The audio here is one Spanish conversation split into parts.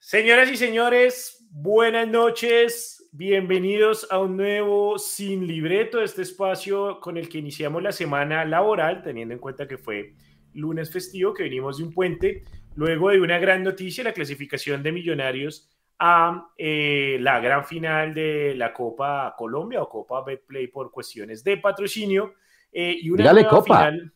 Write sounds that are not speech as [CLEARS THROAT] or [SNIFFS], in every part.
Señoras y señores, buenas noches. Bienvenidos a un nuevo Sin Libreto, este espacio con el que iniciamos la semana laboral, teniendo en cuenta que fue lunes festivo, que venimos de un puente, luego de una gran noticia, la clasificación de Millonarios a eh, la gran final de la Copa Colombia o Copa Betplay por cuestiones de patrocinio eh, y una Dígale Copa. final.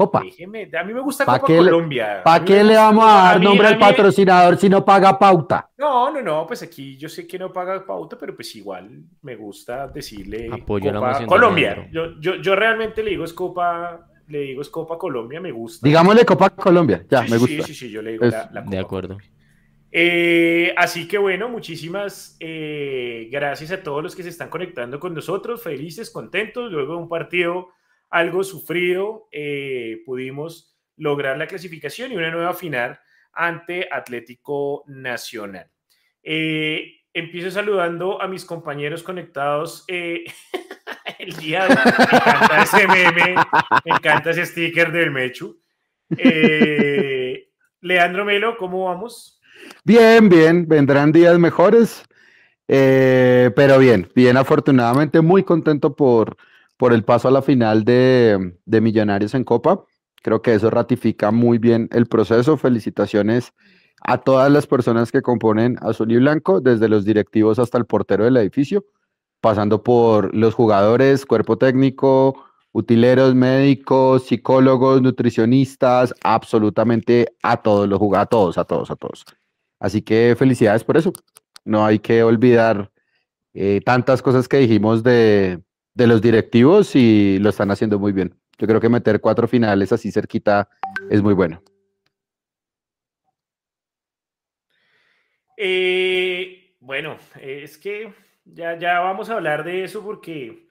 Copa. Déjeme, a mí me gusta ¿Pa' Copa Colombia. ¿Para qué le vamos a dar mí- nombre a al mí- patrocinador si no paga pauta? No, no, no, pues aquí yo sé que no paga pauta, pero pues igual me gusta decirle Apoyo Copa Colombia. Yo, yo, yo realmente le digo es Copa, le digo es Copa Colombia, me gusta. Digámosle Copa Colombia, ya, Sí, me sí, gusta. Sí, sí, sí, yo le digo Es- la, la De acuerdo. Eh, así que bueno, muchísimas eh, gracias a todos los que se están conectando con nosotros, felices, contentos. Luego de un partido algo sufrido, eh, pudimos lograr la clasificación y una nueva final ante Atlético Nacional. Eh, empiezo saludando a mis compañeros conectados eh, [LAUGHS] el día de hoy. Me encanta ese meme, me encanta ese sticker del Mechu. Leandro Melo, ¿cómo vamos? Bien, bien, vendrán días mejores, pero bien, bien, afortunadamente muy contento por, por el paso a la final de, de Millonarios en Copa. Creo que eso ratifica muy bien el proceso. Felicitaciones a todas las personas que componen Azul y Blanco, desde los directivos hasta el portero del edificio, pasando por los jugadores, cuerpo técnico, utileros, médicos, psicólogos, nutricionistas, absolutamente a todos los jugadores, a todos, a todos, a todos. Así que felicidades por eso. No hay que olvidar eh, tantas cosas que dijimos de, de los directivos y lo están haciendo muy bien. Yo creo que meter cuatro finales así cerquita es muy bueno. Eh, bueno, es que ya, ya vamos a hablar de eso porque,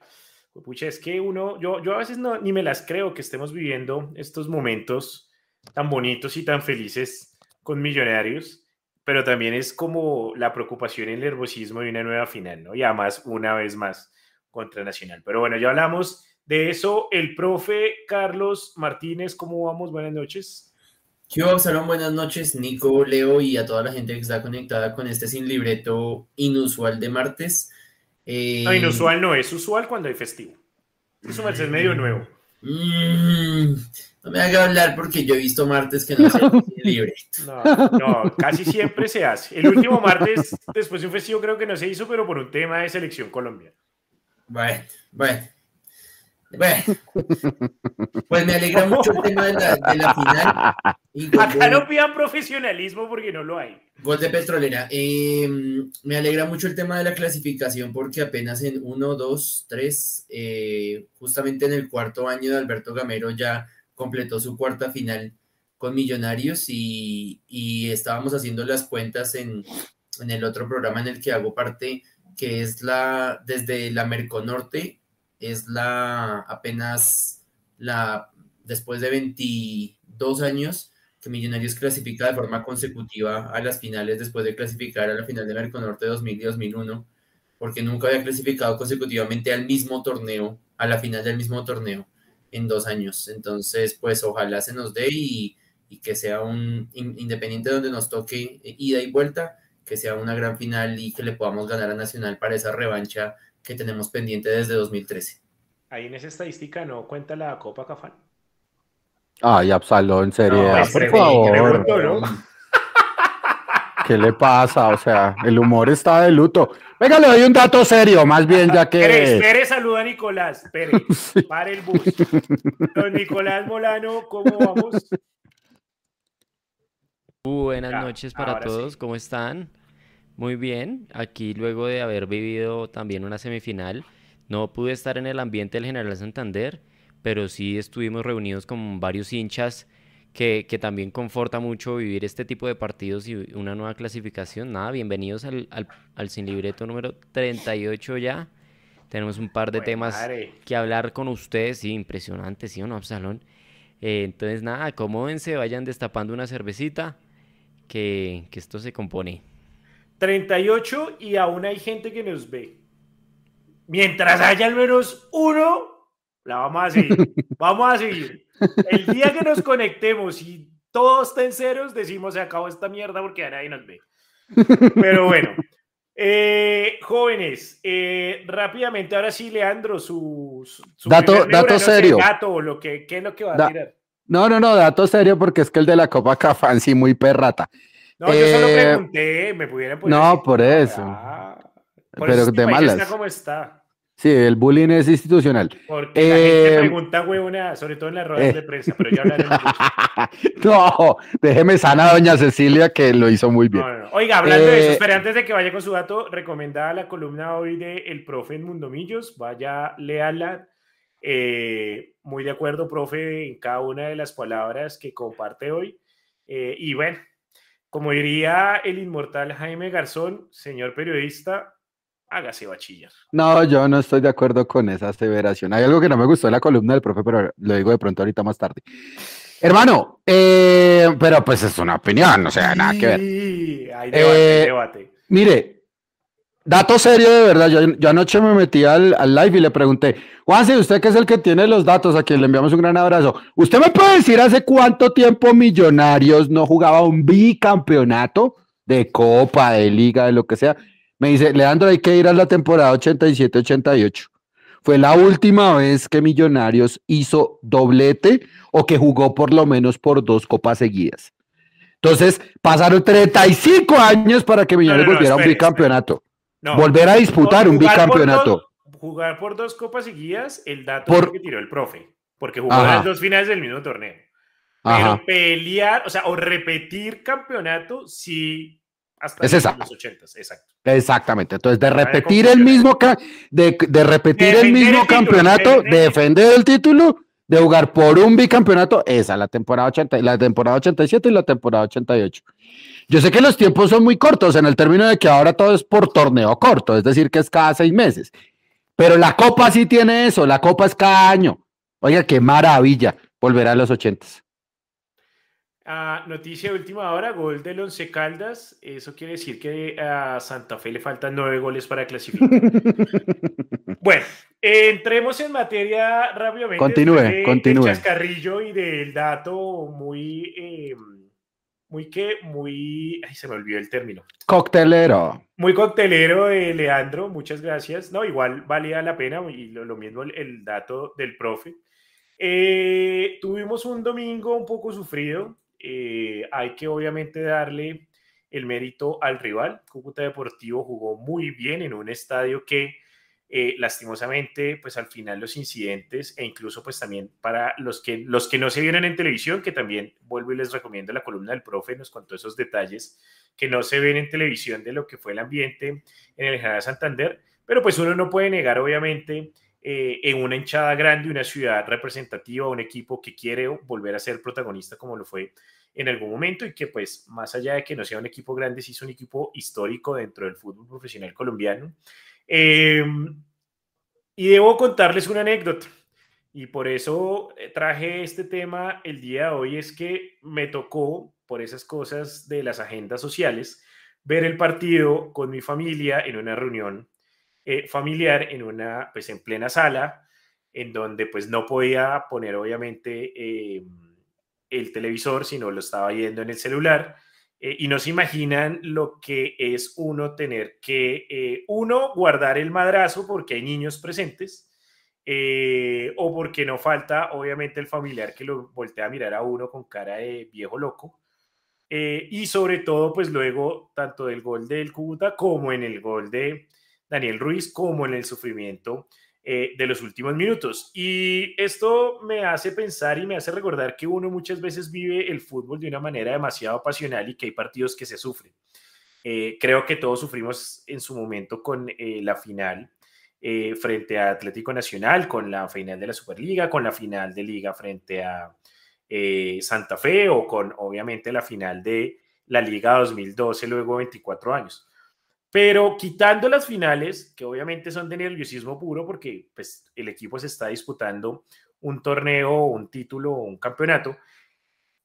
pucha, es que uno, yo, yo a veces no, ni me las creo que estemos viviendo estos momentos tan bonitos y tan felices con millonarios, pero también es como la preocupación y el nerviosismo de una nueva final, ¿no? Y además, una vez más, contra Nacional. Pero bueno, ya hablamos de eso. El profe Carlos Martínez, ¿cómo vamos? Buenas noches. ¿Qué hubo, Absalón? Buenas noches, Nico, Leo y a toda la gente que está conectada con este sin libreto inusual de martes. Eh, No, inusual no es usual cuando hay festivo. Es medio nuevo. mm, no me haga hablar porque yo he visto martes que no se sin libreto. [LAUGHS] No, no, casi siempre se hace. El último martes, después de un festivo, creo que no se hizo, pero por un tema de selección colombiana. Bueno, bueno. Bueno, pues me alegra mucho el tema de la, de la final. Y Acá de- no pidan profesionalismo porque no lo hay. Gol de Petrolera. Eh, me alegra mucho el tema de la clasificación porque apenas en 1, 2, 3, justamente en el cuarto año de Alberto Gamero ya completó su cuarta final con Millonarios y, y estábamos haciendo las cuentas en, en el otro programa en el que hago parte, que es la, desde la Merconorte, es la apenas la, después de 22 años que Millonarios clasifica de forma consecutiva a las finales después de clasificar a la final de Merconorte 2000 y 2001, porque nunca había clasificado consecutivamente al mismo torneo, a la final del mismo torneo en dos años. Entonces, pues ojalá se nos dé y, y que sea un in- independiente donde nos toque ida y vuelta, que sea una gran final y que le podamos ganar a Nacional para esa revancha que tenemos pendiente desde 2013. Ahí en esa estadística no cuenta la Copa Cafán. Ay, Absalón, en serio, No, por es tremendo, favor. pregunto, ¿no? [LAUGHS] ¿Qué le pasa? O sea, el humor está de luto. Venga, le doy un dato serio, más bien, ya Pérez, que. Pérez, saluda a Nicolás. Pérez, [LAUGHS] para el bus. Don Nicolás Molano, ¿cómo vamos? Buenas Ya, noches para todos, sí. ¿cómo están? Muy bien, aquí luego de haber vivido también una semifinal, no pude estar en el ambiente del General Santander, pero sí estuvimos reunidos con varios hinchas que, que también conforta mucho vivir este tipo de partidos y una nueva clasificación. Nada, bienvenidos al, al, al Sin Libreto número 38 ya. Tenemos un par de temas madre. que hablar con ustedes, sí, impresionante, ¿sí o no, Absalón? Eh, entonces, nada, acomódense, vayan destapando una cervecita, que, que esto se compone. 38 y aún hay gente que nos ve. Mientras haya al menos uno, la vamos a seguir. [LAUGHS] Vamos a seguir. El día que nos conectemos y todos estén ceros, decimos se acabó esta mierda porque ya nadie nos ve. Pero bueno, eh, jóvenes, eh, rápidamente, ahora sí, Leandro, su, dato, dato serio. Dato, lo que, ¿Qué es lo que va a tirar? No, no, no, dato serio porque es que el de la Copa Cafán sí muy perrata. No, yo solo eh, pregunté, me pudieran poner. No, por eso. Ah, Pero de malas. Está como está. Sí, el bullying es institucional. Porque la gente eh, pregunta, huevona, sobre todo en las ruedas de prensa, pero yo hablaré [LAUGHS] No, déjeme sana a doña Cecilia que lo hizo muy bien. Oiga, hablando de eso, eh, espera, antes de que vaya con su dato, recomendada la columna hoy de El Profe en Mundomillos, vaya, léala. Eh, muy de acuerdo, profe, en cada una de las palabras que comparte hoy. y bueno, como diría el inmortal Jaime Garzón, señor periodista, hágase bachiller. No, yo no estoy de acuerdo con esa aseveración. Hay algo que no me gustó en la columna del profe, pero lo digo de pronto ahorita más tarde. Hermano, eh, pero pues es una opinión, o sea, nada que ver. Hay debate, eh, debate. Mire, dato serio de verdad, yo, anoche me metí al, live y le pregunté, Juanse, usted que es el que tiene los datos, a quien le enviamos un gran abrazo, ¿usted me puede decir hace cuánto tiempo Millonarios no jugaba un bicampeonato de Copa, de Liga, de lo que sea? Me dice, Leandro, hay que ir a la temporada 87-88. Fue la última vez que Millonarios hizo doblete o que jugó por lo menos por dos copas seguidas. Entonces, pasaron 35 años para que Millonarios volviera a un bicampeonato. Volver a disputar un bicampeonato. jugar por dos copas seguidas, el dato por... que tiró el profe, porque jugó las dos finales del mismo torneo. Pero pelear, o sea, o repetir campeonato, sí hasta es esa. los 80, exacto. Exactamente. Entonces, de repetir el mismo de, de repetir el mismo campeonato, de defender el título, de jugar por un bicampeonato, esa, la temporada 80, la temporada 87 y la temporada 88. Yo sé que los tiempos son muy cortos en el término de que ahora todo es por torneo corto, es decir, que es cada seis meses. Pero la Copa sí tiene eso, la Copa es cada año. Oiga, qué maravilla volver a los 80. Ah, noticia de última hora, gol del Once Caldas. Eso quiere decir que a Santa Fe le faltan nueve goles para clasificar. [LAUGHS] bueno, entremos en materia rápidamente. Continúe, continúe. Del chascarrillo y del dato muy, eh, muy que, muy, ay, se me olvidó el término. Coctelero. Muy coctelero de Leandro, muchas gracias. No, igual valía la pena y lo, mismo el, dato del profe. Eh, tuvimos un domingo un poco sufrido, eh, hay que obviamente darle el mérito al rival. Cúcuta Deportivo jugó muy bien en un estadio que eh, lastimosamente, pues al final los incidentes e incluso pues también para los que, los que no se vieron en televisión, que también vuelvo y les recomiendo la columna del profe, nos contó esos detalles que no se ven en televisión de lo que fue el ambiente en el General Santander, pero pues uno no puede negar obviamente eh, en una hinchada grande, una ciudad representativa, un equipo que quiere volver a ser protagonista como lo fue en algún momento y que pues más allá de que no sea un equipo grande, sí es un equipo histórico dentro del fútbol profesional colombiano. Em, y debo contarles una anécdota. Y por eso eh, traje este tema el día de hoy, es que me tocó, por esas cosas de las agendas sociales, ver el partido con mi familia en una reunión eh, familiar en una, pues en plena sala, en donde pues no podía poner obviamente eh, el televisor, sino lo estaba viendo en el celular. Eh, y no se imaginan lo que es uno tener que, uno, guardar el madrazo porque hay niños presentes, o porque no falta obviamente el familiar que lo voltea a mirar a uno con cara de viejo loco. y sobre todo, pues luego, tanto del gol del Cúcuta como en el gol de, Daniel Ruiz como en el sufrimiento eh, de los últimos minutos. Y esto me hace pensar y me hace recordar que uno muchas veces vive el fútbol de una manera demasiado pasional y que hay partidos que se sufren. Eh, creo que todos sufrimos en su momento con eh, la final frente a Atlético Nacional, con la final de la Superliga, con la final de Liga frente a Santa Fe o con obviamente la final de la Liga 2012 luego 24 años. Pero quitando las finales, que obviamente son de nerviosismo puro porque pues, el equipo se está disputando un torneo, un título o un campeonato,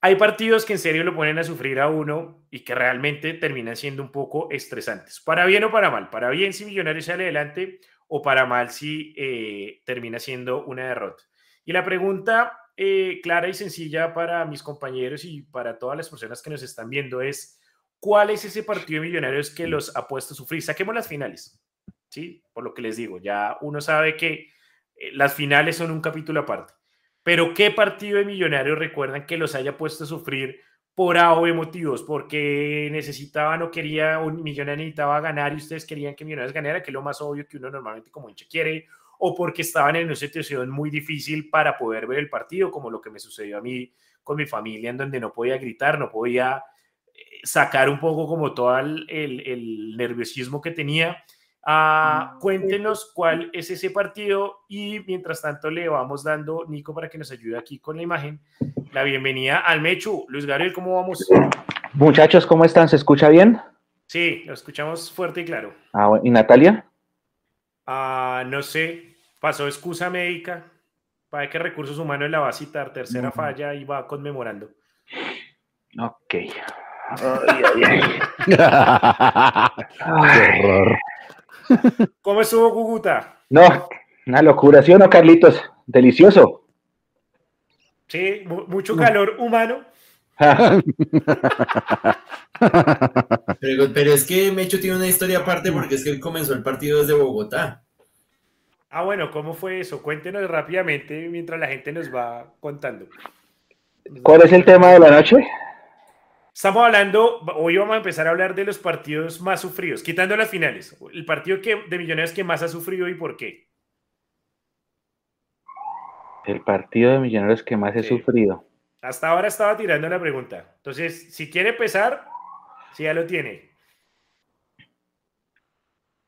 hay partidos que en serio lo ponen a sufrir a uno y que realmente terminan siendo un poco estresantes. Para bien o para mal. Para bien si Millonarios sale adelante o para mal si eh, termina siendo una derrota. Y la pregunta eh, clara y sencilla para mis compañeros y para todas las personas que nos están viendo es, ¿cuál es ese partido de Millonarios que los ha puesto a sufrir? Saquemos las finales, ¿sí? Por lo que les digo, ya uno sabe que eh, las finales son un capítulo aparte. Pero ¿qué partido de Millonarios recuerdan que los haya puesto a sufrir por A o B motivos? Porque necesitaban o quería, un Millonario necesitaba ganar y ustedes querían que Millonarios ganara, que es lo más obvio que uno normalmente como hincha quiere, o porque estaban en una situación muy difícil para poder ver el partido, como lo que me sucedió a mí con mi familia, en donde no podía gritar, no podía sacar un poco como todo el, el, nerviosismo que tenía. Ah, mm, cuéntenos cuál es ese partido y mientras tanto le vamos dando, Nico, para que nos ayude aquí con la imagen, la bienvenida al Mechu. Luis Gabriel, ¿cómo vamos? Muchachos, ¿cómo están? ¿Se escucha bien? Sí, lo escuchamos fuerte y claro. Ah, ¿Y Natalia? Ah, no sé, pasó excusa médica. Para que Recursos Humanos la va a citar, tercera falla y va conmemorando. Ok. [LAUGHS] Qué horror. ¿Cómo estuvo Cúcuta? No, una locura, ¿sí o no, Carlitos? Delicioso. Sí, mucho calor humano. [LAUGHS] pero, pero, es que Mecho tiene una historia aparte porque es que él comenzó el partido desde Bogotá. Ah, bueno, ¿cómo fue eso? Cuéntenos rápidamente mientras la gente nos va contando. ¿Cuál es el tema de la noche? Estamos hablando, hoy vamos a empezar a hablar de los partidos más sufridos, quitando las finales. El partido que, de Millonarios que más ha sufrido y por qué. El partido de Millonarios que más he sufrido. Hasta ahora estaba tirando la pregunta. Entonces, si quiere empezar, si ya lo tiene.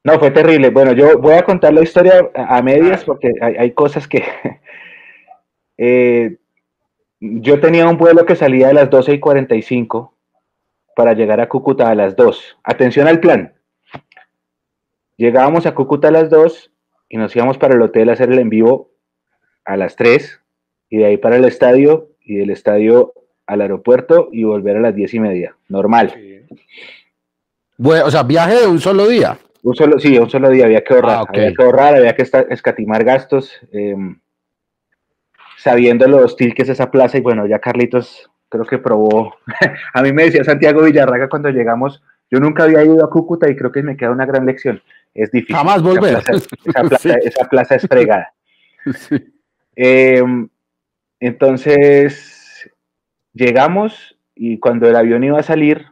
No, fue terrible. Bueno, yo voy a contar la historia a medias porque hay, cosas que... [LAUGHS] Eh, yo tenía un vuelo que salía a las 12 y 45 para llegar a Cúcuta a las 2. Atención al plan. Llegábamos a Cúcuta a las 2 y nos íbamos para el hotel a hacer el en vivo a las 3 y de ahí para el estadio y del estadio al aeropuerto y volver a las 10 y media. Normal. Bueno, o sea, viaje de un solo día. Un solo, sí, un solo día, había que ahorrar, ah, había que ahorrar, había que escatimar gastos, em, sabiendo lo hostil que es esa plaza, y bueno, ya Carlitos creo que probó, [LAUGHS] a mí me decía Santiago Villarraga cuando llegamos, yo nunca había ido a Cúcuta y creo que me queda una gran lección, es difícil. Jamás volver. [LAUGHS] Esa plaza, es fregada. [LAUGHS] Em, entonces, llegamos y cuando el avión iba a salir,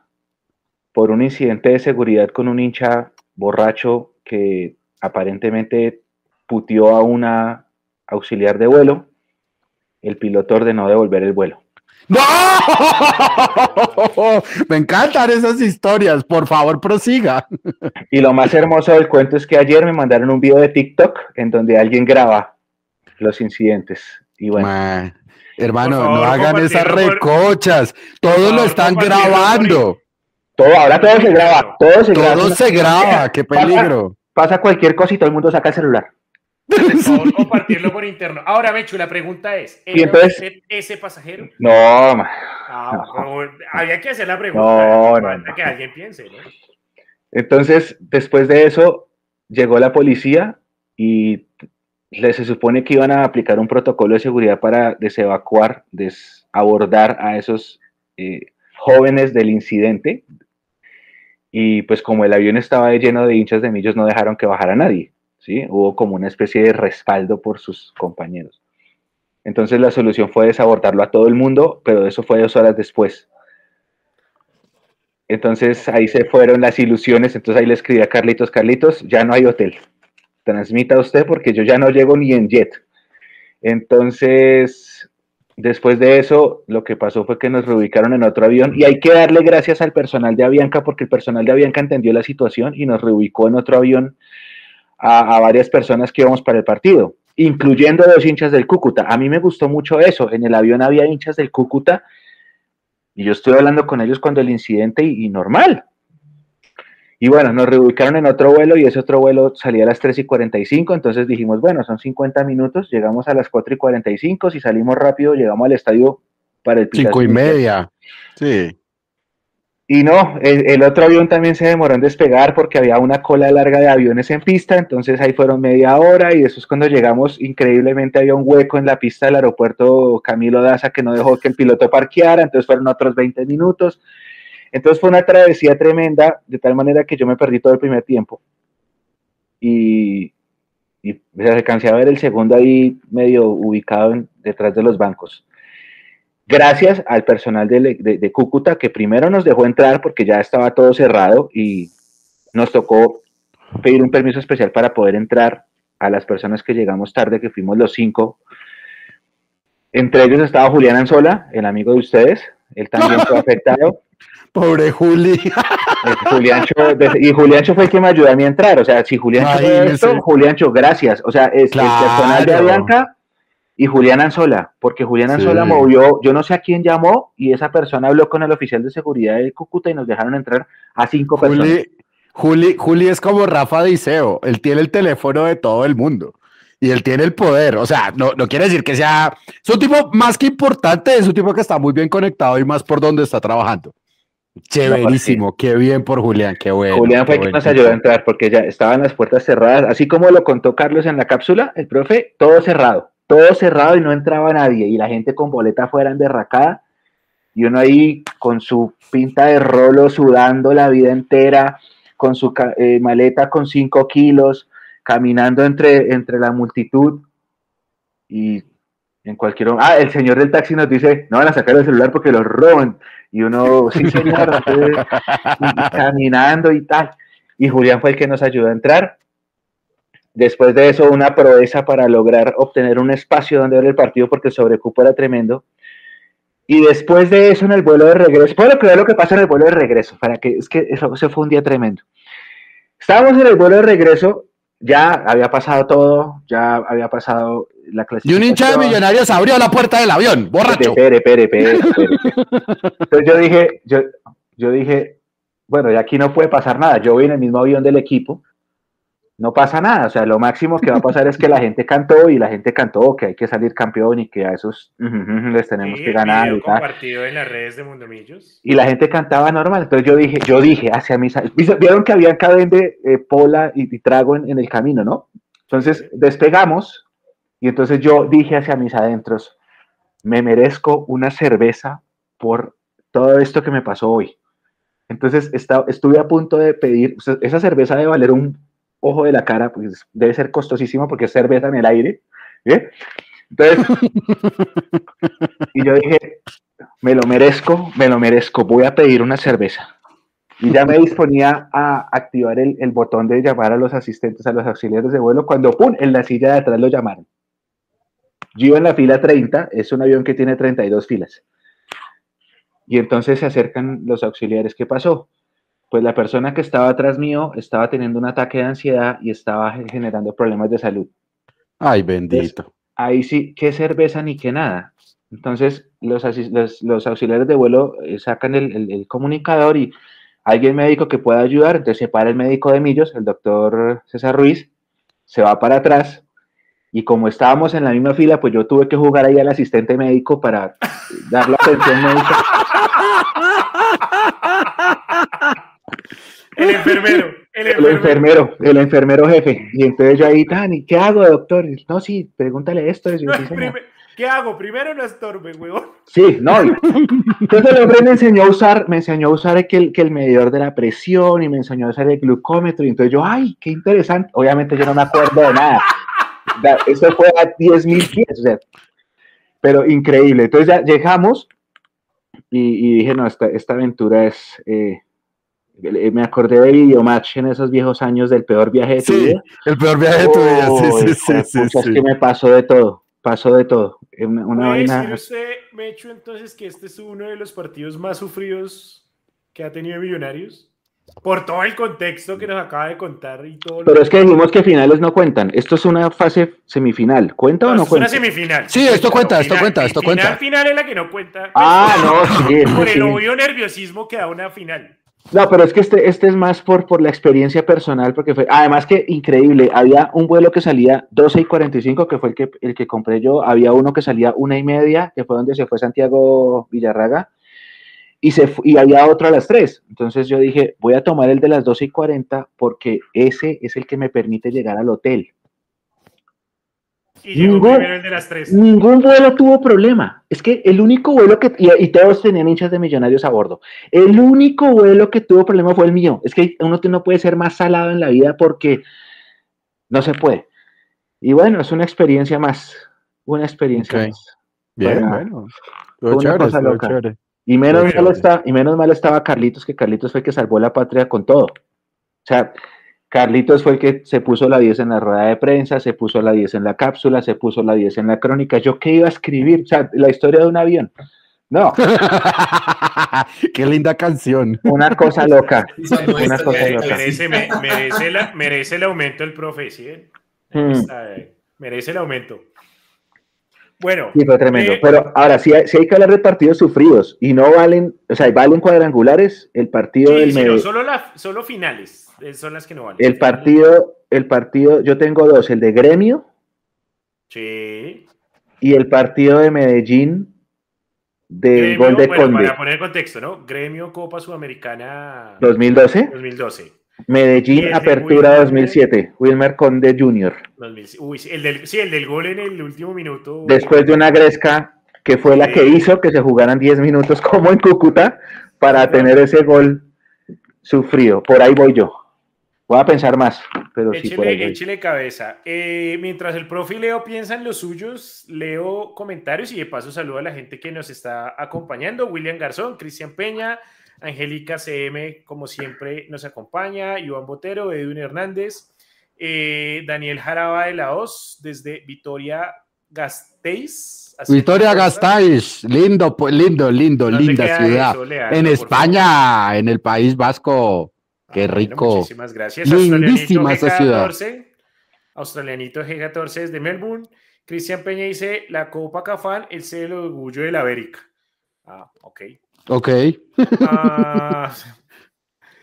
por un incidente de seguridad con un hincha borracho que aparentemente putió a una auxiliar de vuelo, el piloto ordenó devolver el vuelo. ¡No! [LAUGHS] Me encantan esas historias. Por favor, prosiga. Y lo más hermoso del cuento es que ayer me mandaron un video de TikTok en donde alguien graba los incidentes. Y bueno. hermano, no hagan esas recochas. Todos lo están grabando. Todo, ahora todo se graba, todo se graba. Todo se graba, qué peligro. Pasa, cualquier cosa y todo el mundo saca el celular. Por [LAUGHS] favor, compartirlo por interno. Ahora, Mechu, la pregunta es: ese pasajero? No, ah, había que hacer la pregunta. No, que alguien piense, ¿no? Entonces, después de eso, llegó la policía y se supone que iban a aplicar un protocolo de seguridad para desevacuar, desabordar a esos eh, jóvenes del incidente, y pues como el avión estaba lleno de hinchas de millos, no dejaron que bajara nadie, Hubo como una especie de respaldo por sus compañeros. Entonces la solución fue desabordarlo a todo el mundo, pero eso fue dos horas después. Entonces ahí se fueron las ilusiones, entonces ahí le escribí a Carlitos, Carlitos, ya no hay hotel. Transmita usted porque yo ya no llego ni en jet. Entonces Después de eso, lo que pasó fue que nos reubicaron en otro avión y hay que darle gracias al personal de Avianca porque el personal de Avianca entendió la situación y nos reubicó en otro avión a, varias personas que íbamos para el partido, incluyendo dos hinchas del Cúcuta. A mí me gustó mucho eso. En el avión había hinchas del Cúcuta y yo estuve hablando con ellos cuando el incidente y normal, y bueno, nos reubicaron en otro vuelo y ese otro vuelo salía a las 3 y 45, entonces dijimos, bueno, son 50 minutos, llegamos a las 4 y 45, si salimos rápido, llegamos al estadio para el 5 y media, sí. Y no, el, otro avión también se demoró en despegar porque había una cola larga de aviones en pista, entonces ahí fueron media hora y es cuando llegamos, increíblemente había un hueco en la pista del aeropuerto Camilo Daza que no dejó que el piloto parqueara, entonces fueron otros 20 minutos Entonces fue una travesía tremenda, de tal manera que yo me perdí todo el primer tiempo. Y, y se alcancé a ver el segundo ahí medio ubicado detrás de los bancos. Gracias al personal de, de, Cúcuta que primero nos dejó entrar porque ya estaba todo cerrado y nos tocó pedir un permiso especial para poder entrar a las personas que llegamos tarde, que fuimos los cinco. Entre ellos estaba Julián Anzola, el amigo de ustedes. Él también fue [LAUGHS] afectado. Pobre Juli. Eh, y Juliancho fue el que me ayudó a mí a entrar. O sea, si Juliancho fue esto, Juliancho, gracias. O sea, es el personal de Avianca y Julián Anzola, porque Julián Anzola movió, yo no sé a quién llamó, y esa persona habló con el oficial de seguridad de Cúcuta y nos dejaron entrar a cinco personas. Juli, Juli es como Rafa Diceo, él tiene el teléfono de todo el mundo y él tiene el poder. O sea, no, no quiere decir que sea. Es un tipo más que importante, es un tipo que está muy bien conectado y más por donde está trabajando. Chéverísimo, qué bien por Julián, qué bueno. Julián fue quien nos ayudó a entrar porque ya estaban las puertas cerradas, así como lo contó Carlos en la cápsula, el profe, todo cerrado, todo cerrado y no entraba nadie y la gente con boleta fuera derracada y uno ahí con su pinta de rolo sudando la vida entera, con su eh, maleta con cinco kilos, caminando entre, entre la multitud y en cualquier... Ah, el señor del taxi nos dice, no van a sacar el celular porque los roban. Y uno, [LAUGHS] sí, señor, caminando y tal. Y Julián fue el que nos ayudó a entrar. Después de eso, una proeza para lograr obtener un espacio donde ver el partido porque el sobrecupo era tremendo. Y después de eso, en el vuelo de regreso, puedo creer lo que pasa en el vuelo de regreso, para que es que eso, eso fue un día tremendo. Estábamos en el vuelo de regreso, ya había pasado todo, ya había pasado la Y un hincha de millonarios abrió la puerta del avión, borracho. Espere, espere, espere, Entonces yo dije, yo, yo dije, bueno, ya aquí no puede pasar nada. Yo voy en el mismo avión del equipo, no pasa nada. O sea, lo máximo que va a pasar es que la gente cantó y la gente cantó que hay que salir campeón y que a esos les tenemos que ganar. Y, compartido en las redes de Mundomillos. Y la gente cantaba normal. Entonces yo dije, yo dije hacia mis. Vieron que había cadena de eh, pola y, trago en, el camino, ¿no? Entonces despegamos y entonces yo dije hacia mis adentros, me merezco una cerveza por todo esto que me pasó hoy. Entonces estuve a punto de pedir, esa cerveza debe valer un ojo de la cara, pues debe ser costosísimo porque es cerveza en el aire. Entonces, y yo dije, me lo merezco, me lo merezco, voy a pedir una cerveza. Y ya me disponía a activar el, el botón de llamar a los asistentes, a los auxiliares de vuelo, cuando ¡pum! en la silla de atrás lo llamaron. Yo iba en la fila 30, es un avión que tiene 32 filas. Y entonces se acercan los auxiliares. ¿Qué pasó? Pues la persona que estaba atrás mío estaba teniendo un ataque de ansiedad y estaba generando problemas de salud. Ay, bendito. ahí sí, qué cerveza ni qué nada. Entonces, los, los, auxiliares de vuelo eh, sacan el, comunicador y alguien médico que pueda ayudar, entonces se para el médico de Millos, el doctor César Ruiz, se va para atrás y como estábamos en la misma fila, pues yo tuve que jugar ahí al asistente médico para dar la atención médica. [LAUGHS] El enfermero, el enfermero. El enfermero, jefe. Y entonces yo ahí, Dani, ¿qué hago, doctor? No, sí, pregúntale esto. ¿Qué hago? Primero no estorbe, huevón. Sí, no. Entonces el hombre me enseñó a usar, me enseñó a usar que el, que el medidor de la presión y me enseñó a usar el glucómetro. Y entonces yo, ay, qué interesante. Obviamente yo no me acuerdo de nada. Eso fue a 10 mil pies, o sea, pero increíble. Entonces ya llegamos y, dije, no, esta, esta aventura es, eh, me acordé de Videomatch en esos viejos años del peor viaje de tu vida. El peor viaje de tu vida, sí, sí, sí, Es que me pasó de todo, pasó de todo. Una, una vaina... usted, Mecho, entonces que este es uno de los partidos más sufridos que ha tenido Millonarios? Por todo el contexto que nos acaba de contar y todo. Pero es que dijimos que finales no cuentan. Esto es una fase semifinal. ¿Cuenta o no cuenta? Es una semifinal. Sí, esto cuenta, esto cuenta, esto cuenta. Final, final es la que no cuenta. Ah, no, sí. [LAUGHS] Por el obvio nerviosismo que da una final. No, pero es que este, este es más por, por la experiencia personal, porque fue, además que increíble, había un vuelo que salía 12 y 45, que fue el que, el que compré yo, había uno que salía una y media, que fue donde se fue Santiago Villarraga, y, se, y había otro a las 3. Entonces yo dije, voy a tomar el de las 12 y 40 porque ese es el que me permite llegar al hotel. Y llegó Ningún- primero el de las tres. Ningún vuelo tuvo problema. Es que el único vuelo que. Y, y todos tenían hinchas de millonarios a bordo. El único vuelo que tuvo problema fue el mío. Es que uno no puede ser más salado en la vida porque no se puede. Y bueno, es una experiencia más. Una experiencia más. Bien, Bueno, una chévere, cosa estuvo loca. chévere. Y menos mal, está, y menos mal estaba Carlitos, que Carlitos fue el que salvó la patria con todo. O sea, Carlitos fue el que se puso la 10 en la rueda de prensa, se puso la 10 en la cápsula, se puso la 10 en la crónica. ¿Yo qué iba a escribir? O sea, la historia de un avión. No, [LAUGHS] Qué linda canción. una cosa loca. [LAUGHS] Una cosa loca. Merece, me- merece, la- merece el aumento el profe, ¿sí? Hmm. Está, eh, merece el aumento. Bueno, Sí, fue tremendo. Eh, Pero ahora, si hay, sí hay que hablar de partidos sufridos y no valen, o sea, valen cuadrangulares, el partido sí, del Mede- no, solo, la, solo finales eh, son las que no valen. el partido, el partido, yo tengo dos, el de Gremio Sí. y el partido de Medellín del Gremio, gol de bueno, Conde. para poner contexto, ¿no? Gremio Copa Sudamericana 2012, 2012. Medellín el de Apertura Wilmer 2007, Wilmer Conde Jr. 2000 Uy, sí, el del, sí, el del gol en el último minuto. Después de una gresca que fue la que hizo que se jugaran 10 minutos como en Cúcuta para tener ese gol sufrido. Por ahí voy yo. Voy a pensar más, pero sí por ahí cabeza. Eh, mientras el profe y Leo piensan los suyos, leo comentarios y de paso saludo a la gente que nos está acompañando. William Garzón, Cristian Peña, Angélica CM, como siempre, nos acompaña. Iván Botero, Edwin Hernández, eh, Daniel Jaraba de la Hoz, desde Vitoria Gasteiz. Es, Gasteiz, lindo, lindo, lindo, ¿Dónde linda ciudad. eso, Leandro, En España, en el País Vasco. Qué Ah, bueno, rico. muchísimas gracias. Lindísima esa ciudad. G14, Australianito G14 desde Melbourne. Cristian Peña dice, la Copa Cafán, el celo de orgullo de la América. Ah, ok. Ok. Ah,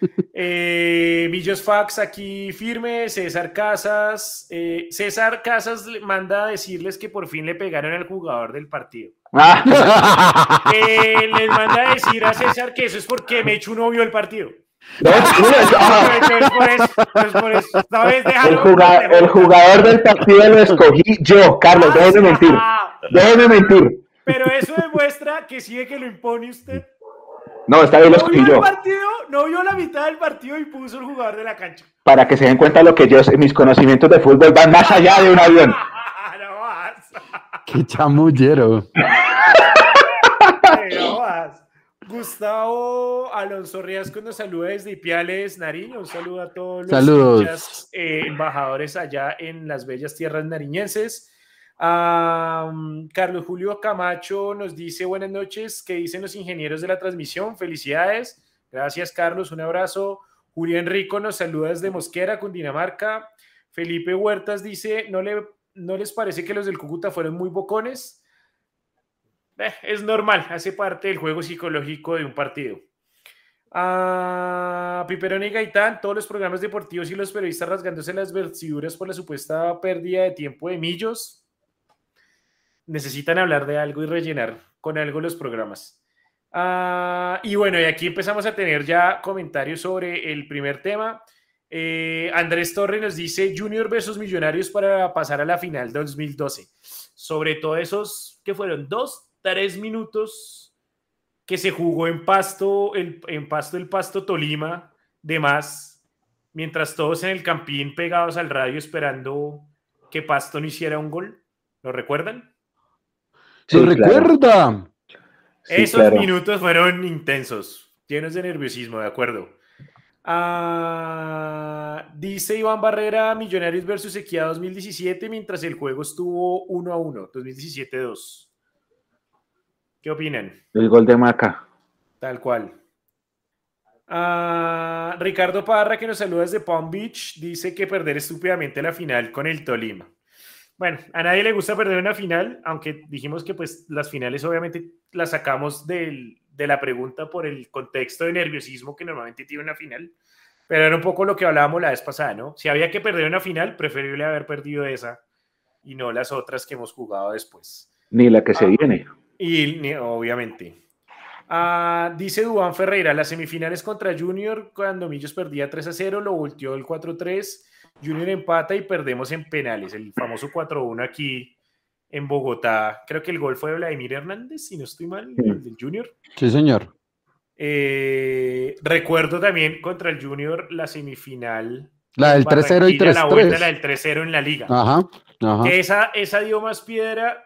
[LAUGHS] eh, Millos Fax aquí firme, César Casas. eh, César Casas manda a decirles que por fin le pegaron al jugador del partido. Ah, Eh, les manda a decir a César que eso es porque Mechu no vio el partido. no, ah, Es por eso, es por eso. Esta vez el, jugador del partido lo escogí yo, Carlos, déjeme mentir. Ah, Déjeme mentir. Pero eso demuestra que sí de que lo impone usted. No, esta vez lo No vio escogí el yo. partido, no vio la mitad del partido y puso el jugador de la cancha. Para que se den cuenta lo que yo sé, mis conocimientos de fútbol van más allá de un avión. [LAUGHS] no vas. Qué chamullero. [LAUGHS] no vas. Gustavo Alonso Riasco nos saluda desde Ipiales, Nariño. Un saludo a todos los Saludos. eh, embajadores allá en las bellas tierras nariñenses. Am, Carlos Julio Camacho nos dice buenas noches. ¿Qué dicen los ingenieros de la transmisión? Felicidades. Gracias, Carlos. Un abrazo. Julián Rico nos saluda desde Mosquera, Cundinamarca. Felipe Huertas dice: ¿No, le, ¿No les parece que los del Cúcuta fueron muy bocones? Eh, es normal, hace parte del juego psicológico de un partido. Ah, Piperón y Gaitán, todos los programas deportivos y los periodistas rasgándose las vestiduras por la supuesta pérdida de tiempo de millos. Necesitan hablar de algo y rellenar con algo los programas. Ah, y bueno, y aquí empezamos a tener ya comentarios sobre el primer tema. Eh, Andrés Torre nos dice Junior versus Millonarios para pasar a la final 2012. Sobre todo esos que fueron dos, tres minutos que se jugó en Pasto, el, en Pasto el Pasto Tolima, de más, mientras todos en el campín pegados al radio esperando que Pasto no hiciera un gol. ¿Lo recuerdan? ¿Se Sí, recuerda? Sí, Esos claro. minutos fueron intensos, llenos de nerviosismo, de acuerdo. Ah, dice Iván Barrera, Millonarios versus Equidad 2017, mientras el juego estuvo 1 a 1, 2017-2. ¿Qué opinan? El gol de Maca. Tal cual. Ah, Ricardo Parra, que nos saluda desde Palm Beach, dice que perder estúpidamente la final con el Tolima. Bueno, a nadie le gusta perder una final, aunque dijimos que pues las finales obviamente las sacamos del- de la pregunta por el contexto de nerviosismo que normalmente tiene una final, pero era un poco lo que hablábamos la vez pasada, ¿no? Si había que perder una final, preferible haber perdido esa y no las otras que hemos jugado después. Ni la que se Ah. viene. Y ni- obviamente. Ah, dice Dubán Ferreira, las semifinales contra Junior, cuando Millos perdía 3 a 0, lo volteó el 4-3 Junior empata y perdemos en penales, el famoso 4-1 aquí en Bogotá. Creo que el gol fue de Vladimir Hernández, si no estoy mal, el del Junior. Sí, señor. Eh, recuerdo también contra el Junior la semifinal. La del 3-0 y 3-3. La vuelta, la del 3-0 en la liga. Ajá, ajá. Que esa, esa dio más piedra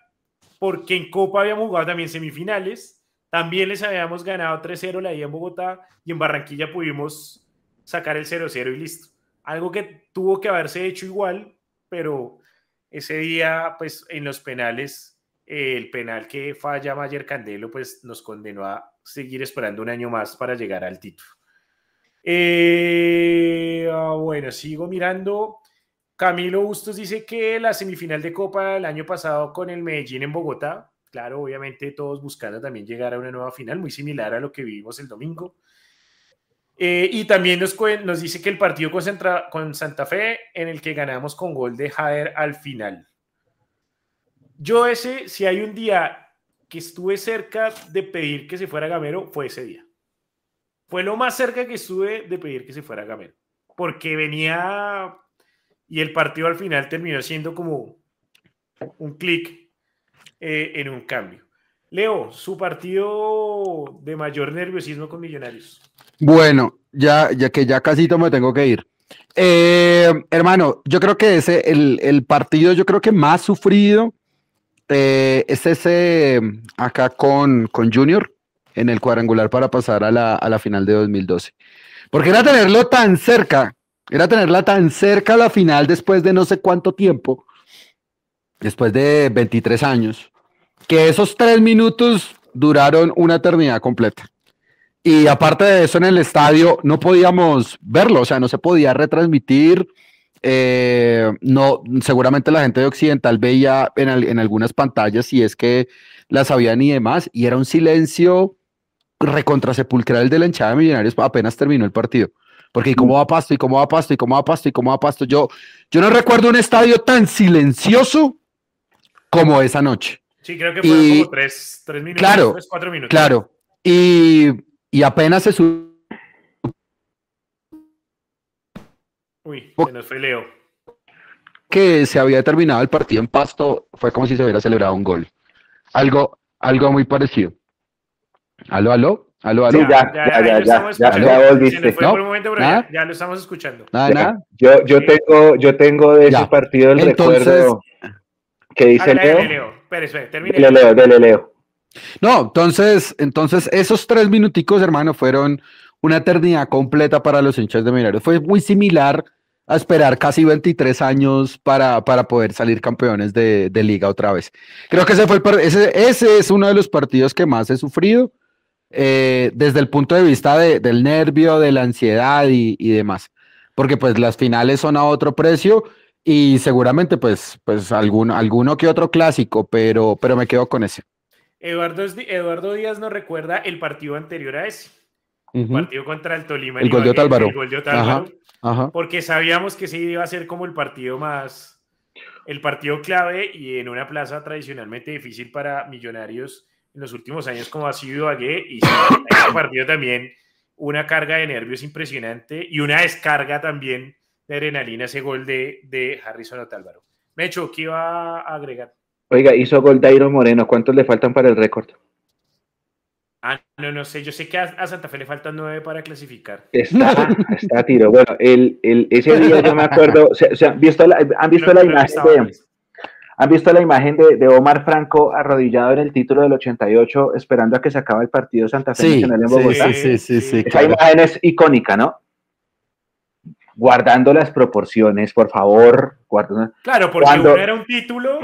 porque en Copa habíamos jugado también semifinales. También les habíamos ganado 3-0 la ida en Bogotá y en Barranquilla pudimos sacar el 0-0 y listo. Algo que tuvo que haberse hecho igual, pero ese día, pues en los penales, eh, el penal que falla Mayer Candelo, pues nos condenó a seguir esperando un año más para llegar al título. Eh, ah, bueno, sigo mirando. Camilo Bustos dice que la semifinal de Copa del año pasado con el Medellín en Bogotá, claro, obviamente todos buscando también llegar a una nueva final, muy similar a lo que vivimos el domingo. Eh, y también nos, dice que el partido con, con, Santa Fe, en el que ganamos con gol de Jader al final. Yo ese, si hay un día que estuve cerca de pedir que se fuera Gamero, fue ese día. Fue lo más cerca que estuve de pedir que se fuera Gamero. Porque venía y el partido al final terminó siendo como un clic eh, en un cambio. Leo, su partido de mayor nerviosismo con Millonarios. Bueno, ya, ya que ya casi me tengo que ir. Eh, hermano, yo creo que ese, el, el, partido, yo creo que más sufrido eh, es ese acá con, con Junior en el cuadrangular para pasar a la, a la final de 2012. Porque era tenerlo tan cerca, era tenerla tan cerca a la final después de no sé cuánto tiempo, después de 23 años, que esos tres minutos duraron una eternidad completa. Y aparte de eso, en el estadio no podíamos verlo, o sea, no se podía retransmitir. Eh, no, seguramente la gente de Occidental veía en, en, algunas pantallas si es que las sabían y demás, y era un silencio recontrasepulcral de la hinchada de Millonarios apenas terminó el partido. Porque ¿y cómo va Pasto? ¿Y cómo va Pasto? ¿Y cómo va Pasto? ¿Y cómo va Pasto? Yo, yo no recuerdo un estadio tan silencioso como esa noche. Sí, creo que fueron como tres, tres minutos, claro, tres, cuatro minutos. Claro. Y y apenas se subió. Uy, se nos fue Leo. Que se había terminado el partido en pasto, fue como si se hubiera celebrado un gol. Algo, algo muy parecido. ¿Aló, aló? ¿Aló, aló? Sí, ya, ya, ya, ya, ya, ya, volviste. Se nos fue ¿No? por un momento, pero ¿Nada? ya, ya lo estamos escuchando. Nada, Ya. nada. Yo, yo, tengo, yo tengo de ese partido el Entonces- recuerdo que dice Leo. Leo. Espere, espere, termine. Dele, Leo, dele, Leo. No, entonces, entonces esos tres minuticos, hermano, fueron una eternidad completa para los hinchas de Millonarios. Fue muy similar a esperar casi 23 años para, para poder salir campeones de, de liga otra vez. Creo que ese, fue ese, es uno de los partidos que más he sufrido eh, desde el punto de vista de- del nervio, de la ansiedad y, y demás. Porque pues las finales son a otro precio y seguramente pues, pues algún, alguno que otro clásico, pero, pero me quedo con ese. Eduardo, Eduardo Díaz nos recuerda el partido anterior a ese. Ujú. Partido contra el Tolima. El gol de Otálvaro. El gol de Otálvaro. Ajá. porque sabíamos que ese iba a ser como el partido más, el partido clave y en una plaza tradicionalmente difícil para millonarios en los últimos años como ha sido Ibagué y ese partido también una carga de nervios impresionante y una descarga también de adrenalina ese gol de, de Harrison Otálvaro. Mecho, ¿qué iba a agregar? Oiga, hizo gol Dairo Moreno. ¿Cuántos le faltan para el récord? Ah, no, no sé, yo sé que a, a Santa Fe le faltan nueve para clasificar. Está, [LAUGHS] está a tiro. Bueno, el, el, ese día yo me acuerdo, se, se han visto la, han visto imagen de, han visto la imagen de, de Omar Franco arrodillado en el título del 88 esperando a que se acabe el partido Santa Fe Sí, Nacional en sí, Bogotá. sí, sí, sí, sí, Esa claro. imagen es icónica, ¿no? Guardando las proporciones, por favor. guardando- Claro, porque Cuando- uno era un título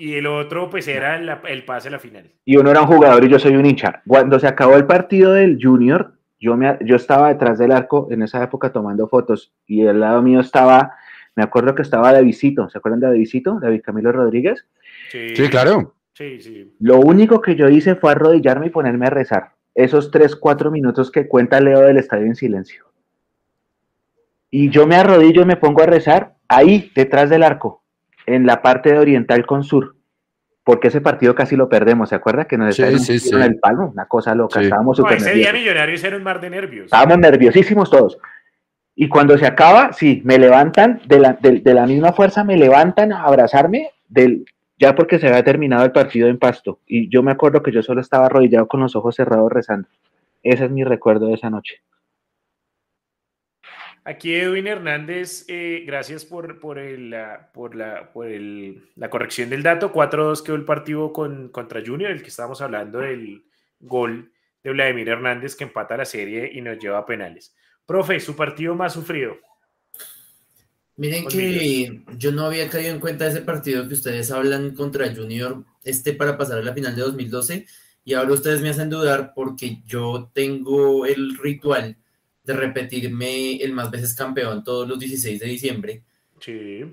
y el otro pues era el pase a la final. Y uno era un jugador y yo soy un hincha. Cuando se acabó el partido del Junior, yo, me, yo estaba detrás del arco en esa época tomando fotos y al lado mío estaba, me acuerdo que estaba Davidito. ¿Se acuerdan de Davidito? David Camilo Rodríguez. Sí, Sí, claro. Sí, sí. Lo único que yo hice fue arrodillarme y ponerme a rezar. Esos 3, 4 minutos que cuenta Leo del estadio en silencio. Y yo me arrodillo y me pongo a rezar ahí, detrás del arco, en la parte de oriental con sur. Porque ese partido casi lo perdemos, ¿se acuerda? Que nos Sí, en sí. el palo, una cosa loca, Sí. estábamos No, súper ese día. Millonarios era un mar de nervios. Estábamos nerviosísimos todos. Y cuando se acaba, sí, me levantan, de la, de, la misma fuerza me levantan a abrazarme, del, ya porque se había terminado el partido en pasto. Y yo me acuerdo que yo solo estaba arrodillado con los ojos cerrados rezando. Ese es mi recuerdo de esa noche. Aquí Edwin Hernández, eh, gracias por, por, el, la, por, la, por el, la corrección del dato. 4-2 quedó el partido con, contra Junior, el que estábamos hablando del gol de Vladimir Hernández que empata la serie y nos lleva a penales. Profe, su partido más sufrido. Miren que yo no había caído en cuenta de ese partido que ustedes hablan contra Junior, este para pasar a la final de 2012, y ahora ustedes me hacen dudar porque yo tengo el ritual de repetirme el más veces campeón todos los 16 de diciembre.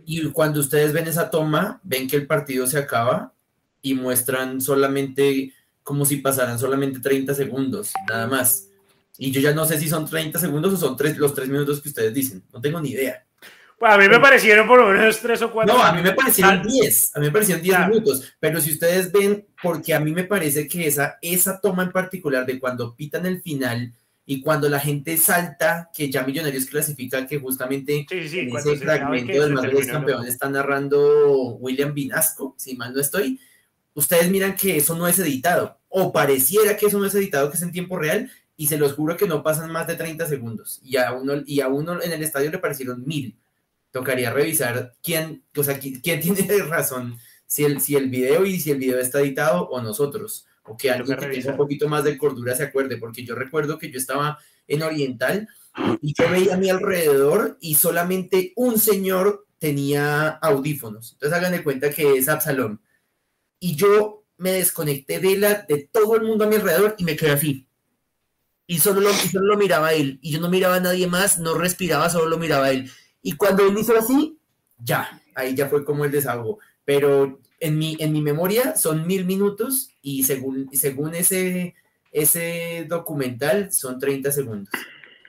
Y cuando ustedes ven esa toma, ven que el partido se acaba y muestran solamente como si pasaran solamente 30 segundos, nada más. Y yo ya no sé si son 30 segundos o son tres, los 3 minutos que ustedes dicen, no tengo ni idea. Pues a mí me parecieron por lo menos 3 o 4. No, a mí me parecieron 10, a mí me parecieron 10 minutos, pero si ustedes ven, porque a mí me parece que esa, esa toma en particular de cuando pitan el final, y cuando la gente salta, que ya Millonarios clasifica, que justamente en ese fragmento del Madrid campeón está narrando William Vinasco, si mal no estoy, ustedes miran que eso no es editado, o pareciera que eso no es editado, que es en tiempo real, y se los juro que no pasan más de 30 segundos, y a uno, y a uno en el estadio le parecieron mil. Tocaría revisar quién, o sea, quién, [LAUGHS] tiene razón, si el, si el video y si el video está editado o nosotros o que alguien que tenga un poquito más de cordura se acuerde, porque yo recuerdo que yo estaba en Oriental y yo veía a mi alrededor y solamente un señor tenía audífonos. Entonces hagan de cuenta que es Absalón. Y yo me desconecté de, la, de todo el mundo a mi alrededor y me quedé así. Y solo, lo, y solo lo miraba a él. Y yo no miraba a nadie más, no respiraba, solo lo miraba a él. Y cuando él hizo así, ya, ahí ya fue como el desahogo. Pero en mi, en mi memoria son mil minutos y según, según ese, ese documental son 30 segundos.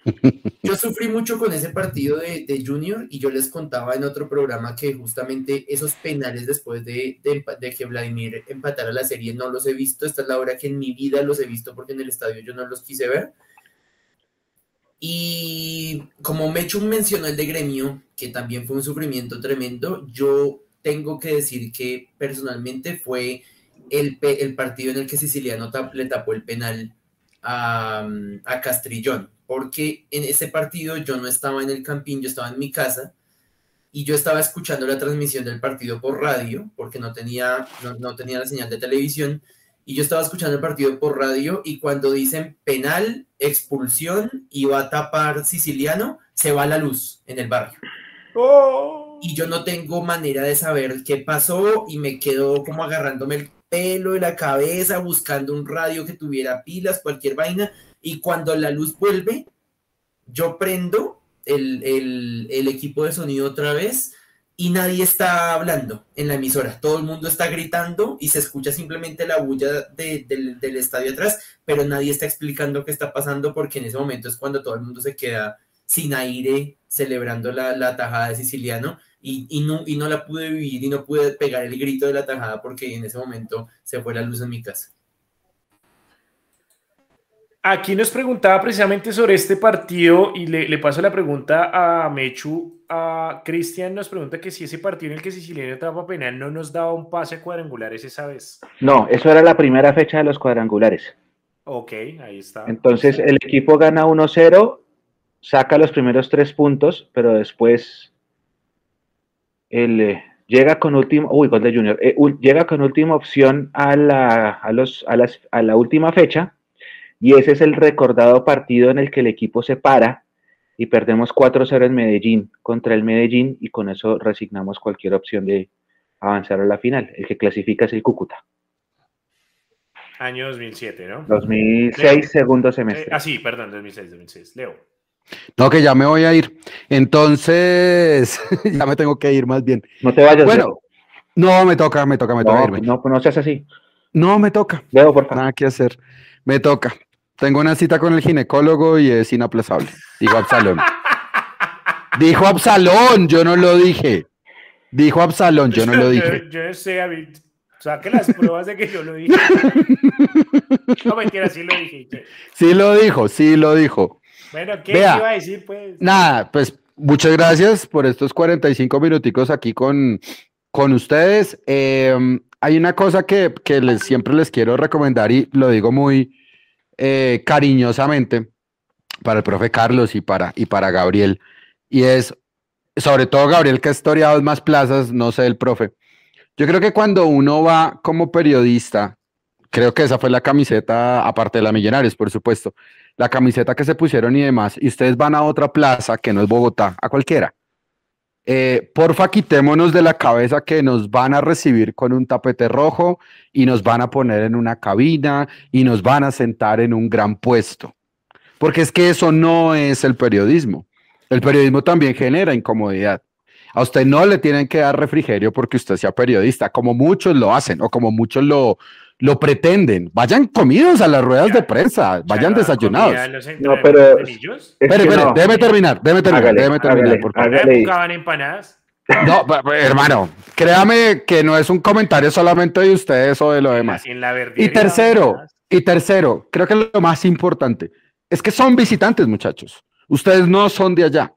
[LAUGHS] Yo sufrí mucho con ese partido de, de, Junior y yo les contaba en otro programa que justamente esos penales después de, de, que Vladimir empatara la serie no los he visto. Esta es la hora que en mi vida los he visto porque en el estadio yo no los quise ver. Y como Mechum mencionó el de gremio, que también fue un sufrimiento tremendo, yo tengo que decir que personalmente fue el, el partido en el que Siciliano le tapó el penal a, a, Castrillón, porque en ese partido yo no estaba en el campín, yo estaba en mi casa y yo estaba escuchando la transmisión del partido por radio, porque no tenía, no, no tenía la señal de televisión, y yo estaba escuchando el partido por radio y cuando dicen penal, expulsión y va a tapar Siciliano, se va la luz en el barrio. Oh y yo no tengo manera de saber qué pasó y me quedo como agarrándome el pelo de la cabeza, buscando un radio que tuviera pilas, cualquier vaina, y cuando la luz vuelve, yo prendo el, el, equipo de sonido otra vez y nadie está hablando en la emisora, todo el mundo está gritando y se escucha simplemente la bulla del, del estadio atrás, pero nadie está explicando qué está pasando porque en ese momento es cuando todo el mundo se queda sin aire celebrando la, la tajada de Siciliano y, no, y no la pude vivir y no pude pegar el grito de la tajada porque en ese momento se fue la luz en mi casa. Aquí nos preguntaba precisamente sobre este partido y le, paso la pregunta a Mechu. A Cristian nos pregunta que si ese partido en el que Siciliano etapa penal no nos daba un pase cuadrangulares esa vez. No, eso era la primera fecha de los cuadrangulares. Ok, ahí está. Entonces el equipo gana 1-0, saca los primeros tres puntos, pero después el, eh, llega con último, uy, de Junior, eh, llega con última opción a la, a, los, a, las, a la última fecha y ese es el recordado partido en el que el equipo se para y perdemos 4-0 en Medellín contra el Medellín y con eso resignamos cualquier opción de avanzar a la final. El que clasifica es el Cúcuta. Año 2007, ¿no? 2006, segundo semestre. Eh, ah, sí, perdón, 2006, 2006. Leo. No, que ya me voy a ir. Entonces, [LAUGHS] ya me tengo que ir más bien. No te vayas. Bueno, no, me toca, me toca, me toca irme. No, pues no seas así. No, me toca. Leo, por favor. Nada que hacer. Me toca. Tengo una cita con el ginecólogo y es inaplazable. Dijo Absalón. [LAUGHS] Dijo Absalón, yo no lo dije. Dijo Absalón, yo no lo [LAUGHS] dije. Yo, yo sé, saque las pruebas de que yo lo dije. No mentira, sí lo dije. Sí lo dijo, sí lo dijo. Bueno, ¿qué Vea. iba a decir, pues? Nada, pues muchas gracias por estos 45 minuticos aquí con, con ustedes. Eh, hay una cosa que, que les, siempre les quiero recomendar y lo digo muy eh, cariñosamente para el profe Carlos y para, y para Gabriel. Y es, sobre todo Gabriel que ha historiado más plazas, no sé el profe. Yo creo que cuando uno va como periodista, creo que esa fue la camiseta, aparte de la Millonarios, por supuesto, la camiseta que se pusieron y demás, y ustedes van a otra plaza que no es Bogotá, a cualquiera. Eh, porfa, quitémonos de la cabeza que nos van a recibir con un tapete rojo y nos van a poner en una cabina y nos van a sentar en un gran puesto. Porque es que eso no es el periodismo. El periodismo también genera incomodidad. A usted no le tienen que dar refrigerio porque usted sea periodista, como muchos lo hacen o como muchos lo, lo pretenden. Vayan comidos a las ruedas de prensa, vayan Ya, desayunados. No, pero- Espere, espere, no. déjeme terminar, déjeme terminar, Hágale, déjeme terminar, hágale, por favor. En la hágale. época van empanadas. No, hermano, créame que no es un comentario solamente de ustedes o de lo demás. En la Y tercero, y tercero, creo que lo más importante es que son visitantes, muchachos. Ustedes no son de allá.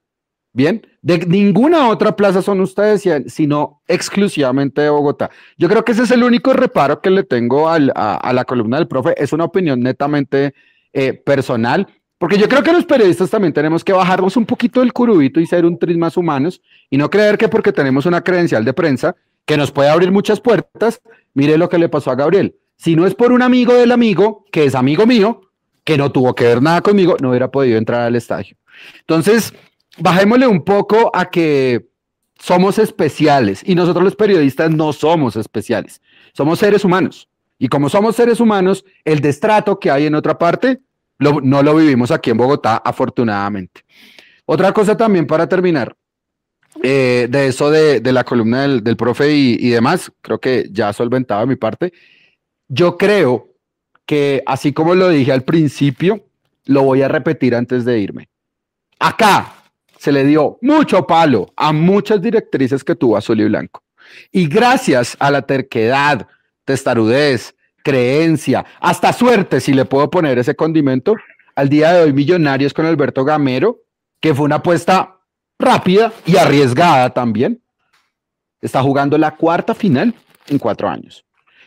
Bien, de ninguna otra plaza son ustedes, sino exclusivamente de Bogotá. Yo creo que ese es el único reparo que le tengo al- a, a la columna del profe. Es una opinión netamente eh, personal, porque yo creo que los periodistas también tenemos que bajarnos un poquito del curubito y ser un tris más humanos y no creer que porque tenemos una credencial de prensa que nos puede abrir muchas puertas, mire lo que le pasó a Gabriel. Si no es por un amigo del amigo, que es amigo mío, que no tuvo que ver nada conmigo, no hubiera podido entrar al estadio. Entonces, bajémosle un poco a que somos especiales y nosotros los periodistas no somos especiales, somos seres humanos. Y como somos seres humanos, el destrato que hay en otra parte no lo vivimos aquí en Bogotá, afortunadamente. Otra cosa también para terminar, eh, de eso de, de la columna del, del profe y, y demás, creo que ya solventaba mi parte. Yo creo que así como lo dije al principio, lo voy a repetir antes de irme. Acá se le dio mucho palo a muchas directrices que tuvo Azul y Blanco. Y gracias a la terquedad, testarudez, creencia, hasta suerte, si le puedo poner ese condimento, al día de hoy Millonarios con Alberto Gamero, que fue una apuesta rápida y arriesgada también, está jugando la cuarta final en cuatro años.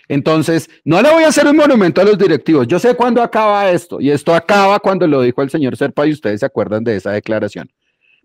Entonces, no le voy a hacer un monumento a los directivos. Yo sé cuándo acaba esto, y esto acaba cuando lo dijo el señor Serpa y ustedes se acuerdan de esa declaración.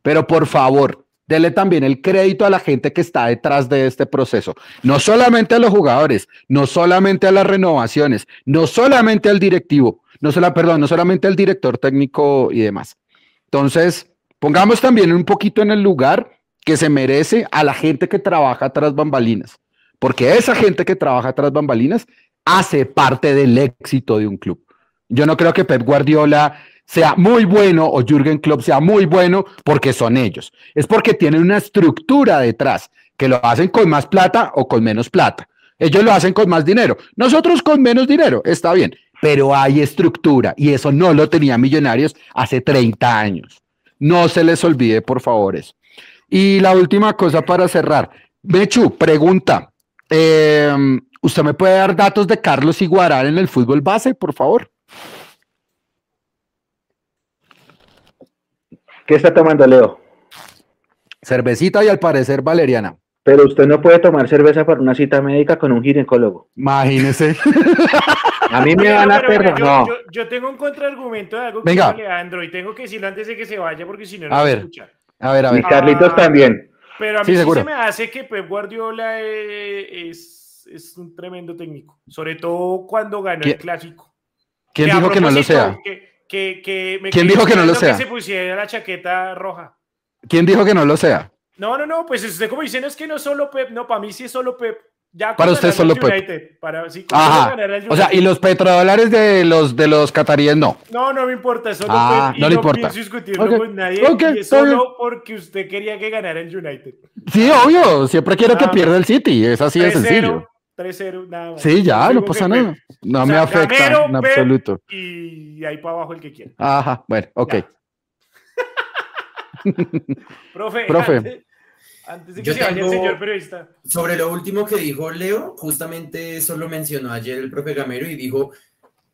Pero por favor, dele también el crédito a la gente que está detrás de este proceso. No solamente a los jugadores, no solamente a las renovaciones, no solamente al directivo, no perdón, no solamente al director técnico y demás. Entonces, pongamos también un poquito en el lugar que se merece a la gente que trabaja tras bambalinas, porque esa gente que trabaja tras bambalinas hace parte del éxito de un club. Yo no creo que Pep Guardiola sea muy bueno o Jürgen Klopp sea muy bueno porque son ellos. Es porque tienen una estructura detrás que lo hacen con más plata o con menos plata. Ellos lo hacen con más dinero. Nosotros con menos dinero, está bien, pero hay estructura y eso no lo tenía Millonarios hace 30 años. No se les olvide, por favor, eso. Y la última cosa para cerrar. Mechu, pregunta. eh, ¿Usted me puede dar datos de Carlos Iguaral en el fútbol base, por favor? ¿Qué está tomando Leo? Cervecita y al parecer valeriana. Pero usted no puede tomar cerveza para una cita médica con un ginecólogo. Imagínese. [LAUGHS] A mí me Pero, van a perder. yo, No. yo, yo tengo un contraargumento de algo que Venga. Leandro y tengo que decirlo antes de que se vaya porque si no, no A se ver. escucha. A ver, a Y ver. Carlitos Ah. también. Pero a mí Sí, sí, se me hace que Pep Guardiola eh, es, es un tremendo técnico, sobre todo cuando ganó ¿Quién- el clásico. ¿Quién Que a dijo que no lo sea? Que, que, que me ¿Quién dijo que no lo sea? se pusiera la chaqueta roja. ¿Quién dijo que no lo sea? No, no, no, pues usted como dicen es que no es solo Pep, no, para mí sí es solo Pep. Ya Para usted solo Pep. Para, sí, Ajá. O sea, y los petrodólares de los de los cataríes no. No, no me importa, solo Ah, Pep, y no le importa. pienso discutirlo Ok, con nadie. ok, y es está bien. solo porque usted quería que ganara el United. Sí, obvio. Siempre quiero que Ah, pierda el City. Es así de 3-0, sencillo. 3-0, nada más. Sí, ya, no pasa nada. No O me afecta Gamero, en absoluto. Y ahí para abajo el que quiera. Ajá, bueno, ok. [LAUGHS] Profe, Profe. Antes, antes de que Yo se vaya el señor periodista. Sobre lo último que dijo Leo, justamente eso lo mencionó ayer el profe Gamero y dijo,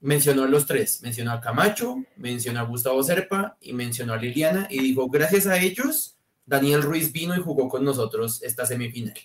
mencionó a los tres, mencionó a Camacho, mencionó a Gustavo Serpa y mencionó a Liliana y dijo, gracias a ellos, Daniel Ruiz vino y jugó con nosotros esta semifinal.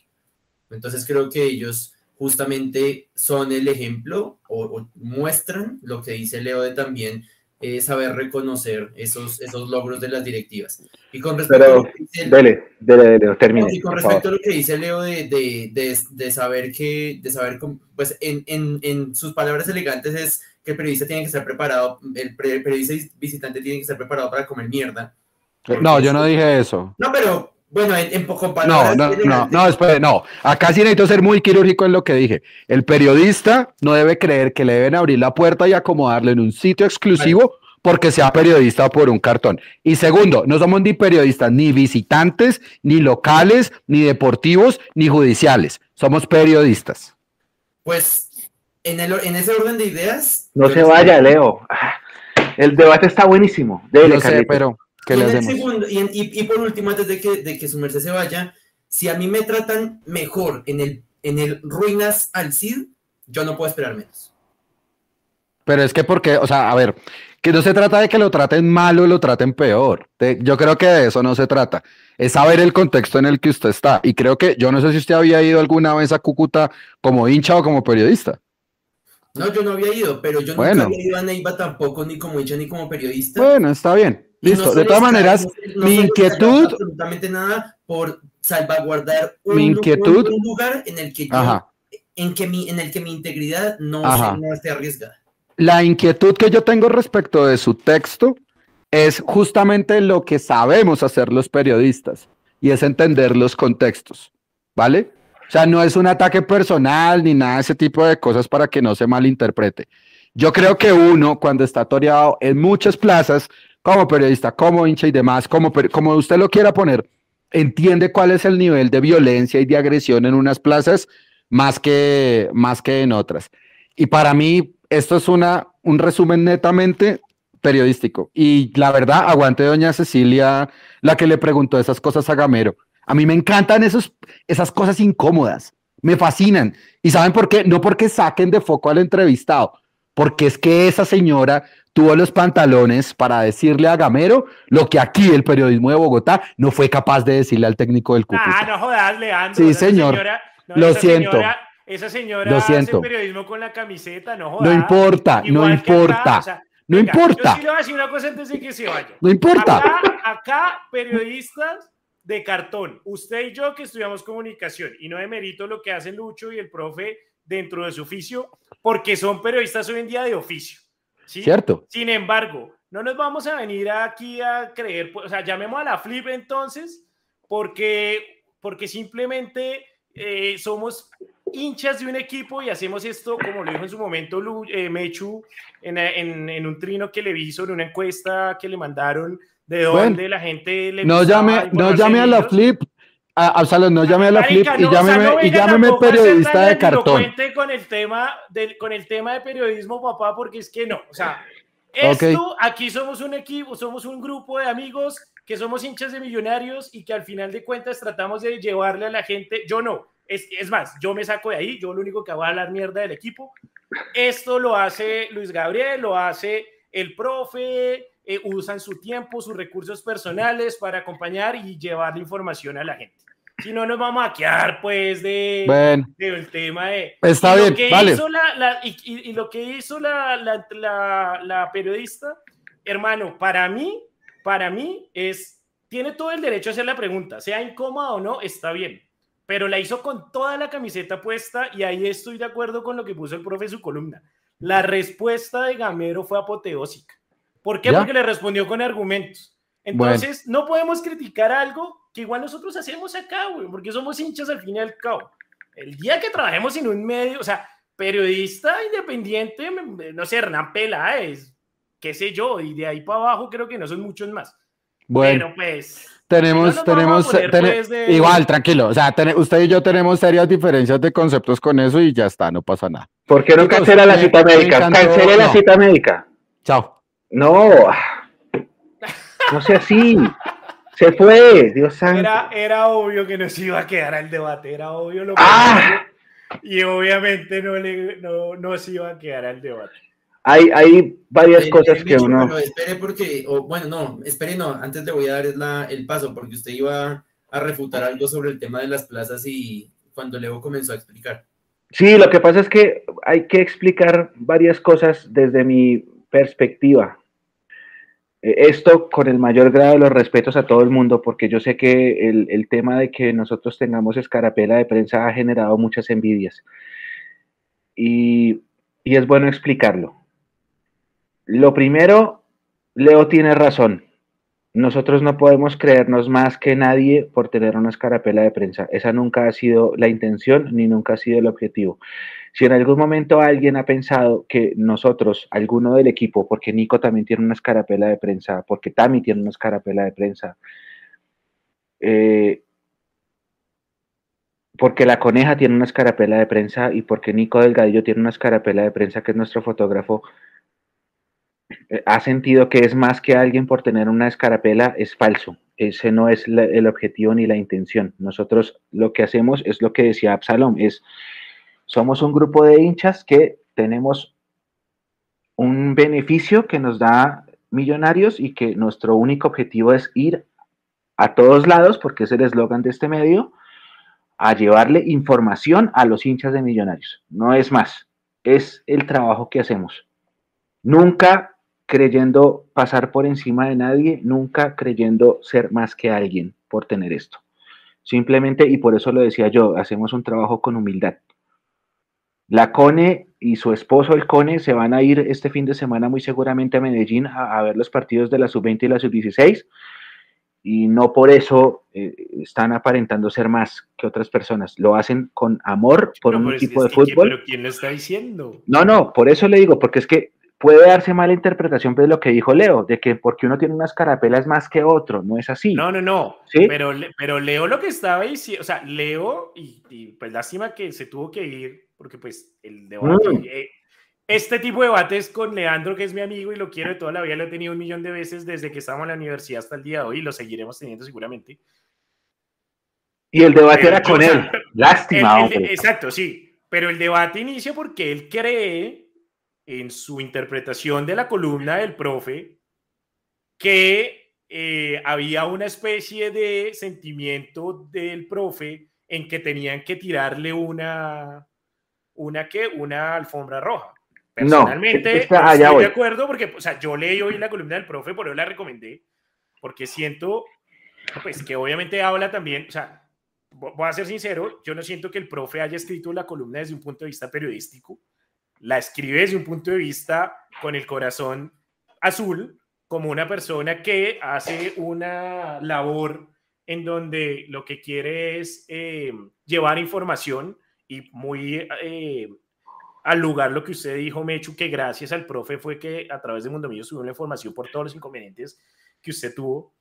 Entonces creo que ellos justamente son el ejemplo o, muestran lo que dice Leo de también eh, saber reconocer esos, esos logros de las directivas. Y con respecto a lo que dice dele, dele, dele, termine, y con respecto a lo que dice Leo de, de, de, de saber que, de saber, pues en, en, en, sus palabras elegantes es que el periodista tiene que estar preparado, el periodista visitante tiene que estar preparado para comer mierda. No, yo no dije eso. No, pero bueno, en, poco palabras. No, no, no, no, espere, no. Acá sí necesito ser muy quirúrgico en lo que dije. El periodista no debe creer que le deben abrir la puerta y acomodarle en un sitio exclusivo porque sea periodista por un cartón. Y segundo, no somos ni periodistas, ni visitantes, ni locales, ni deportivos, ni judiciales. Somos periodistas. Pues en, el, en ese orden de ideas. No se vaya, Leo. El debate está buenísimo. Dele, sé, pero y, por último, antes de que, de que su merced se vaya, si a mí me tratan mejor en el, en el Ruinas al Cid, yo no puedo esperar menos. Pero es que porque, o sea, a ver, que no se trata de que lo traten mal o lo traten peor. yo creo que de eso no se trata. Es saber el contexto en el que usted está. Y creo que, yo no sé si usted había ido alguna vez a Cúcuta como hincha o como periodista. No, yo no había ido, pero yo nunca había ido a Neiva tampoco, ni como hincha ni como periodista. Bueno, está bien. Listo, de todas maneras, mi inquietud. Absolutamente nada por salvaguardar un, mi inquietud, un lugar en el que en, que mi, en el que mi integridad no, no esté arriesgada. La inquietud que yo tengo respecto de su texto es justamente lo que sabemos hacer los periodistas y es entender los contextos, ¿vale? O sea, no es un ataque personal ni nada de ese tipo de cosas para que no se malinterprete. Yo creo que uno, cuando está toreado en muchas plazas, como periodista, como hincha y demás, como, como usted lo quiera poner, entiende cuál es el nivel de violencia y de agresión en unas plazas más que, más que en otras. Y para mí, esto es una, un resumen netamente periodístico. Y la verdad, aguante doña Cecilia, la que le preguntó esas cosas a Gamero. A mí me encantan esos, esas cosas incómodas, me fascinan. ¿Y saben por qué? No porque saquen de foco al entrevistado, porque es que esa señora tuvo los pantalones para decirle a Gamero lo que aquí el periodismo de Bogotá no fue capaz de decirle al técnico del Cúcuta. Ah, no jodas, Leandro. Sí, señor. lo siento. esa señora lo siento. hace periodismo con la camiseta, no jodas. No importa, no importa. no importa. Yo sí le voy a decir una cosa antes de que se vaya. No importa. Acá, acá, periodistas de cartón, usted y yo que estudiamos comunicación, y no de mérito lo que hacen Lucho y el profe dentro de su oficio, porque son periodistas hoy en día de oficio. Cierto. Sin embargo, no nos vamos a venir aquí a creer, pues, o sea, llamemos a la flip entonces, porque, porque simplemente eh, somos hinchas de un equipo y hacemos esto, como lo dijo en su momento eh, Mechu, en, en, un trino que le vi sobre una encuesta que le mandaron de dónde la gente le no llame, no llame a la flip, a, no llame a la flip y llámeme, y llámeme periodista de cartón. Con el, tema del, con el tema de periodismo, papá, porque es que no. O sea, esto, aquí somos un equipo, somos un grupo de amigos que somos hinchas de millonarios y que al final de cuentas tratamos de llevarle a la gente. Yo no. Es, es más, yo me saco de ahí, yo lo único que voy a hablar mierda del equipo. Esto lo hace Luis Gabriel, lo hace el profe, eh, usan su tiempo, sus recursos personales para acompañar y llevar la información a la gente. Si no, nos vamos a quedar, pues, de, del tema de... Está bien, vale. y, lo que hizo la, la, la, periodista, hermano, para mí, para mí es, tiene todo el derecho a hacer la pregunta, sea incómoda o no, está bien, pero la hizo con toda la camiseta puesta y ahí estoy de acuerdo con lo que puso el profe en su columna. La respuesta de Gamero fue apoteósica. ¿Por qué? Porque le respondió con argumentos. Entonces, no podemos criticar algo que igual nosotros hacemos acá, güey, porque somos hinchas al fin y al cabo. El día que trabajemos en un medio, o sea, periodista independiente, no sé, Hernán Peláez, qué sé yo, y de ahí para abajo creo que no son muchos más. Bueno, pues. Tenemos, tenemos, pues, igual, tranquilo, o sea, usted y yo tenemos serias diferencias de conceptos con eso y ya está, no pasa nada. ¿Por qué no cancela la cita médica? Cancele la cita médica. Chao. No, [LAUGHS] no sea así. Se fue, Dios santo. Era, obvio que no se iba a quedar al debate, era obvio lo que ¡Ah! Y obviamente no, le, no, no se iba a quedar al debate. hay, hay varias cosas que uno... Pero espere porque, o, bueno, no, espere no, antes le voy a dar la, el paso porque usted iba a refutar algo sobre el tema de las plazas y cuando Leo comenzó a explicar. Sí, lo que pasa es que hay que explicar varias cosas desde mi perspectiva. Eh, esto con el mayor grado de los respetos a todo el mundo, porque yo sé que el, el tema de que nosotros tengamos escarapela de prensa ha generado muchas envidias. Y, y es bueno explicarlo. Lo primero, Leo tiene razón. Nosotros no podemos creernos más que nadie por tener una escarapela de prensa. Esa nunca ha sido la intención ni nunca ha sido el objetivo. Si en algún momento alguien ha pensado que nosotros, alguno del equipo, porque Nico también tiene una escarapela de prensa, porque Tami tiene una escarapela de prensa, eh, porque la coneja tiene una escarapela de prensa y porque Nico Delgadillo tiene una escarapela de prensa, que es nuestro fotógrafo, ha sentido que es más que alguien por tener una escarapela, es falso. Ese no es el objetivo ni la intención. Nosotros lo que hacemos es lo que decía Absalom, es somos un grupo de hinchas que tenemos un beneficio que nos da millonarios y que nuestro único objetivo es ir a todos lados, porque es el eslogan de este medio, a llevarle información a los hinchas de millonarios. No es más, es el trabajo que hacemos. Nunca creyendo pasar por encima de nadie, nunca creyendo ser más que alguien por tener esto. Simplemente, y por eso lo decía yo, hacemos un trabajo con humildad. La Cone y su esposo, el Cone, se van a ir este fin de semana muy seguramente a Medellín a, ver los partidos de la sub-20 y la sub-16 y no por eso eh, están aparentando ser más que otras personas. Lo hacen con amor por un equipo de fútbol. ¿Pero quién lo está diciendo? No, no, por eso le digo, porque es que puede darse mala interpretación de lo que dijo Leo, de que porque uno tiene una escarapela es más que otro, no es así. No, no, no, ¿Sí? pero, pero Leo lo que estaba diciendo, o sea, Leo, y, pues lástima que se tuvo que ir, porque pues el debate, mm. eh, este tipo de debates con Leandro, que es mi amigo y lo quiero de toda la vida, lo he tenido un millón de veces desde que estábamos en la universidad hasta el día de hoy, y lo seguiremos teniendo seguramente. Y el debate era con él, lástima. exacto, sí, pero el debate inicia porque él cree en su interpretación de la columna del profe que eh, había una especie de sentimiento del profe en que tenían que tirarle una, una, ¿qué? una alfombra roja. Personalmente, no, estoy de acuerdo porque, o sea, yo leí hoy la columna del profe, por eso la recomendé, porque siento, pues, que obviamente habla también, o sea, voy a ser sincero, yo no siento que el profe haya escrito la columna desde un punto de vista periodístico, la escribe desde un punto de vista con el corazón azul, como una persona que hace una labor en donde lo que quiere es eh, llevar información y muy eh, al lugar lo que usted dijo, Mechu, que gracias al profe fue que a través de Mundo Mío subió la información por todos los inconvenientes que usted tuvo.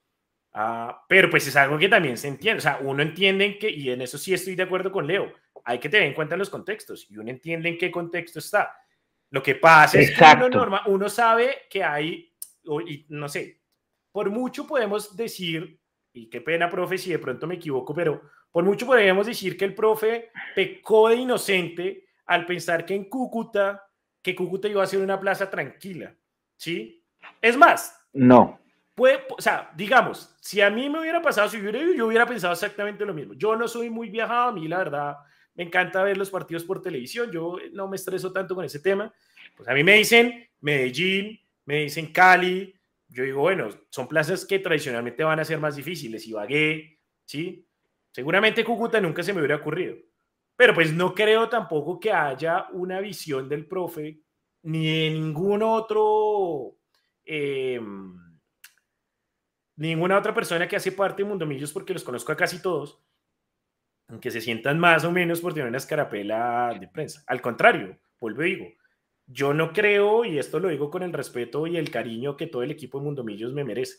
Ah, pero pues es algo que también se entiende, o sea, uno entiende que, y en eso sí estoy de acuerdo con Leo, hay que tener en cuenta los contextos y uno entiende en qué contexto está. Lo que pasa es que uno, uno sabe que hay, y no sé, por mucho podemos decir, y qué pena, profe, si de pronto me equivoco, pero por mucho podríamos decir que el profe pecó de inocente al pensar que en Cúcuta, que Cúcuta iba a ser una plaza tranquila, ¿sí? Es más, no. Puede, o sea, digamos, si a mí me hubiera pasado, si hubiera, yo hubiera pensado exactamente lo mismo. Yo no soy muy viajado, a mí la verdad, me encanta ver los partidos por televisión, yo no me estreso tanto con ese tema. Pues a mí me dicen Medellín, me dicen Cali, yo digo, bueno, son plazas que tradicionalmente van a ser más difíciles, Ibagué, ¿sí? Seguramente Cúcuta nunca se me hubiera ocurrido. Pero pues no creo tampoco que haya una visión del profe ni de ningún otro, em, ninguna otra persona que hace parte de Mundo Millos, porque los conozco a casi todos, que se sientan más o menos por tener una escarapela de prensa. Al contrario, vuelvo y digo, yo no creo, y esto lo digo con el respeto y el cariño que todo el equipo de Mundomillos me merece,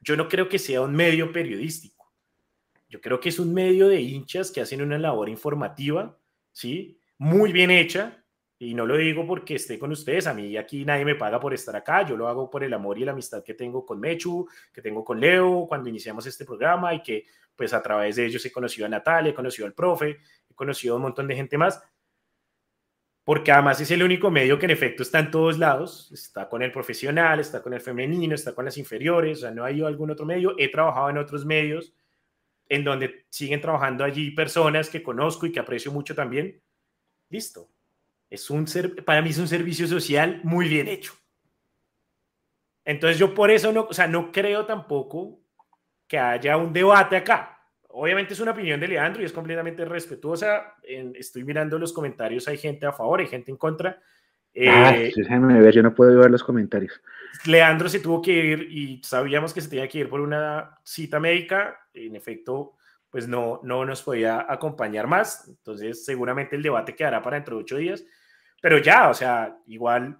yo no creo que sea un medio periodístico. Yo creo que es un medio de hinchas que hacen una labor informativa, ¿sí? Muy bien hecha, y no lo digo porque esté con ustedes, a mí aquí nadie me paga por estar acá, yo lo hago por el amor y la amistad que tengo con Mechu, que tengo con Leo cuando iniciamos este programa y que pues a través de ellos he conocido a Natalia, he conocido al profe, he conocido a un montón de gente más. porque además es el único medio que en efecto está en todos lados, está con el profesional, está con el femenino, está con las inferiores, o sea, no hay algún otro medio, he trabajado en otros medios en donde siguen trabajando allí personas que conozco y que aprecio mucho también, listo. Es un para mí es un servicio social muy bien hecho. Entonces yo por eso no, o sea, no creo tampoco que haya un debate acá. Obviamente es una opinión de Leandro y es completamente respetuosa. estoy mirando los comentarios, hay gente a favor, hay gente en contra. Ah, eh, ver, yo no puedo ver los comentarios. Leandro se tuvo que ir y sabíamos que se tenía que ir por una cita médica. En efecto, pues no, no nos podía acompañar más. Entonces, seguramente el debate quedará para dentro de ocho días. Pero ya, o sea, igual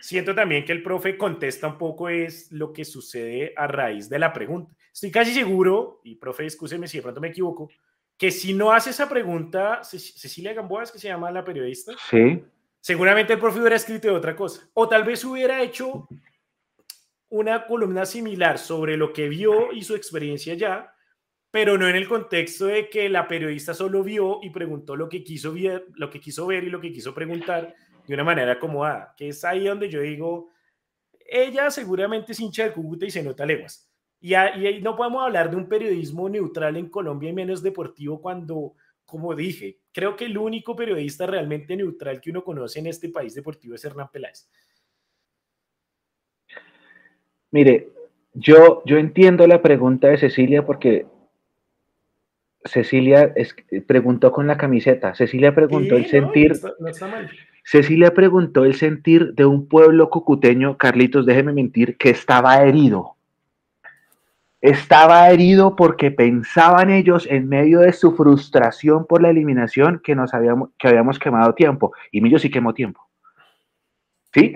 siento también que el profe contesta un poco es lo que sucede a raíz de la pregunta. Estoy casi seguro, y profe, escúcheme si de pronto me equivoco, que si no hace esa pregunta, Cecilia Gamboa es que se llama la periodista. Sí. Seguramente el profe hubiera escrito de otra cosa. O tal vez hubiera hecho una columna similar sobre lo que vio y su experiencia ya, pero no en el contexto de que la periodista solo vio y preguntó lo que quiso ver, lo que quiso ver y lo que quiso preguntar de una manera acomodada, que es ahí donde yo digo, ella seguramente es hincha del Cúcuta y se nota leguas. Y, ahí no podemos hablar de un periodismo neutral en Colombia y menos deportivo cuando, como dije, creo que el único periodista realmente neutral que uno conoce en este país deportivo es Hernán Peláez. Mire, yo, yo entiendo la pregunta de Cecilia porque Cecilia preguntó con la camiseta. Cecilia preguntó el sentir. Cecilia preguntó el sentir de un pueblo cucuteño, Carlitos, déjeme mentir, que estaba herido estaba herido porque pensaban ellos en medio de su frustración por la eliminación que nos habíamos, que habíamos quemado tiempo. Y Millo sí quemó tiempo. ¿Sí?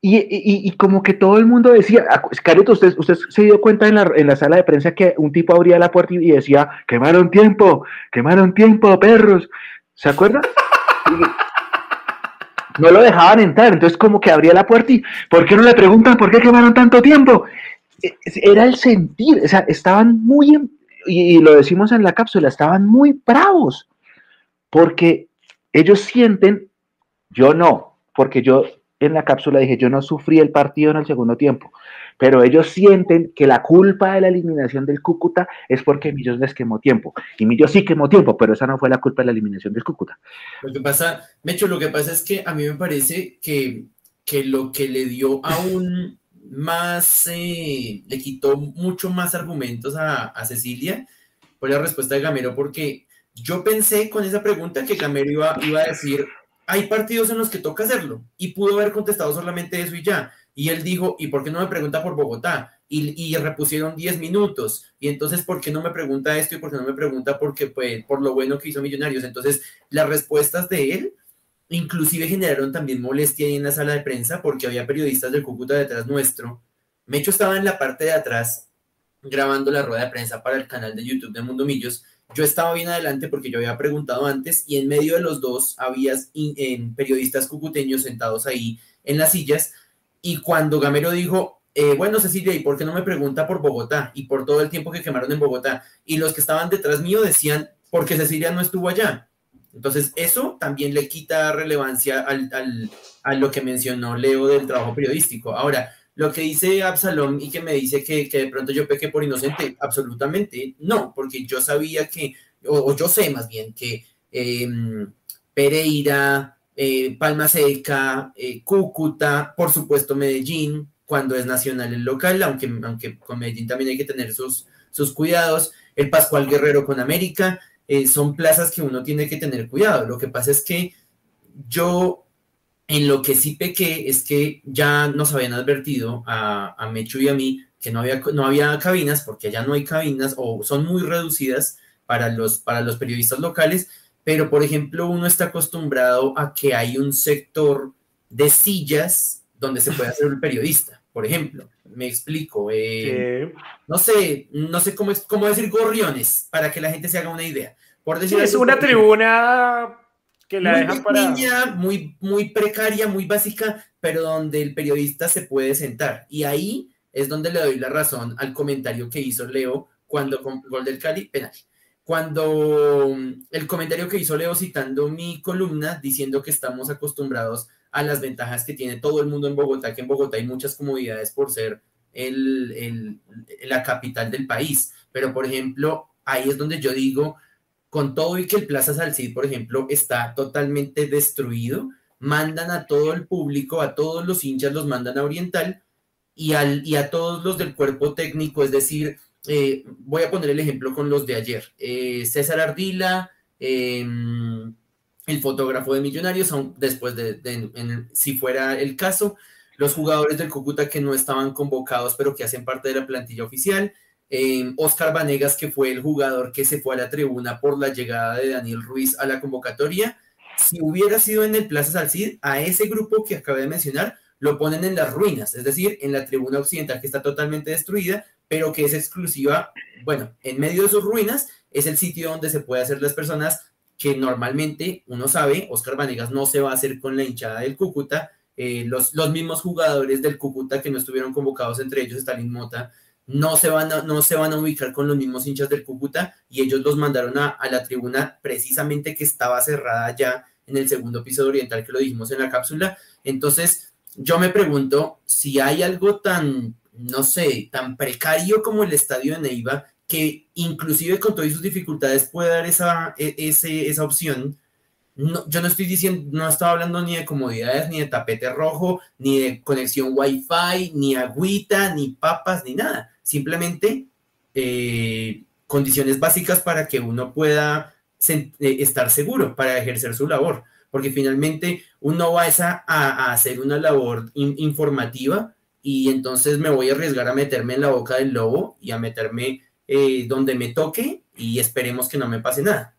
Y, como que todo el mundo decía, Carito, usted, se dio cuenta en la, en la, sala de prensa que un tipo abría la puerta y decía, quemaron tiempo, quemaron tiempo, perros. ¿Se acuerda? no lo dejaban entrar, entonces como que abría la puerta y, ¿por qué no le preguntan por qué quemaron tanto tiempo? Era el sentir, o sea, estaban muy, y, lo decimos en la cápsula, estaban muy bravos, porque ellos sienten, yo no, porque yo en la cápsula dije, yo no sufrí el partido en el segundo tiempo, pero ellos sienten que la culpa de la eliminación del Cúcuta es porque Millos les quemó tiempo. Y Millos sí quemó tiempo, pero esa no fue la culpa de la eliminación del Cúcuta. Lo que pasa, Mecho, lo que pasa es que a mí me parece que, que lo que le dio a un más, eh, le quitó mucho más argumentos a, Cecilia por la respuesta de Gamero, porque yo pensé con esa pregunta que Gamero iba, iba a decir, hay partidos en los que toca hacerlo, y pudo haber contestado solamente eso y ya. Y él dijo, ¿y por qué no me pregunta por Bogotá? Y, y, repusieron 10 minutos. Y entonces, ¿por qué no me pregunta esto y por qué no me pregunta porque, pues, por lo bueno que hizo Millonarios? Entonces, las respuestas de él Inclusive generaron también molestia ahí en la sala de prensa porque había periodistas del Cúcuta detrás nuestro. Mecho estaba en la parte de atrás grabando la rueda de prensa para el canal de YouTube de Mundo Millos. Yo estaba bien adelante porque yo había preguntado antes y en medio de los dos había periodistas cucuteños sentados ahí en las sillas y cuando Gamero dijo, eh, bueno Cecilia, ¿y por qué no me pregunta por Bogotá y por todo el tiempo que quemaron en Bogotá? Y los que estaban detrás mío decían, porque Cecilia no estuvo allá. Entonces, eso también le quita relevancia al, a lo que mencionó Leo del trabajo periodístico. Ahora, lo que dice Absalom y que me dice que, de pronto yo pequé por inocente, absolutamente no, porque yo sabía que, o, yo sé más bien, que em, Pereira, eh, Palma Seca, eh, Cúcuta, por supuesto Medellín, cuando es nacional el local, aunque, aunque con Medellín también hay que tener sus, sus cuidados, el Pascual Guerrero con América, eh, son plazas que uno tiene que tener cuidado. Lo que pasa es que yo en lo que sí pequé es que ya nos habían advertido a, a Mechu y a mí que no había, no había cabinas, porque ya no hay cabinas o son muy reducidas para los, para los periodistas locales, pero por ejemplo uno está acostumbrado a que hay un sector de sillas donde se puede hacer el periodista, por ejemplo me explico. Eh, no sé, no sé cómo, cómo decir gorriones para que la gente se haga una idea. Por decir es una tribuna que la dejan para. Muy, muy precaria, muy básica, pero donde el periodista se puede sentar. Y ahí es donde le doy la razón al comentario que hizo Leo cuando con gol del Cali, penal. cuando el comentario que hizo Leo citando mi columna diciendo que estamos acostumbrados a las ventajas que tiene todo el mundo en Bogotá, que en Bogotá hay muchas comodidades por ser el, la capital del país. Pero, por ejemplo, ahí es donde yo digo, con todo y que el Plaza Salcid, por ejemplo, está totalmente destruido, mandan a todo el público, a todos los hinchas los mandan a Oriental y, al, y a todos los del cuerpo técnico, es decir, eh, voy a poner el ejemplo con los de ayer. Eh, César Ardila, em, el fotógrafo de Millonarios, después de, si fuera el caso, los jugadores del Cúcuta que no estaban convocados, pero que hacen parte de la plantilla oficial, Oscar Vanegas, que fue el jugador que se fue a la tribuna por la llegada de Daniel Ruiz a la convocatoria. Si hubiera sido en el Plaza Salcid, a ese grupo que acabé de mencionar, lo ponen en las ruinas, es decir, en la tribuna occidental que está totalmente destruida, pero que es exclusiva, bueno, en medio de sus ruinas es el sitio donde se puede hacer las personas que normalmente uno sabe, Oscar Vanegas no se va a hacer con la hinchada del Cúcuta, eh, los, los mismos jugadores del Cúcuta que no estuvieron convocados, entre ellos Stalin Mota, no se van a, no se van a ubicar con los mismos hinchas del Cúcuta y ellos los mandaron a, la tribuna precisamente que estaba cerrada ya en el segundo piso de Oriental que lo dijimos en la cápsula. Entonces, yo me pregunto si hay algo tan, no sé, tan precario como el estadio de Neiva, que inclusive con todas sus dificultades puede dar esa, e, esa opción. Yo no estoy diciendo, no estaba hablando ni de comodidades, ni de tapete rojo, ni de conexión wifi, ni agüita, ni papas, ni nada simplemente eh, condiciones básicas para que uno pueda eh, estar seguro para ejercer su labor, porque finalmente uno va a hacer una labor informativa y entonces me voy a arriesgar a meterme en la boca del lobo y a meterme eh, donde me toque y esperemos que no me pase nada.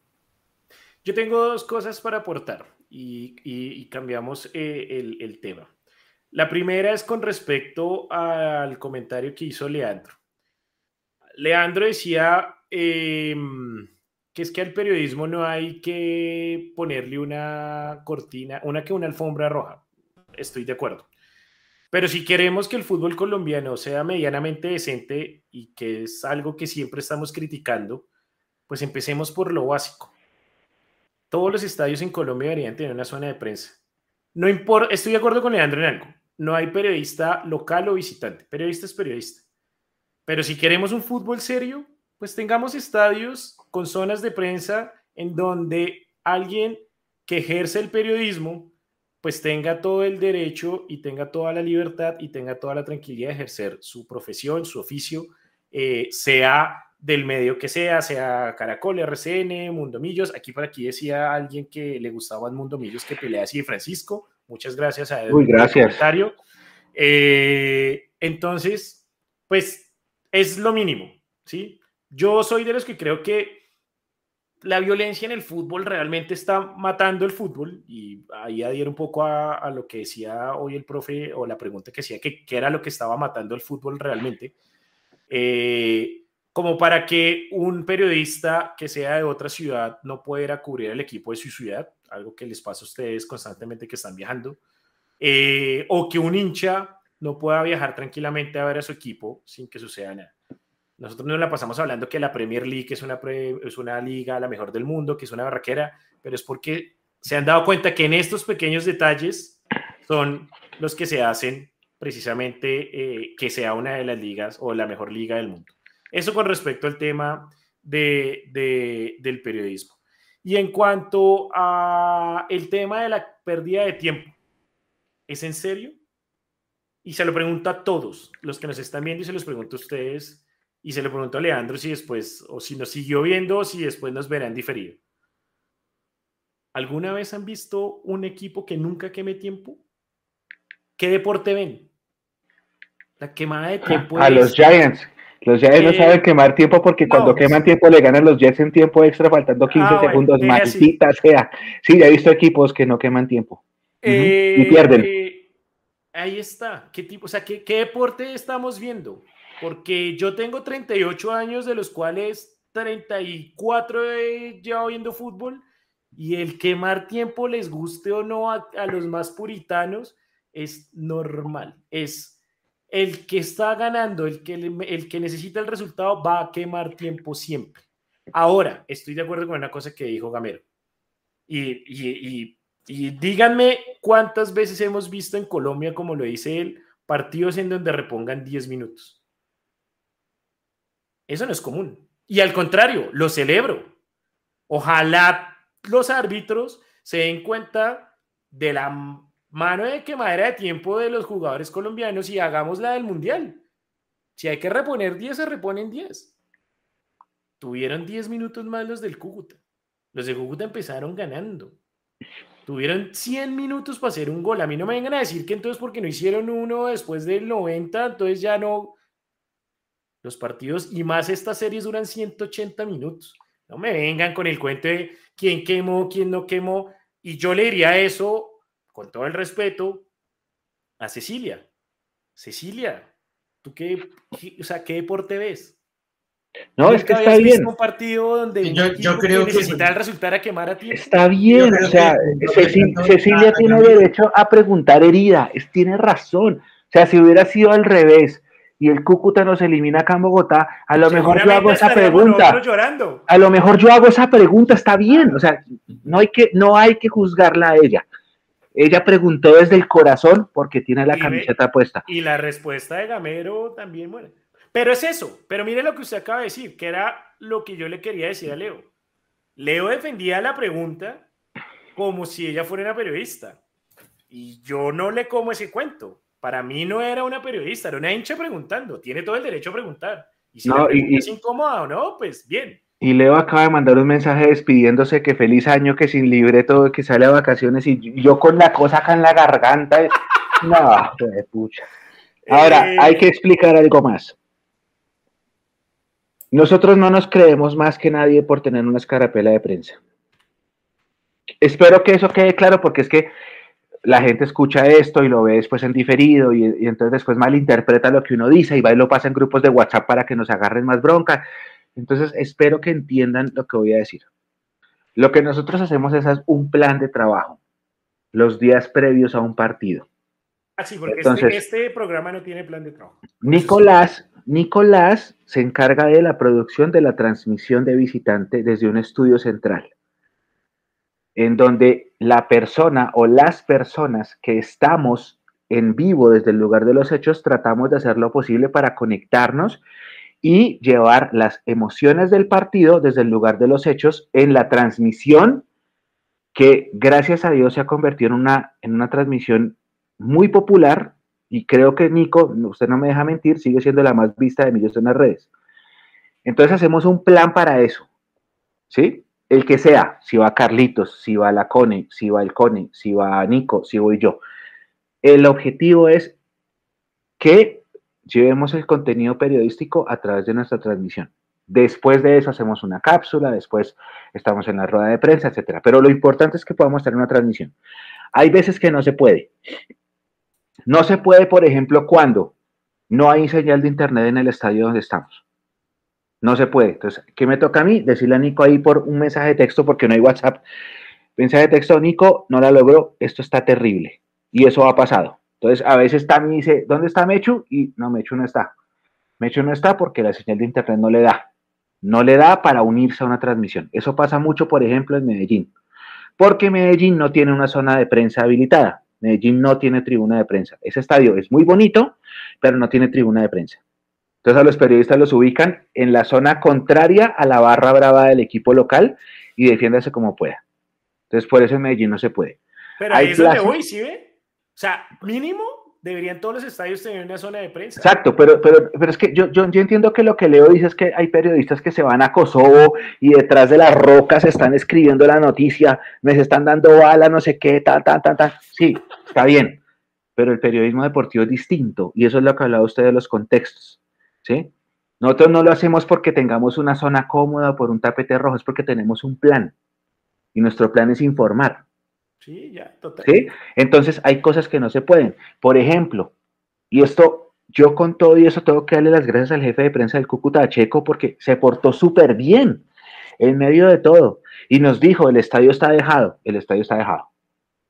Yo tengo dos cosas para aportar y, cambiamos el, el tema. La primera es con respecto al comentario que hizo Leandro. Leandro decía em, que es que al periodismo no hay que ponerle una cortina, una que una alfombra roja. Estoy de acuerdo. Pero si queremos que el fútbol colombiano sea medianamente decente y que es algo que siempre estamos criticando, pues empecemos por lo básico. Todos los estadios en Colombia deberían tener una zona de prensa. No importa, estoy de acuerdo con Leandro en algo. No hay periodista local o visitante. Periodista es periodista. Pero si queremos un fútbol serio, pues tengamos estadios con zonas de prensa en donde alguien que ejerce el periodismo, pues tenga todo el derecho y tenga toda la libertad y tenga toda la tranquilidad de ejercer su profesión, su oficio, eh, sea del medio que sea, sea Caracol, RCN, Mundo Millos. Aquí por aquí decía alguien que le gustaba Mundo Millos que pelea así, Francisco. Muchas gracias a él. Muy gracias. Eh, entonces, pues es lo mínimo, ¿sí? Yo soy de los que creo que la violencia en el fútbol realmente está matando el fútbol y ahí adhiero un poco a, lo que decía hoy el profe o la pregunta que hacía, que qué era lo que estaba matando el fútbol realmente. Eh, como para que un periodista que sea de otra ciudad no pueda cubrir el equipo de su ciudad, algo que les pasa a ustedes constantemente que están viajando, eh, o que un hincha no pueda viajar tranquilamente a ver a su equipo sin que suceda nada. Nosotros no la pasamos hablando que la Premier League es una, es una liga la mejor del mundo, que es una barraquera, pero es porque se han dado cuenta que en estos pequeños detalles son los que se hacen precisamente eh, que sea una de las ligas o la mejor liga del mundo. Eso con respecto al tema de, de, del periodismo. Y en cuanto a el tema de la pérdida de tiempo, ¿es en serio? Y se lo pregunto a todos los que nos están viendo y se los pregunto a ustedes y se lo pregunto a Leandro si después, o si nos siguió viendo o si después nos verán diferido. ¿Alguna vez han visto un equipo que nunca queme tiempo? ¿Qué deporte ven? La quemada de tiempo. A los Giants. Los Giants no saben quemar tiempo porque cuando queman tiempo le ganan los Jets en tiempo extra faltando 15 ah, segundos. Maldita sea. Sí, ya he visto equipos que no queman tiempo. y pierden. Eh, Ahí está. ¿Qué tipo, o sea, qué, deporte estamos viendo? Porque yo tengo 38 años, de los cuales 34 he llevado viendo fútbol, y el quemar tiempo, les guste o no a, los más puritanos, es normal. Es el que está ganando, el que, el que necesita el resultado, va a quemar tiempo siempre. Ahora, estoy de acuerdo con una cosa que dijo Gamero. Y, díganme cuántas veces hemos visto en Colombia, como lo dice él, partidos en donde repongan 10 minutos. Eso no es común. Y al contrario, lo celebro. Ojalá los árbitros se den cuenta de la mano de quemadera de tiempo de los jugadores colombianos y hagamos la del Mundial. Si hay que reponer 10, se reponen 10. Tuvieron 10 minutos más los del Cúcuta. Los de Cúcuta empezaron ganando. Tuvieron 100 minutos para hacer un gol. A mí no me vengan a decir que entonces porque no hicieron uno después del 90, entonces ya no. Los partidos y más estas series duran 180 minutos. No me vengan con el cuento de quién quemó, quién no quemó. Y yo le diría eso, con todo el respeto, a Cecilia. Cecilia, ¿tú qué, o sea, qué deporte ves? No, es que está bien. un partido donde yo, creo que, necesita resultar a quemar a ti. Está bien, o sea, Cecilia, tiene derecho a preguntar herida, es, tiene razón. O sea, si hubiera sido al revés y el Cúcuta nos elimina acá en Bogotá, a lo mejor yo hago esa pregunta. A lo mejor yo hago esa pregunta, está bien. O sea, no hay que, no hay que juzgarla a ella. Ella preguntó desde el corazón porque tiene la camiseta puesta. Y la respuesta de Gamero también, bueno. Pero es eso, pero mire lo que usted acaba de decir, que era lo que yo le quería decir a Leo. Leo defendía la pregunta como si ella fuera una periodista. Y yo no le como ese cuento. Para mí no era una periodista, era una hincha preguntando. Tiene todo el derecho a preguntar. Y si no, es incómoda o no, pues bien. Y Leo acaba de mandar un mensaje despidiéndose que feliz año, que sin libreto, que sale a vacaciones y yo con la cosa acá en la garganta. [LAUGHS] no, pucha. Ahora, eh, hay que explicar algo más. Nosotros no nos creemos más que nadie por tener una escarapela de prensa. Espero que eso quede claro porque es que la gente escucha esto y lo ve después en diferido y, entonces después malinterpreta lo que uno dice y va y lo pasa en grupos de WhatsApp para que nos agarren más bronca. Entonces espero que entiendan lo que voy a decir. Lo que nosotros hacemos es un plan de trabajo los días previos a un partido. Ah, sí, porque este, este programa no tiene plan de trabajo. Nicolás Nicolás se encarga de la producción de la transmisión de visitante desde un estudio central, en donde la persona o las personas que estamos en vivo desde el lugar de los hechos tratamos de hacer lo posible para conectarnos y llevar las emociones del partido desde el lugar de los hechos en la transmisión que gracias a Dios se ha convertido en una, en una transmisión muy popular y creo que Nico, usted no me deja mentir, sigue siendo la más vista de millones en las redes. Entonces hacemos un plan para eso, ¿sí? El que sea, si va Carlitos, si va la Cone, si va el Cone, si va Nico, si voy yo. El objetivo es que llevemos el contenido periodístico a través de nuestra transmisión. Después de eso hacemos una cápsula, después estamos en la rueda de prensa, etcétera. Pero lo importante es que podamos tener una transmisión. Hay veces que no se puede. No se puede, por ejemplo, cuando no hay señal de internet en el estadio donde estamos. No se puede. Entonces, ¿qué me toca a mí? Decirle a Nico ahí por un mensaje de texto, porque no hay WhatsApp. Mensaje de texto, Nico, no la logró, esto está terrible. Y eso ha pasado. Entonces, a veces Tami dice, ¿dónde está Mechu? Y no, Mechu no está. Mechu no está porque la señal de internet no le da. No le da para unirse a una transmisión. Eso pasa mucho, por ejemplo, en Medellín. Porque Medellín no tiene una zona de prensa habilitada. Medellín no tiene tribuna de prensa. Ese estadio es muy bonito, pero no tiene tribuna de prensa. Entonces a los periodistas los ubican en la zona contraria a la barra brava del equipo local y defiéndase como pueda. Entonces por eso en Medellín no se puede. Pero ahí es donde voy, ¿sí ve? O sea, mínimo deberían todos los estadios tener una zona de prensa. Exacto, pero, pero, pero es que yo, yo, yo, entiendo que lo que Leo dice es que hay periodistas que se van a Kosovo y detrás de las rocas están escribiendo la noticia, me están dando bala, no sé qué, ta, ta, ta, ta. Sí, está bien, pero el periodismo deportivo es distinto y eso es lo que hablaba usted de los contextos, ¿sí? Nosotros no lo hacemos porque tengamos una zona cómoda por un tapete rojo, es porque tenemos un plan y nuestro plan es informar. Sí, ya, total. ¿Sí? Entonces hay cosas que no se pueden. Por ejemplo, y esto, yo con todo y eso tengo que darle las gracias al jefe de prensa del Cúcuta Checo porque se portó súper bien en medio de todo. Y nos dijo, el estadio está dejado, el estadio está dejado.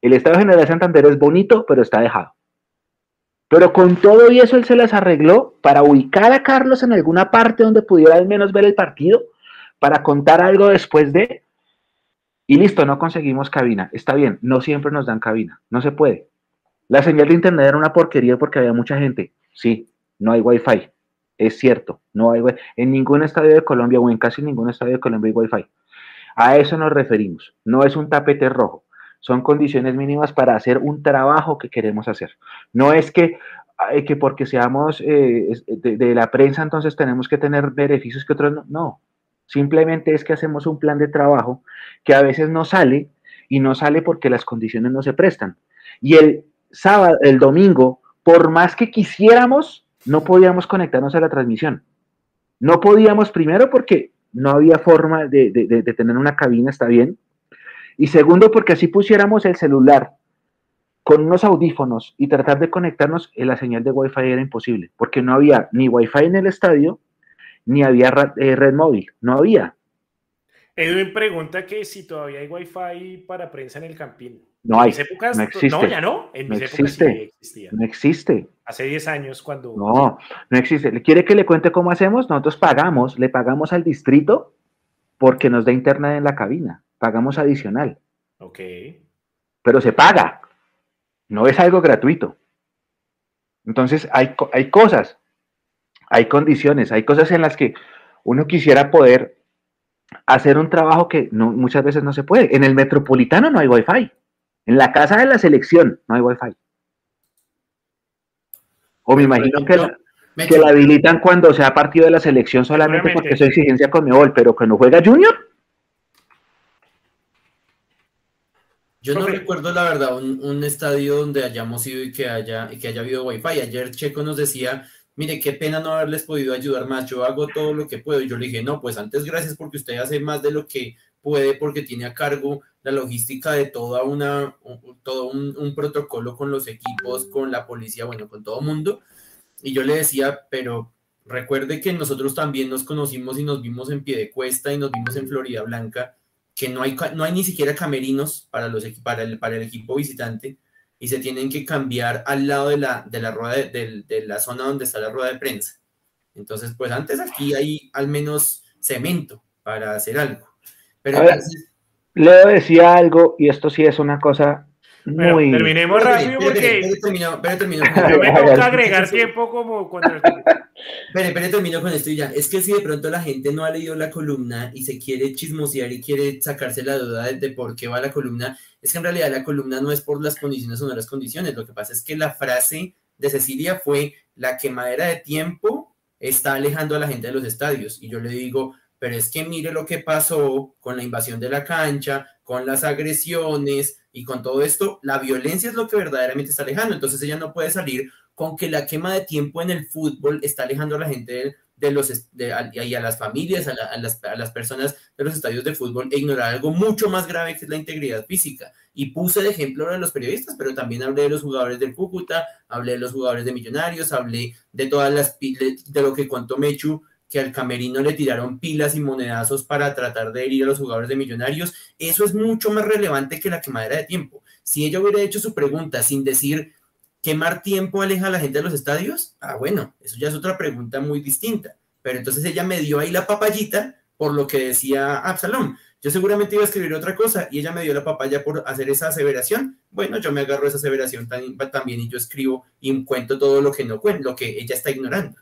El Estadio General Santander es bonito, pero está dejado. Pero con todo y eso él se las arregló para ubicar a Carlos en alguna parte donde pudiera al menos ver el partido, para contar algo después de, y listo, no conseguimos cabina. Está bien, no siempre nos dan cabina, no se puede. La señal de internet era una porquería porque había mucha gente. Sí, no hay wifi. Es cierto, no hay En ningún estadio de Colombia o en casi ningún estadio de Colombia hay wifi. A eso nos referimos. No es un tapete rojo. Son condiciones mínimas para hacer un trabajo que queremos hacer. No es que, que porque seamos eh, de, la prensa entonces tenemos que tener beneficios que otros no. No, simplemente es que hacemos un plan de trabajo que a veces no sale y no sale porque las condiciones no se prestan. Y el sábado, el domingo, por más que quisiéramos, no podíamos conectarnos a la transmisión. No podíamos primero porque no había forma de, de tener una cabina, está bien. Y segundo porque así pusiéramos el celular con unos audífonos y tratar de conectarnos, en la señal de Wi-Fi era imposible, porque no había ni Wi-Fi en el estadio, ni había eh, red móvil, no había. Edwin pregunta que si todavía hay Wi-Fi para prensa en el Campín. No hay. no existe. No, ya no. En no existe, existía. No existe. Hace 10 años cuando. No, no existe. ¿Quiere que le cuente cómo hacemos? Nosotros pagamos, le pagamos al distrito porque nos da internet en la cabina. Pagamos adicional. Ok. Pero se paga. No es algo gratuito. Entonces hay, hay cosas, hay condiciones, hay cosas en las que uno quisiera poder hacer un trabajo que no, muchas veces no se puede. En el metropolitano no hay wifi. En la casa de la selección no hay wifi. O me imagino que la, que la habilitan cuando sea partido de la selección solamente porque es exigencia con Mebol, pero que no juega Junior. Yo no recuerdo la verdad un, estadio donde hayamos ido y que haya, que haya habido wifi. Ayer Checo nos decía, mire, qué pena no haberles podido ayudar más, yo hago todo lo que puedo. Y yo le dije, no, pues antes gracias porque usted hace más de lo que puede porque tiene a cargo la logística de toda una, todo un, protocolo con los equipos, con la policía, bueno, con todo mundo. Y yo le decía, pero recuerde que nosotros también nos conocimos y nos vimos en pie de cuesta y nos vimos en Florida Blanca, que no hay, no hay ni siquiera camerinos para, los, para, el, para el equipo visitante y se tienen que cambiar al lado de la, de la rueda de, de, la zona donde está la rueda de prensa. Entonces, pues antes aquí hay al menos cemento para hacer algo. Pero Leo decía algo, y esto sí es una cosa muy... terminemos rápido porque... Yo me toca agregar tiempo como cuando... Pero, pero termino con esto y ya. Es que si de pronto la gente no ha leído la columna y se quiere chismosear y quiere sacarse la duda de, de, por qué va la columna, es que en realidad la columna no es por las condiciones o no las condiciones. Lo que pasa es que la frase de Cecilia fue la quemadera de tiempo está alejando a la gente de los estadios. Y yo le digo, pero es que mire lo que pasó con la invasión de la cancha, con las agresiones y con todo esto, la violencia es lo que verdaderamente está alejando. Entonces ella no puede salir con que la quema de tiempo en el fútbol está alejando a la gente de, los y a las familias, a, las, personas de los estadios de fútbol e ignorar algo mucho más grave que es la integridad física. Y puse de ejemplo a los periodistas, pero también hablé de los jugadores del Cúcuta, hablé de los jugadores de Millonarios, hablé de todas las de, de lo que contó Mechu que al camerino le tiraron pilas y monedazos para tratar de herir a los jugadores de Millonarios, eso es mucho más relevante que la quemadera de tiempo. Si ella hubiera hecho su pregunta sin decir quemar tiempo aleja a la gente de los estadios, ah, bueno, eso ya es otra pregunta muy distinta. Pero entonces ella me dio ahí la papayita por lo que decía Absalom. Yo seguramente iba a escribir otra cosa y ella me dio la papaya por hacer esa aseveración. Bueno, yo me agarro esa aseveración también y yo escribo y cuento todo lo que no cuento, lo que ella está ignorando.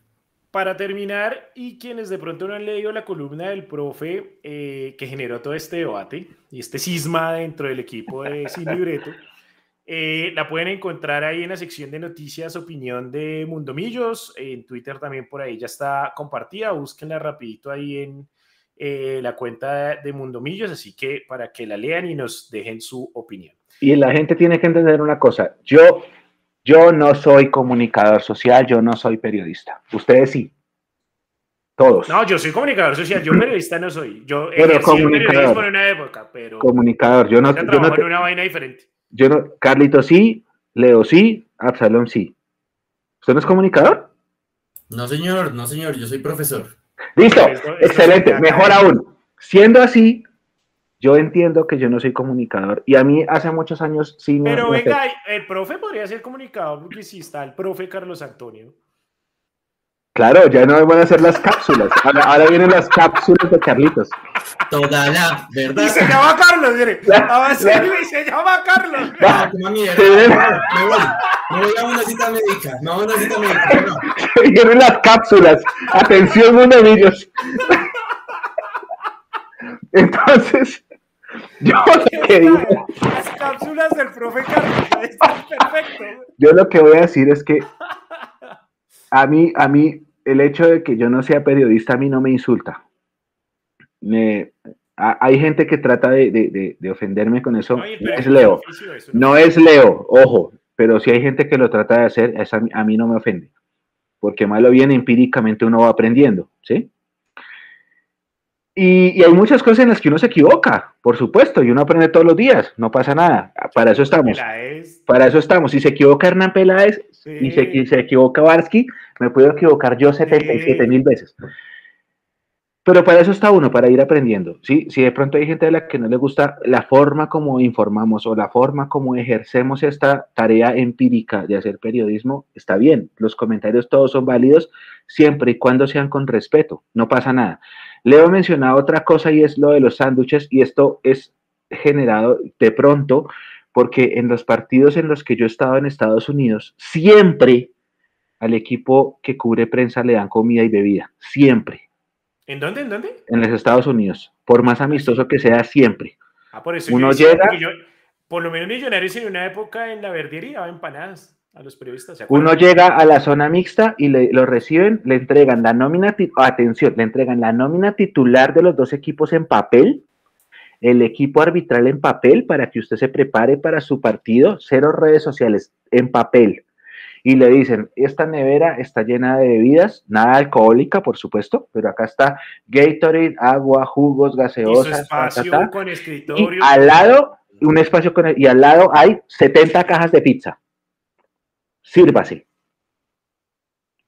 Para terminar, y quienes de pronto no han leído la columna del profe eh, que generó todo este debate y este cisma dentro del equipo de [LAUGHS] Sin Libreto, eh, la pueden encontrar ahí en la sección de noticias, opinión de Mundomillos, en Twitter también por ahí ya está compartida, búsquenla rapidito ahí en eh, la cuenta de Mundomillos, así que para que la lean y nos dejen su opinión. Y la gente tiene que entender una cosa, yo yo no soy comunicador social, yo no soy periodista. Ustedes sí. Todos. No, yo soy comunicador social, yo periodista no soy. Yo pero comunicador. en una época, pero. Comunicador, yo no. Yo no en una vaina diferente. Yo no. Carlito sí, Leo sí, Absalón sí. ¿Usted no es comunicador? No, señor, no, señor, yo soy profesor. Listo, excelente, mejor aún. Siendo así, yo entiendo que yo no soy comunicador y a mí hace muchos años sí me... Pero venga, el profe podría ser comunicador porque sí está el profe Carlos Antonio. Claro, ya no van a hacer las cápsulas. Ahora, vienen las cápsulas de Carlitos. Toda la verdad. Y se llama Carlos, mire. y se llama Carlos. No, como mierda. Me voy. Me voy a una cita médica. No, a una cita médica. No. [LAUGHS] Vienen las cápsulas. Atención, monedillos. [LAUGHS] Entonces, [LAUGHS] yo lo que digo. Las cápsulas del profe Carlos. perfecto. Yo lo que voy a decir es que a mí, a mí, el hecho de que yo no sea periodista a mí no me insulta. Me, hay gente que trata de, ofenderme con eso. No, es Leo. No es Leo, ojo, pero si hay gente que lo trata de hacer, a, mí no me ofende. Porque más lo bien empíricamente uno va aprendiendo, ¿sí? Y, hay muchas cosas en las que uno se equivoca, por supuesto, y uno aprende todos los días, no pasa nada, para eso estamos. Para eso estamos. Si se equivoca Hernán Peláez y se, se, equivoca Barsky, me puedo equivocar yo 77 mil veces. Pero para eso está uno, para ir aprendiendo. ¿sí? Si de pronto hay gente a la que no le gusta la forma como informamos o la forma como ejercemos esta tarea empírica de hacer periodismo, está bien. Los comentarios todos son válidos siempre y cuando sean con respeto. No pasa nada. Leo mencionado otra cosa y es lo de los sándwiches y esto es generado de pronto porque en los partidos en los que yo he estado en Estados Unidos, siempre al equipo que cubre prensa le dan comida y bebida, siempre. ¿En dónde? ¿En dónde? En los Estados Unidos, por más amistoso que sea, siempre. Ah, por eso Uno llega... por lo menos Millonarios en una época en la verdería empanadas a los periodistas. Uno llega a la zona mixta y le, lo reciben, le entregan la nómina, atención, le entregan la nómina titular de los dos equipos en papel, el equipo arbitral en papel para que usted se prepare para su partido, cero redes sociales en papel. Y le dicen, esta nevera está llena de bebidas, nada alcohólica, por supuesto, pero acá está Gatorade, agua, jugos, gaseosas. espacio con escritorio. al lado, un espacio con, y al lado hay 70 cajas de pizza sírvase.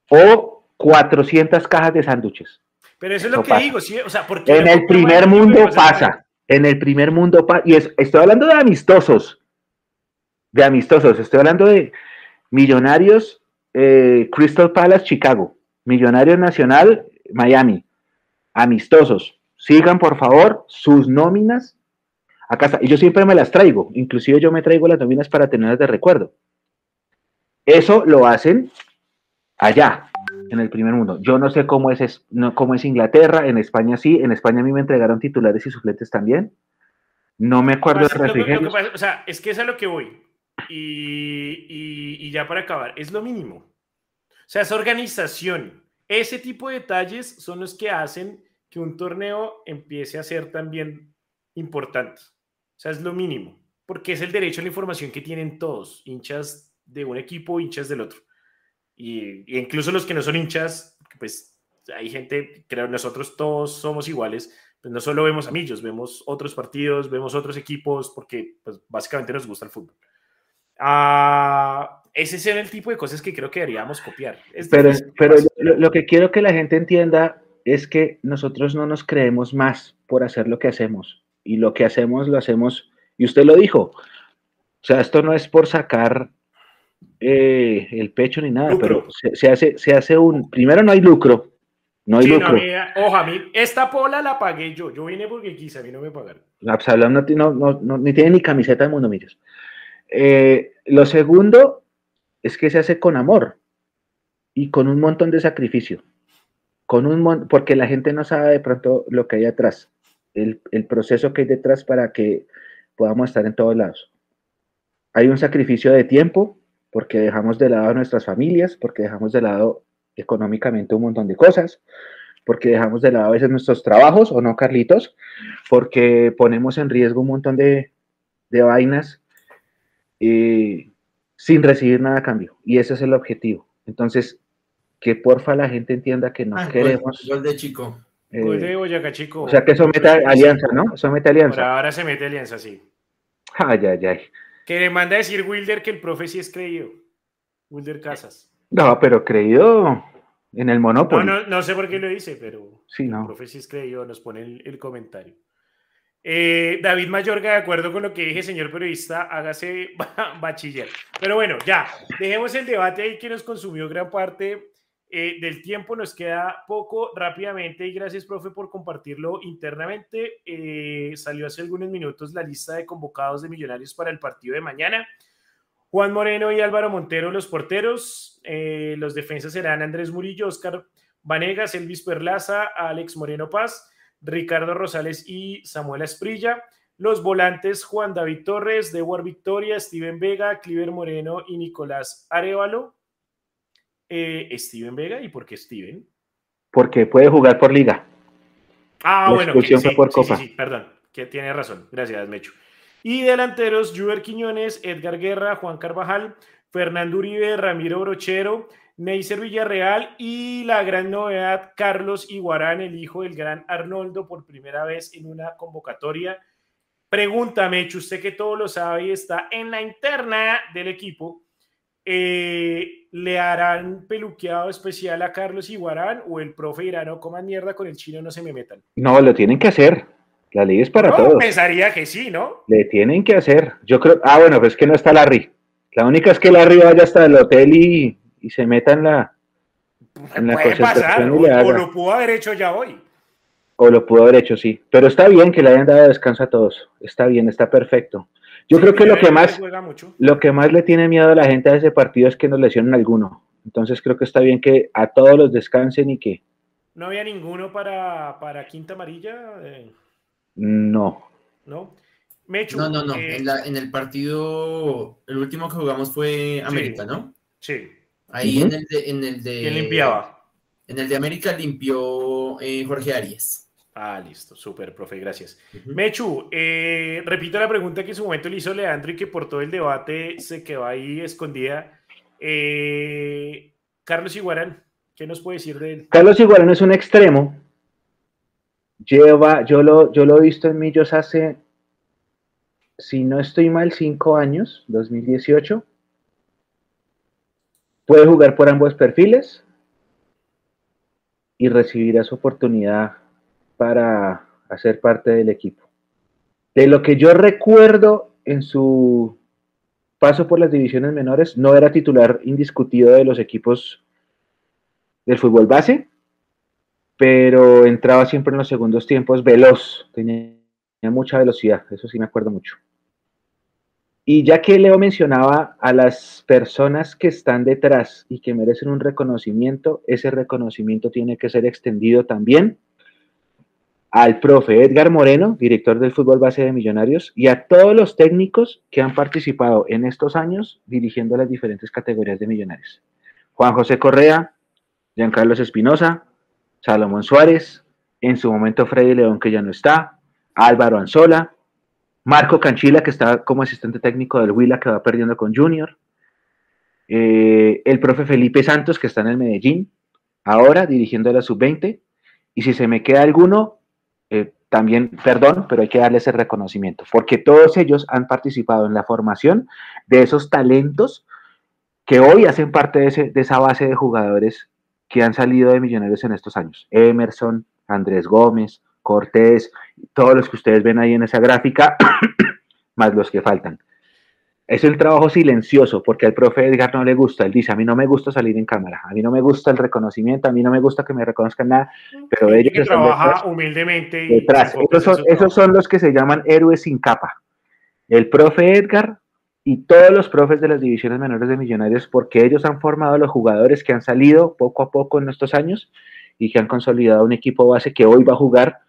O 400 cajas de sándwiches. Pero eso es lo que digo, ¿sí? o sea, porque en el primer mundo pasa, en el primer mundo pasa, y estoy hablando de amistosos, de amistosos, estoy hablando de Millonarios, eh, Crystal Palace, Chicago, Millonarios Nacional, Miami, amistosos. Sigan, por favor, sus nóminas. Acá está. Y yo siempre me las traigo. Inclusive yo me traigo las nóminas para tenerlas de recuerdo. Eso lo hacen allá, en el primer mundo. Yo no sé cómo es, cómo es Inglaterra, en España sí, en España a mí me entregaron titulares y suplentes también. No me acuerdo de refrigerios. O sea, es que es a lo que voy. Y, y, ya para acabar, es lo mínimo. O sea, esa organización, ese tipo de detalles son los que hacen que un torneo empiece a ser también importante. O sea, es lo mínimo, porque es el derecho a la información que tienen todos, hinchas de un equipo, hinchas del otro. Y, incluso los que no son hinchas, pues hay gente, creo nosotros todos somos iguales, pues no solo vemos a Millos, vemos otros partidos, vemos otros equipos, porque pues, básicamente nos gusta el fútbol. Ah, ese es el tipo de cosas que creo que deberíamos copiar. pero pero lo, que quiero que la gente entienda es que nosotros no nos creemos más por hacer lo que hacemos. Y lo que hacemos, lo hacemos, y usted lo dijo, o sea, esto no es por sacar eh, el pecho ni nada, pero se, hace, se hace un. Primero no hay lucro. No hay lucro. ojo, a mí, esta pola la pagué yo. Yo vine porque quise, a mí no me pagaron. Absalón no, no, no, ni tiene ni camiseta de mundo, mires. Eh, lo segundo es que se hace con amor y con un montón de sacrificio. Con un porque la gente no sabe de pronto lo que hay atrás, el, el proceso que hay detrás para que podamos estar en todos lados. Hay un sacrificio de tiempo, porque dejamos de lado a nuestras familias, porque dejamos de lado económicamente un montón de cosas, porque dejamos de lado a veces nuestros trabajos, ¿o no, Carlitos? Porque ponemos en riesgo un montón de, vainas eh, sin recibir nada a cambio. Y ese es el objetivo. Entonces, que porfa la gente entienda que no ah, queremos... Gol, de chico. Eh, gol de Boyacá Chico. O sea que eso mete alianza, ¿no? Eso mete alianza. ahora se mete alianza, sí. Ay, ay, ay. Que le manda a decir Wilder que el profe sí es creído. Wilder Casas. No, pero creído en el Monopoly. No, no, sé por qué lo dice, pero sí, no. el profe sí es creído, nos pone el, comentario. Eh, David Mayorga, de acuerdo con lo que dije, señor periodista, hágase [LAUGHS] bachiller. Pero bueno, ya, dejemos el debate ahí que nos consumió gran parte. Eh, del tiempo nos queda poco rápidamente y gracias, profe, por compartirlo internamente. Eh, salió hace algunos minutos la lista de convocados de Millonarios para el partido de mañana. Juan Moreno y Álvaro Montero, los porteros. Eh, los defensas serán Andrés Murillo, Oscar Vanegas, Elvis Perlaza, Alex Moreno Paz, Ricardo Rosales y Samuel Esprilla. Los volantes Juan David Torres, Dewar Victoria, Steven Vega, Cliver Moreno y Nicolás Arevalo. Eh, Steven Vega. ¿Y por qué Steven? Porque puede jugar por liga. Ah, bueno, sí, por Copa. Sí, perdón, que tiene razón. Gracias, Mecho. Y delanteros, Juber Quiñones, Edgar Guerra, Juan Carvajal, Fernando Uribe, Ramiro Brochero, Neiser Villarreal y la gran novedad, Carlos Iguarán, el hijo del gran Arnoldo, por primera vez en una convocatoria. Pregúntame, Mecho, usted que todo lo sabe y está en la interna del equipo. Eh, ¿le harán peluqueado especial a Carlos Iguarán o el profe irá no coman mierda con el chino, no se me metan? No, lo tienen que hacer. La ley es para no, todos. pensaría que sí, ¿no? Le tienen que hacer. Yo creo. Ah, bueno, pues que no está Larry. La única es que Larry vaya hasta el hotel y, y se meta en la. En la puede pasar, o, o, lo pudo haber hecho ya hoy. O lo pudo haber hecho, sí. Pero está bien que le hayan dado descanso a todos. Está bien, está perfecto. Yo creo que lo que, más, lo que más le tiene miedo a la gente a ese partido es que nos lesionen alguno. Entonces creo que está bien que a todos los descansen y que... ¿No había ninguno para, para Quinta Amarilla? Eh, no. ¿No? no, no, no. Eh, en, el partido, el último que jugamos fue América, ¿no? Sí. Ahí en, el de, en el de... ¿Quién limpiaba? En el de América limpió eh, Jorge Arias. Ah, listo, súper, profe, gracias. Mechu, eh, repito la pregunta que en su momento le hizo Leandro y que por todo el debate se quedó ahí escondida. Eh, Carlos Iguarán, ¿qué nos puede decir de él? Carlos Iguarán es un extremo. Lleva, yo lo, yo lo he visto en Millos hace, si no estoy mal, cinco años, 2018. Puede jugar por ambos perfiles y recibirá su oportunidad para hacer parte del equipo. De lo que yo recuerdo en su paso por las divisiones menores, no era titular indiscutido de los equipos del fútbol base, pero entraba siempre en los segundos tiempos veloz, tenía, mucha velocidad, eso sí me acuerdo mucho. Y ya que Leo mencionaba a las personas que están detrás y que merecen un reconocimiento, ese reconocimiento tiene que ser extendido también al profe Edgar Moreno, director del fútbol base de Millonarios, y a todos los técnicos que han participado en estos años dirigiendo las diferentes categorías de Millonarios. Juan José Correa, Giancarlos Espinosa, Salomón Suárez, en su momento Freddy León, que ya no está, Álvaro Anzola, Marco Canchila, que está como asistente técnico del Huila, que va perdiendo con Junior, eh, el profe Felipe Santos, que está en el Medellín, ahora dirigiendo la sub-20, y si se me queda alguno, también, perdón, pero hay que darles el reconocimiento, porque todos ellos han participado en la formación de esos talentos que hoy hacen parte de, esa base de jugadores que han salido de Millonarios en estos años. Emerson, Andrés Gómez, Cortés, todos los que ustedes ven ahí en esa gráfica, [COUGHS] más los que faltan. Es el trabajo silencioso, porque al profe Edgar no le gusta. Él dice, a mí no me gusta salir en cámara, a mí no me gusta el reconocimiento, a mí no me gusta que me reconozcan nada, pero ellos que trabaja humildemente detrás. Esos son, los que se llaman héroes sin capa. El profe Edgar y todos los profes de las divisiones menores de Millonarios, porque ellos han formado a los jugadores que han salido poco a poco en estos años y que han consolidado un equipo base que hoy va a jugar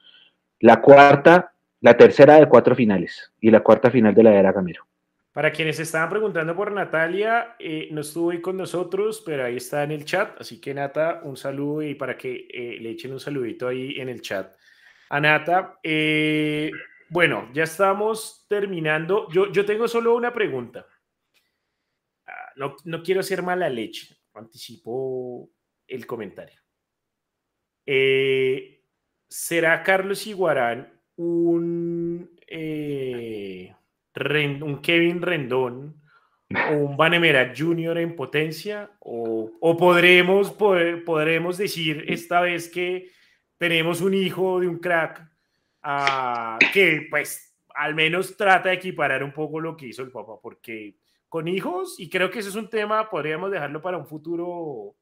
la cuarta, la tercera de cuatro finales y la cuarta final de la era Gamero. Para quienes estaban preguntando por Natalia, eh, no estuvo ahí con nosotros, pero ahí está en el chat. Así que Nata, un saludo y para que eh, le echen un saludito ahí en el chat a Nata. Eh, bueno, ya estamos terminando. Yo, yo tengo solo una pregunta. Ah, no, no quiero ser mala leche, anticipo el comentario. ¿Será Carlos Iguarán un un Kevin Rendón o un Vanemera Junior en potencia? ¿O, podremos, podremos decir esta vez que tenemos un hijo de un crack ah, que pues al menos trata de equiparar un poco lo que hizo el papá? Porque con hijos, y creo que ese es un tema, podríamos dejarlo para un futuro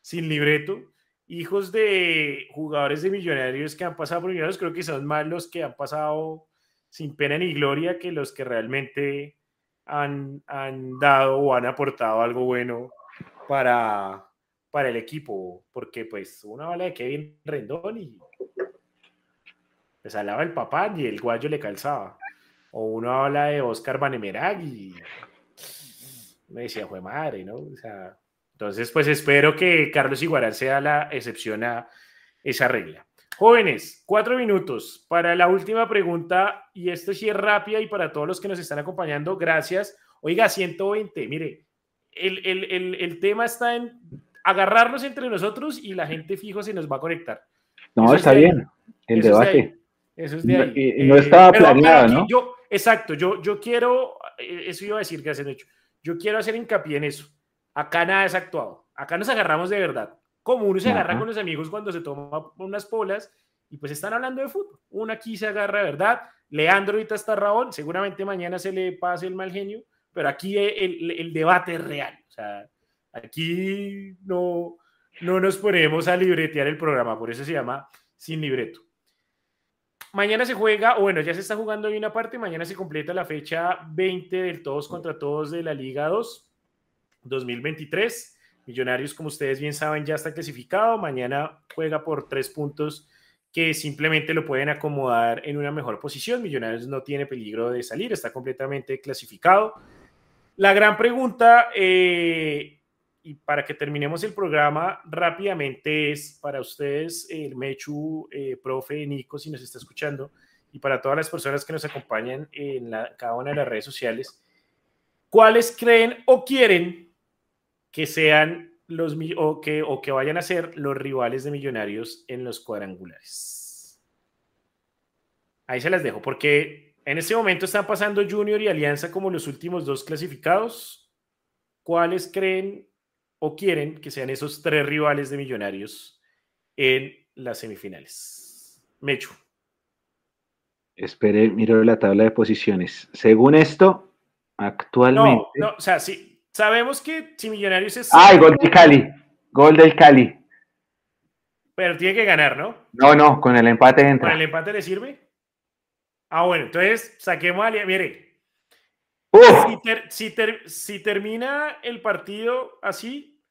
sin libreto, hijos de jugadores de millonarios que han pasado por millonarios, creo que son más los que han pasado sin pena ni gloria que los que realmente han, han dado o han aportado algo bueno para, para el equipo, porque pues una bala de Kevin Rendón y le salaba el papá y el guayo le calzaba. O una habla de Oscar Vanemerag y me decía, fue madre, ¿no? O sea, entonces, pues espero que Carlos Iguarán sea la excepción a esa regla. Jóvenes, cuatro minutos para la última pregunta, y esto sí es rápida y para todos los que nos están acompañando, gracias. Oiga, 120, mire, el, tema está en agarrarnos entre nosotros y la gente fijo se nos va a conectar. No, está bien, el debate. Eso es de ahí. No, no estaba eh, planeado, ¿no? Yo, exacto, yo, yo quiero, eh, eso iba a decir que hacen hecho, yo quiero hacer hincapié en eso Acá nada es actuado. Acá nos agarramos de verdad. Como uno se agarra con los amigos cuando se toma unas polas y pues están hablando de fútbol. Uno aquí se agarra verdad. Leandro ahorita está rabón. Seguramente mañana se le pase el mal genio. Pero aquí el, el debate es real. O sea, aquí no, no nos ponemos a libretear el programa. Por eso se llama Sin Libreto. Mañana se juega, o bueno, ya se está jugando hoy una parte, mañana se completa la fecha 20 del todos contra todos de la Liga 2. 2023. Millonarios, como ustedes bien saben, ya está clasificado. Mañana juega por tres puntos que simplemente lo pueden acomodar en una mejor posición. Millonarios no tiene peligro de salir, está completamente clasificado. La gran pregunta, eh, y para que terminemos el programa rápidamente, es para ustedes, el Mechu, eh, profe Nico, si nos está escuchando, y para todas las personas que nos acompañan en cada una de las redes sociales, ¿cuáles creen o quieren que sean los o que, o que vayan a ser los rivales de Millonarios en los cuadrangulares. Ahí se las dejo, porque en este momento están pasando Junior y Alianza como los últimos dos clasificados. ¿Cuáles creen o quieren que sean esos tres rivales de Millonarios en las semifinales? Mechu. Espere, miro la tabla de posiciones. Según esto, actualmente. No, no, o sea, sí, Sabemos que si Millonarios es. ¡Ay, gol del Cali! Gol del Cali. Pero tiene que ganar, ¿no? No, no, con el empate entra. ¿Con el empate le sirve? Ah, bueno, entonces saquemos a. Mire. Si, si, termina el partido así,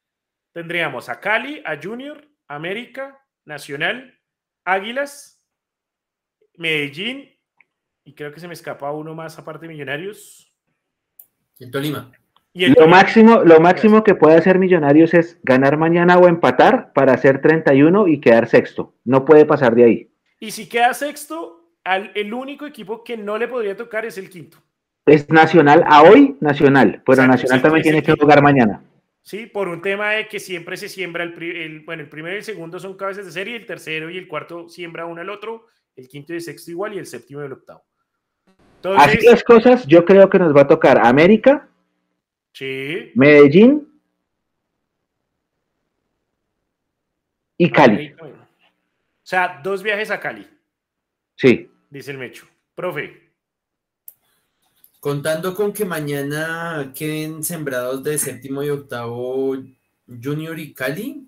tendríamos a Cali, a Junior, América, Nacional, Águilas, Medellín, y creo que se me escapa uno más aparte de Millonarios. El Tolima lo, máximo, lo máximo que puede hacer Millonarios es ganar mañana o empatar para hacer 31 y quedar sexto. No puede pasar de ahí. Y si queda sexto, el único equipo que no le podría tocar es el quinto. Es Nacional a hoy, Nacional, pero Nacional también tiene que jugar mañana. Sí, por un tema de que siempre se siembra el, bueno, el primero y el segundo son cabezas de serie, el tercero y el cuarto siembra uno al otro, el quinto y el sexto igual y el séptimo y el octavo. Así las cosas, yo creo que nos va a tocar América, Sí. Medellín y Cali. O sea, dos viajes a Cali. Sí. Dice el Mecho. Profe. Contando con que mañana queden sembrados de séptimo y octavo Junior y Cali,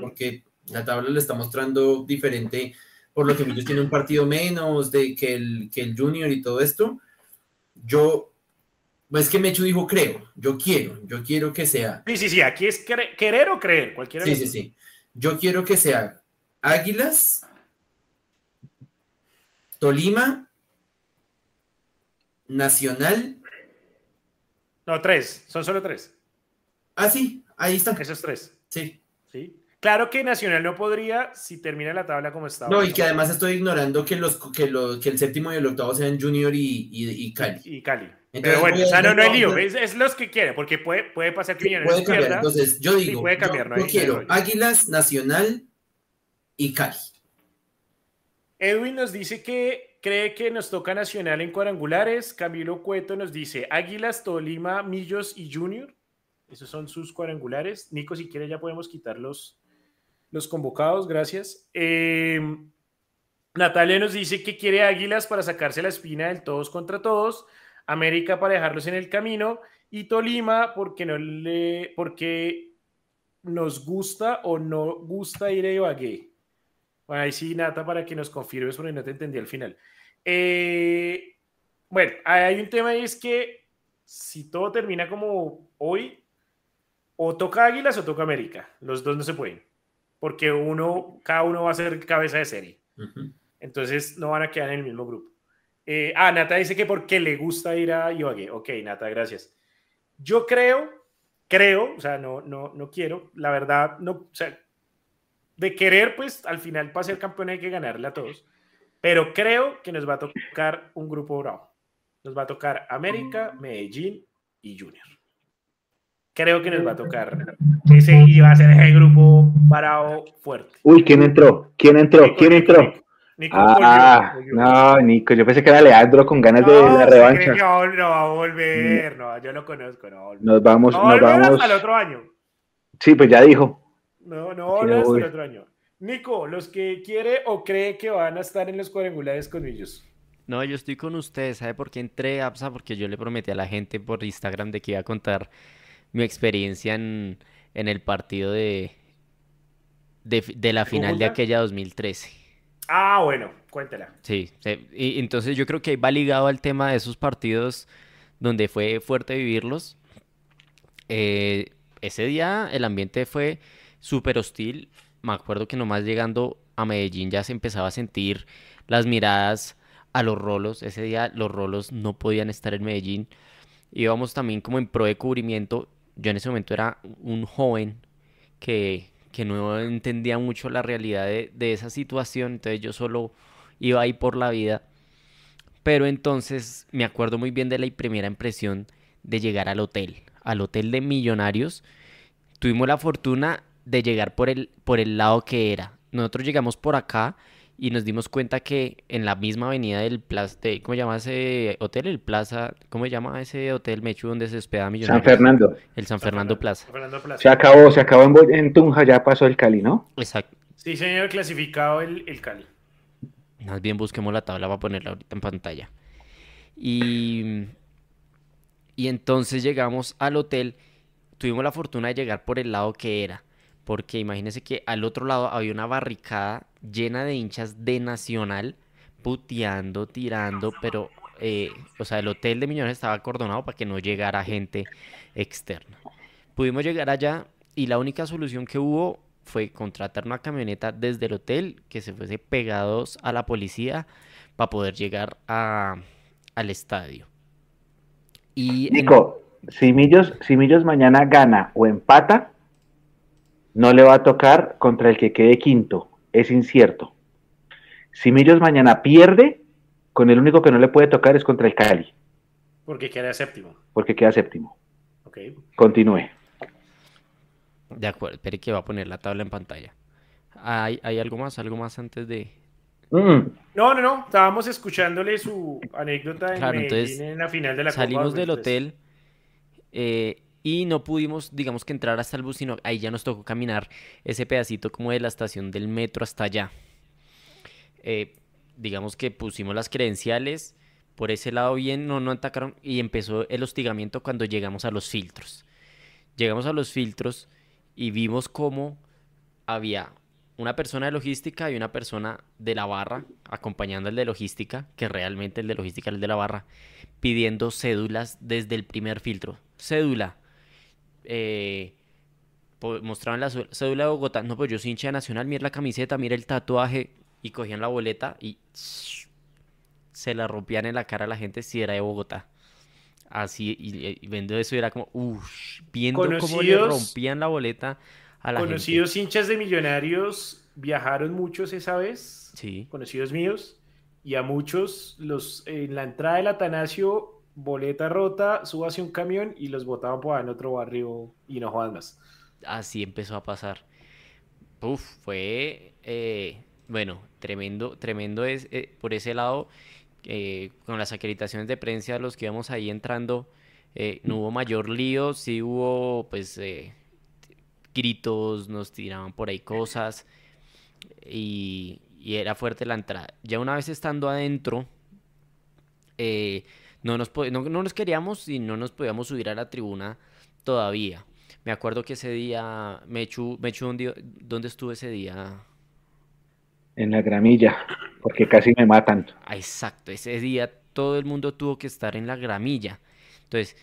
porque la tabla le está mostrando diferente, por lo que ellos tienen un partido menos de que el, que el Junior y todo esto. Yo pues que Mechu dijo creo, yo quiero, yo quiero que sea. Sí, sí, sí, aquí es querer o creer, cualquiera. Sí, sí, sí. Yo quiero que sea Águilas, Tolima, Nacional. No, tres, son solo tres. Ah, sí, ahí están. Esos tres. Sí. Sí. Claro que Nacional no podría si termina la tabla como está. No, y que además estoy ignorando que los que, que el séptimo y el octavo sean Junior y, y Cali. Y Cali. Pero bueno, o sea, no, no hay lío, es, los que quiere, porque puede, puede pasar que puede cambiar. Entonces, yo digo, puede cambiar, yo, quiero Águilas, Nacional y Cali. Edwin nos dice que cree que nos toca Nacional en cuadrangulares. Camilo Cueto nos dice Águilas, Tolima, Millos y Junior. Esos son sus cuadrangulares. Nico, si quiere ya podemos quitar los, los convocados, gracias. Eh, Natalia nos dice que quiere Águilas para sacarse la espina del todos contra todos. América para dejarlos en el camino y Tolima porque no le porque nos gusta o no gusta ir a Ibagué. Bueno, ahí sí, Nata, para que nos confirmes, porque no te entendí al final. Eh, bueno, hay un tema y es que si todo termina como hoy, o toca Águilas o toca América. Los dos no se pueden, porque uno, cada uno va a ser cabeza de serie. Entonces no van a quedar en el mismo grupo. Eh, ah, Nata dice que porque le gusta ir a Ibagué. Ok, Nata, gracias. Yo creo, creo, o sea, no, no, no quiero, la verdad, no, o sea, de querer, pues al final para ser campeón hay que ganarle a todos. Pero creo que nos va a tocar un grupo bravo. Nos va a tocar América, Medellín y Junior. Creo que nos va a tocar ese y va a ser ese grupo bravo fuerte. Uy, ¿quién entró? ¿Quién entró? ¿Quién entró? Nico, ah, no, Nico, yo pensé que era Leandro con ganas de la revancha. No, no va a volver, no, yo lo conozco, no. Nos vamos, no, nos vamos. hasta el otro año. Sí, pues ya dijo. No, no, no hasta el otro año. Nico, los que quiere o cree que van a estar en los cuadrangulares con ellos. No, yo estoy con ustedes, ¿sabe por qué entré a APSA? Porque yo le prometí a la gente por Instagram de que iba a contar mi experiencia en, en el partido de, de, de la final de aquella 2013. Ah, bueno, cuéntela. Sí, y entonces yo creo que va ligado al tema de esos partidos donde fue fuerte vivirlos. Eh, ese día el ambiente fue súper hostil. Me acuerdo que nomás llegando a Medellín ya se empezaba a sentir las miradas a los rolos. Ese día los rolos no podían estar en Medellín. Íbamos también como en pro de cubrimiento. Yo en ese momento era un joven que que no entendía mucho la realidad de, esa situación, entonces yo solo iba ahí por la vida. Pero entonces me acuerdo muy bien de la primera impresión de llegar al hotel, al hotel de millonarios. Tuvimos la fortuna de llegar por el, por el lado que era. Nosotros llegamos por acá y nos dimos cuenta que en la misma avenida del Plaza, ¿cómo se llama ese hotel? El Plaza, ¿cómo se llama ese hotel Mechu donde se hospeda Millonarios? San Fernando. El San Fernando Plaza. Se acabó, se acabó en, Tunja, ya pasó el Cali, ¿no? Exacto. Sí, señor, clasificado el, el Cali. Más bien busquemos la tabla para ponerla ahorita en pantalla. Y, y entonces llegamos al hotel, tuvimos la fortuna de llegar por el lado que era porque imagínense que al otro lado había una barricada llena de hinchas de Nacional puteando, tirando, pero, eh, o sea, el hotel de Millones estaba acordonado para que no llegara gente externa. Pudimos llegar allá y la única solución que hubo fue contratar una camioneta desde el hotel que se fuese pegados a la policía para poder llegar a, al estadio. Y Nico, si, Millos, si Millos mañana gana o empata, no le va a tocar contra el que quede quinto, es incierto. Si Millos mañana pierde, con el único que no le puede tocar es contra el Cali. Porque queda séptimo. Porque queda séptimo. Ok. Continúe. De acuerdo, espere que va a poner la tabla en pantalla. ¿Hay, algo más? ¿Algo más antes de...? Mm. No, no, no. Estábamos escuchándole su anécdota en, la final de la Salimos del hotel eh, y no pudimos, digamos que entrar hasta el bus, sino ahí ya nos tocó caminar ese pedacito como de la estación del metro hasta allá. Eh, digamos que pusimos las credenciales, por ese lado bien, no, no atacaron y empezó el hostigamiento cuando llegamos a los filtros. Llegamos a los filtros y vimos cómo había una persona de logística y una persona de la barra acompañando al de logística, que realmente el de logística es el de la barra, pidiendo cédulas desde el primer filtro. Cédula, eh, mostraban la cédula de Bogotá. No, pues yo soy hincha de Nacional, mira la camiseta, mira el tatuaje. Y cogían la boleta y [SNIFFS] se la rompían en la cara a la gente si era de Bogotá. Así, y, viendo eso era como, uff, viendo cómo le rompían la boleta a la Conocidos hinchas de millonarios viajaron muchos esa vez. Sí. Conocidos míos. Y a muchos, los en la entrada del Atanasio boleta rota, hacia un camión y los botaban por en otro barrio y no jodan más. Así empezó a pasar. Uf, fue, eh, bueno, tremendo, tremendo es eh, por ese lado, eh, con las acreditaciones de prensa, los que íbamos ahí entrando, no hubo mayor lío, sí hubo, pues, gritos, nos tiraban por ahí cosas y, y, era fuerte la entrada. Ya una vez estando adentro, eh, no nos, no, nos queríamos y no nos podíamos subir a la tribuna todavía. Me acuerdo que ese día, me echó, me echó un día, ¿dónde estuve ese día? En la gramilla, porque casi me matan. Ah, exacto, ese día todo el mundo tuvo que estar en la gramilla. Entonces,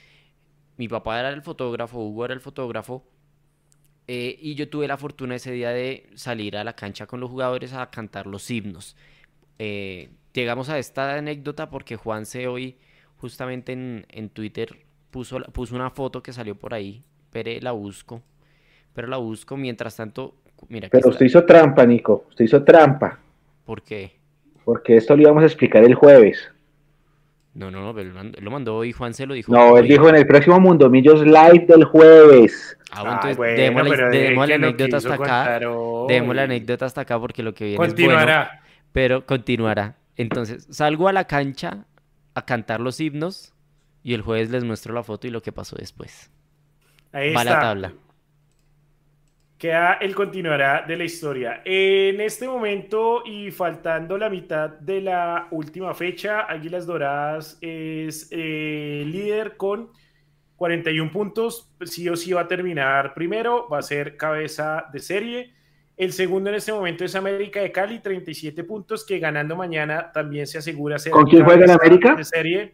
mi papá era el fotógrafo, Hugo era el fotógrafo, eh, y yo tuve la fortuna ese día de salir a la cancha con los jugadores a cantar los himnos. Eh, llegamos a esta anécdota porque Juanse hoy, justamente en, en Twitter, puso, puso una foto que salió por ahí. Pero la busco. Pero la busco. Mientras tanto, mira. Pero usted hizo trampa, Nico. Usted hizo trampa. ¿Por qué? Porque esto lo íbamos a explicar el jueves. No, no, no, pero lo mandó hoy, Juan se lo dijo. No, él dijo en el próximo Mundo Millos Live del jueves. Ah, bueno, entonces bueno, demos, la, demos la anécdota hasta acá. Demos la anécdota hasta acá porque lo que viene continuará. es bueno. Pero continuará. Entonces, salgo a la cancha a cantar los himnos y el jueves les muestro la foto y lo que pasó después. Ahí Va está. la tabla. Queda el continuará de la historia. En este momento y faltando la mitad de la última fecha, Águilas Doradas es eh, líder con 41 puntos. Sí o sí va a terminar primero, va a ser cabeza de serie. El segundo en este momento es América de Cali, 37 puntos, que ganando mañana también se asegura ser ¿Con quién juega en América? De serie.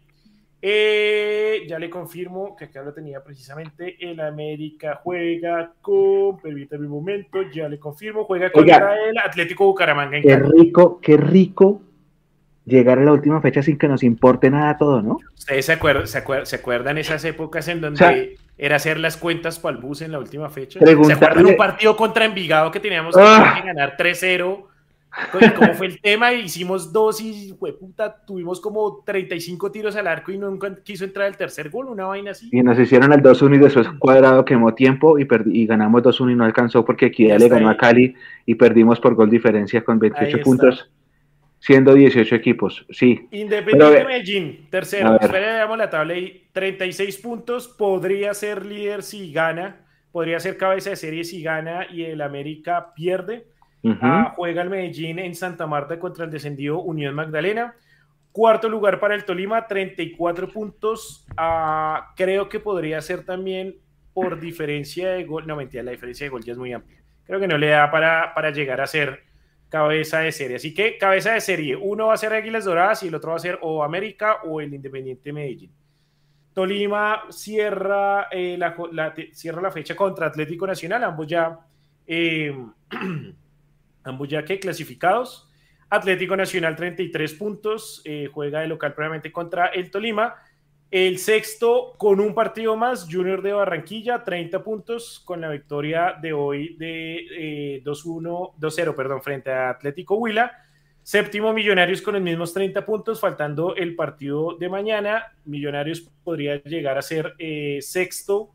Eh, ya le confirmo que acá lo tenía precisamente. El América juega con, permítame un momento, ya le confirmo, juega contra el Atlético Bucaramanga. En qué rico, qué rico llegar a la última fecha sin que nos importe nada todo, ¿no? Ustedes se, acuerdan, se, acuerdan, ¿se acuerdan esas épocas en donde era hacer las cuentas para el bus en la última fecha? ¿Se acuerdan un partido contra Envigado que teníamos que ah. ganar 3-0? ¿Cómo fue el tema? Hicimos dos y puta, tuvimos como 35 tiros al arco y nunca quiso entrar el tercer gol, una vaina así. Y nos hicieron el 2-1 y después cuadrado quemó tiempo y, y ganamos 2-1 y no alcanzó porque Equidad le ganó a Cali y perdimos por gol diferencia con 28 puntos, siendo 18 equipos. Sí. Independiente de Medellín, tercero. Esperemos la tabla y 36 puntos. Podría ser líder si gana, podría ser cabeza de serie si gana y el América pierde Ah, juega el Medellín en Santa Marta contra el descendido Unión Magdalena. Cuarto lugar para el Tolima, 34 puntos. Ah, creo que podría ser también por diferencia de gol. No, mentira, la diferencia de gol ya es muy amplia. Creo que no le da para, para llegar a ser cabeza de serie. Así que cabeza de serie. Uno va a ser Águilas Doradas y el otro va a ser o América o el Independiente Medellín. Tolima cierra, eh, la, cierra la fecha contra Atlético Nacional. Ambos ya. Eh, [CLEARS THROAT] ambos ya que clasificados. Atlético Nacional 33 puntos, eh, juega de local previamente contra el Tolima. El sexto con un partido más, Junior de Barranquilla, 30 puntos con la victoria de hoy de 2-1, eh, 2-0, perdón, frente a Atlético Huila. Séptimo, Millonarios con los mismos 30 puntos, faltando el partido de mañana. Millonarios podría llegar a ser eh, sexto.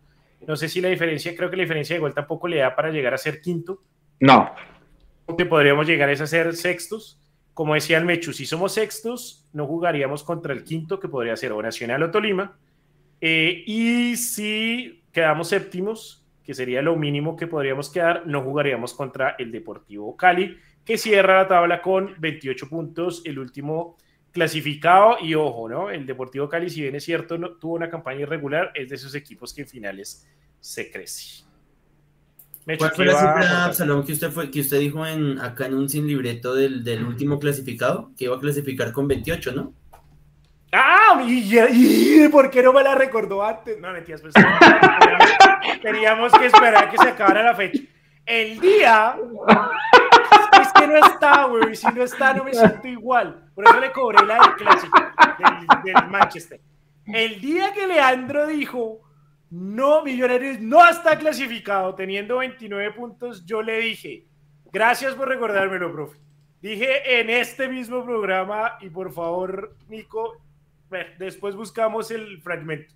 No sé si la diferencia, creo que la diferencia de gol tampoco le da para llegar a ser quinto. No, que podríamos llegar a ser sextos. Como decía el Mechu, si somos sextos, no jugaríamos contra el quinto, que podría ser o Nacional o Tolima. Eh, y si quedamos séptimos, que sería lo mínimo que podríamos quedar, no jugaríamos contra el Deportivo Cali, que cierra la tabla con 28 puntos, el último clasificado. Y ojo, ¿no? El Deportivo Cali, si bien es cierto, no, tuvo una campaña irregular, es de esos equipos que en finales se crece. ¿Cuál fue la cifra, Absalón, que usted, fue, que usted dijo en, acá en un sin libreto del, del último clasificado? Que iba a clasificar con 28, ¿no? ¡Ah! ¿Y, por qué no me la recordó antes? No, mentiras, pues teníamos que esperar que se acabara la fecha. El día es que no está, güey. Si no está, no me siento igual. Por eso le cobré la del clásico del, del Manchester. El día que Leandro dijo no, Millonarios no está clasificado teniendo 29 puntos. Yo le dije, gracias por recordármelo, profe. Dije en este mismo programa, y por favor, Nico, después buscamos el fragmento,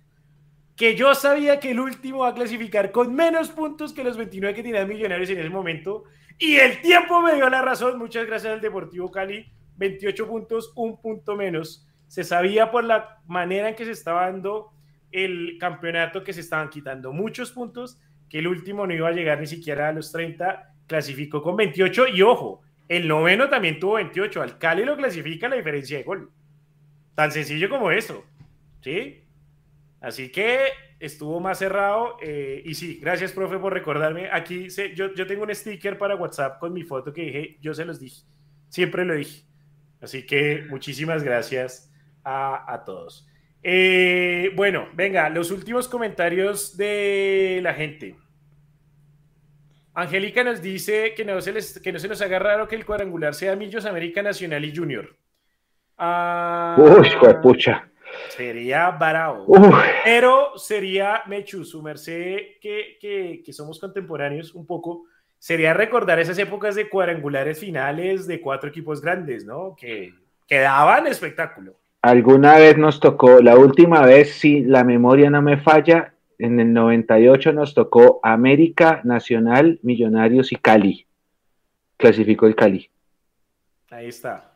que yo sabía que el último va a clasificar con menos puntos que los 29 que tenían Millonarios en ese momento. Y el tiempo me dio la razón. Muchas gracias al Deportivo Cali. 28 puntos, un punto menos. Se sabía por la manera en que se estaba dando el campeonato que se estaban quitando muchos puntos, que el último no iba a llegar ni siquiera a los 30, clasificó con 28 y ojo, el noveno también tuvo 28, al Cali lo clasifica la diferencia de gol. Tan sencillo como eso, ¿sí? Así que estuvo más cerrado. eh, y sí, gracias, profe, por recordarme. Aquí yo, yo tengo un sticker para WhatsApp con mi foto que dije, yo se los dije. Siempre lo dije. Así que muchísimas gracias a todos. Eh, bueno, venga, los últimos comentarios de la gente. Angélica nos dice que no, se les, que no se nos haga raro que el cuadrangular sea Millos, América Nacional y Junior. Ah, Uy, pucha. Sería bravo. Uy, Pero sería, Mechu, su merced, que, que, que somos contemporáneos un poco, sería recordar esas épocas de cuadrangulares finales de cuatro equipos grandes, ¿no? Que, que daban espectáculo. Alguna vez nos tocó, la última vez, si la memoria no me falla, en el 98 nos tocó América, Nacional, Millonarios y Cali. Clasificó el Cali. Ahí está.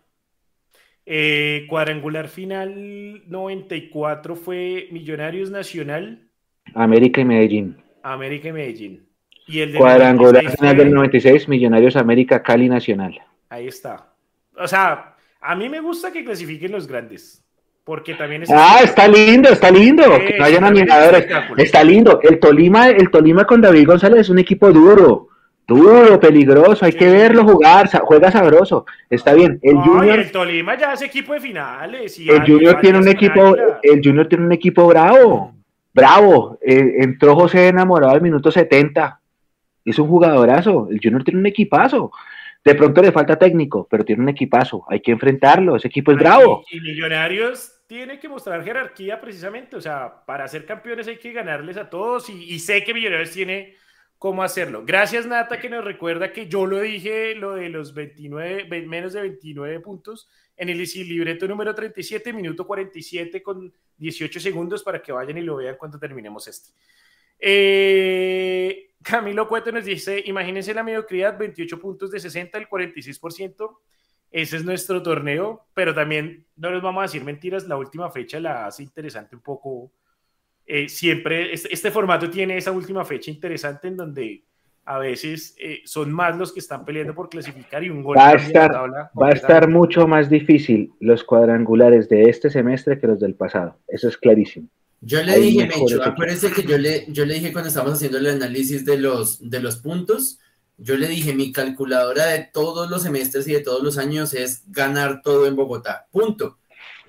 Eh, cuadrangular final 94 fue Millonarios Nacional, América y Medellín. América y Medellín. Y el de Cuadrangular 96 final del 96, Millonarios, América, Cali, Nacional. Ahí está. O sea, a mí me gusta que clasifiquen los grandes, porque también es... Ah, está lindo, está lindo. Sí, que no hayan animadores. Está lindo. El Tolima, el Tolima con David González es un equipo duro. Duro, peligroso. Hay que verlo jugar. Juega sabroso. Está bien. El No, Junior, el Tolima ya es equipo de finales. y el Junior tiene un equipo, el Junior tiene un equipo bravo. Bravo. Eh, entró José enamorado al minuto 70. Es un jugadorazo. El Junior tiene un equipazo. De pronto le falta técnico, pero tiene un equipazo. Hay que enfrentarlo. Ese equipo es Ay, bravo. Y, Millonarios tiene que mostrar jerarquía precisamente. O sea, para ser campeones hay que ganarles a todos. Y, y sé que Millonarios tiene cómo hacerlo. Gracias, Nata, que nos recuerda que yo lo dije, lo de los 29, ve- menos de 29 puntos en el libreto número 37, minuto 47 con 18 segundos para que vayan y lo vean cuando terminemos este. Eh, Camilo Cueto nos dice, imagínense la mediocridad, 28 puntos de 60, el 46%. Ese es nuestro torneo, pero también no les vamos a decir mentiras, la última fecha la hace interesante un poco. Eh, siempre, este, este formato tiene esa última fecha interesante en donde a veces eh, son más los que están peleando por clasificar y un gol. Va a estar- tabla Va a estar mucho más difícil los cuadrangulares de este semestre que los del pasado. Eso es clarísimo. Yo le Hay dije, Mecho, acuérdense que yo le, yo le dije cuando estábamos haciendo el análisis de los, de los puntos, yo le dije, mi calculadora de todos los semestres y de todos los años es ganar todo en Bogotá. Punto.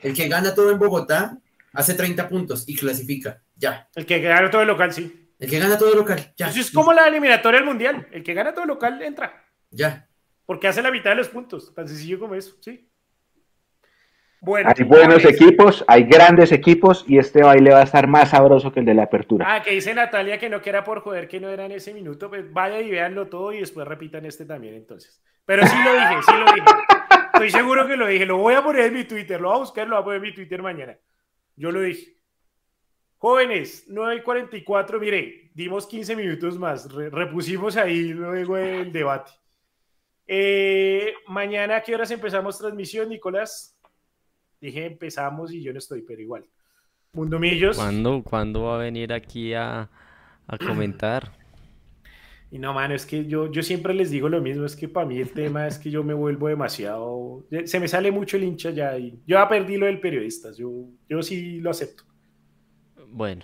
El que gana todo en Bogotá hace 30 puntos y clasifica. Ya. El que gana todo el local, sí. El que gana todo local. Ya. Eso es como la eliminatoria del mundial. El que gana todo el local entra. Ya. Porque hace la mitad de los puntos. Tan sencillo como eso, sí. Bueno, Hay buenos equipos, hay grandes equipos y este baile va a estar más sabroso que el de la apertura. Ah, que dice Natalia que no que era por joder que no era en ese minuto, pues vaya y véanlo todo y después repitan este también entonces. Pero sí lo dije, sí lo dije. Estoy seguro que lo dije, lo voy a poner en mi Twitter, lo voy a buscar, lo voy a poner en mi Twitter mañana. Yo lo dije. Jóvenes, 9 y 44, mire, dimos 15 minutos más, re- repusimos ahí luego el debate. Eh, mañana, ¿a qué horas empezamos transmisión, Nicolás? Dije empezamos y yo no estoy, pero igual. Mundo Millos. ¿Cuándo, cuándo va a venir aquí a, a comentar? Y no, mano, es que yo, yo siempre les digo lo mismo, es que para mí el tema es que yo me vuelvo demasiado, se me sale mucho el hincha ya y yo ya perdí lo del periodista, yo, yo sí lo acepto. Bueno,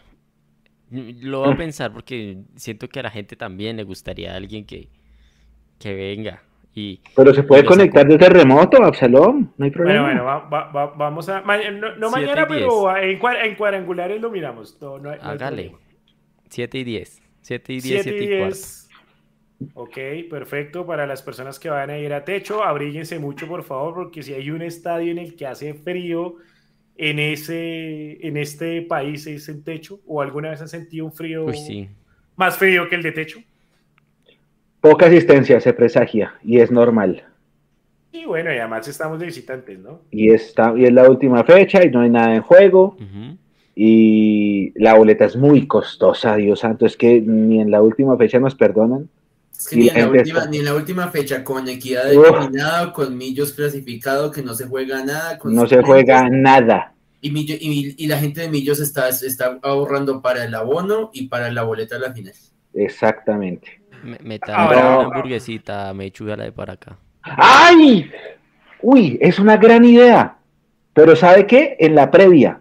lo voy a pensar porque siento que a la gente también le gustaría alguien que, que venga. Y Pero se puede conectar desde remoto, Absalom, no hay Bueno, problema. bueno, va- va- va- vamos a, ma- no, mañana, pero en, cua- en cuadrangulares lo miramos. No, no hay- hágale. problema. 7 y 10. 7 y 10, 7 7 y y cuarto. 10. Ok, perfecto. Para las personas que van a ir a techo, abríguense mucho, por favor, porque si hay un estadio en el que hace frío en, ese, en este país es en techo, o alguna vez han sentido un frío Uy, sí. más frío que el de techo. Poca asistencia se presagia y es normal. Y bueno, y además estamos de visitantes, ¿no? Y, está, y es la última fecha y no hay nada en juego. Y la boleta es muy costosa, Dios santo. Es que ni en la última fecha nos perdonan. Es que Y ni la en, la última, está- ni en la última fecha, con equidad eliminado, con Millos clasificado, que no se juega nada. con No se juega nada. Y, Millo- y, y la gente de Millos está, está ahorrando para el abono y para la boleta de la final. Exactamente. Me, me traen una hamburguesita, me la de para acá. ¡Ay! Uy, es una gran idea. Pero ¿sabe qué? En la previa.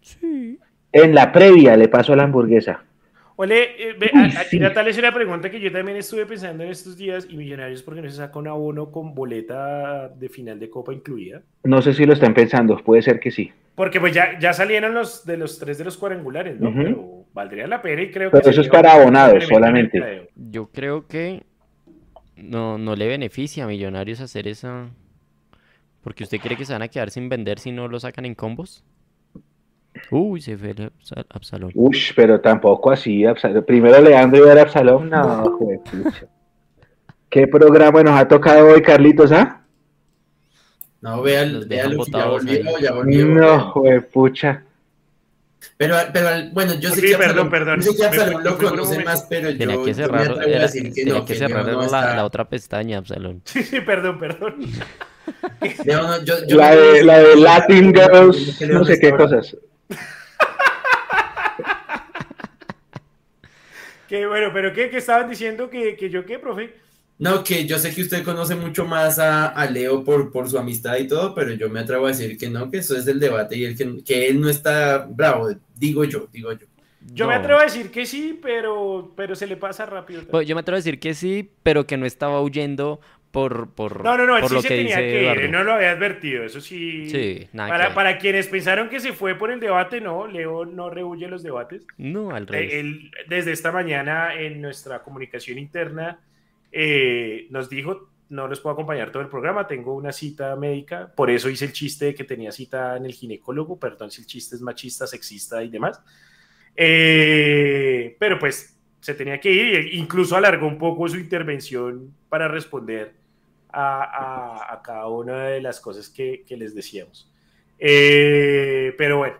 Sí. En la previa le pasó la hamburguesa. Ole, eh, ve, Uy, a- aquí sí. Natalia es una pregunta que yo también estuve pensando en estos días y Millonarios porque no se saca un abono con boleta de final de Copa incluida. No sé si lo están pensando, puede ser que sí. Porque pues ya, ya salieron los de los tres de los cuadrangulares, ¿no? Pero valdría la pena y creo Pero que eso es para abonados solamente. Yo creo que no, no le beneficia a Millonarios hacer esa. Porque usted cree que se van a quedar sin vender si no lo sacan en combos. Uy, se fue el Absa- Absalón. Ush, pero tampoco así. Primero Leandro y ahora Absalón. No, juepucha. ¿Qué programa nos ha tocado hoy, Carlitos, ah? No, vea, Los vea dejan lo que ya volvió, ya volvió. No, juepucha. Pero, pero bueno, yo sé Sí, que perdón, perdón. yo sé que Absalón lo conoce más, pero yo, Tenía que yo cerrar, a era- decir que tenía no, que cerrar no la, está- la otra pestaña, Absalón. [LAUGHS] Sí, sí, perdón, perdón. No- yo- yo La de, la de Latin Girls, no sé qué cosas. [LAUGHS] Qué bueno, pero ¿qué, qué estaban diciendo? ¿Que, que yo qué, profe? No, que yo sé que usted conoce mucho más a, a Leo por, por su amistad y todo, pero yo me atrevo a decir que no, que eso es el debate y el que, que él no está bravo, digo yo, digo yo. Yo me No. atrevo a decir que sí, pero, pero se le pasa rápido. Pues yo me atrevo a decir que sí, pero que no estaba huyendo por, por, No, no, no, él por sí lo se que tenía dice que ir, Eduardo. no lo había advertido, eso sí. Sí, nada que Para, ver. para quienes pensaron que se fue por el debate, no, Leo no rehuye los debates. No, al revés. Eh, él, desde esta mañana en nuestra comunicación interna eh, nos dijo, no les puedo acompañar todo el programa, tengo una cita médica, por eso hice el chiste de que tenía cita en el ginecólogo, perdón si el chiste es machista, sexista y demás. Eh, pero pues se tenía que ir e incluso alargó un poco su intervención para responder a, a- a cada una de las cosas que, que les decíamos. Eh, pero bueno,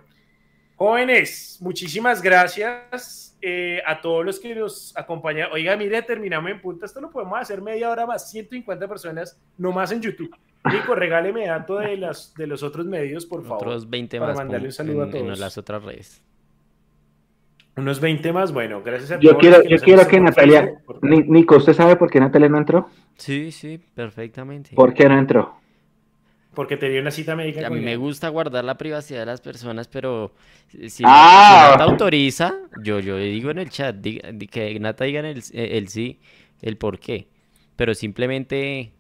jóvenes, muchísimas gracias eh, a todos los que nos acompañan. Oiga, mire, terminamos en punta, esto lo podemos hacer media hora más, 150 personas, no más en YouTube. Nico, regáleme dato de, las, de los otros medios, por favor. Otros 20 para más mandarle un saludo a en todos. las otras redes. Unos 20 más, bueno, gracias a Yo todos quiero, que yo nos han quiero que Natalia, Nico, ¿usted sabe por qué Natalia no entró? Sí, sí, perfectamente. ¿Por qué no entró? Porque tenía una cita médica. A mí me gusta guardar la privacidad de las personas, pero si, Ah. Nata, si Nata autoriza, yo, yo digo en el chat, diga- di- que Nata diga en el, el sí, el por qué. Pero simplemente,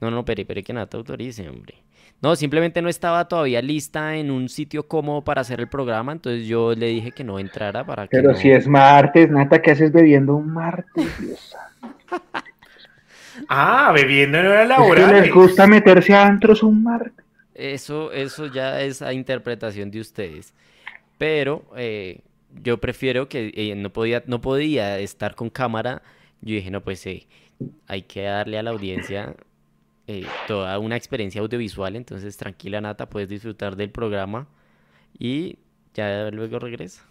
no, no, pero, pero que Nata autorice, hombre. No, simplemente no estaba todavía lista en un sitio cómodo para hacer el programa, entonces yo le dije que no entrara para que Pero no- si es martes, Nata, ¿qué haces bebiendo un martes? Dios [LAUGHS] Ah, bebiendo en horas Es que laborales. les gusta meterse a antros un martes. Eso, eso ya es a interpretación de ustedes. Pero eh, yo prefiero que eh, no podía, no podía estar con cámara. Yo dije, no, pues eh, hay que darle a la audiencia eh, toda una experiencia audiovisual. Entonces, tranquila, Nata, puedes disfrutar del programa y ya luego regresa.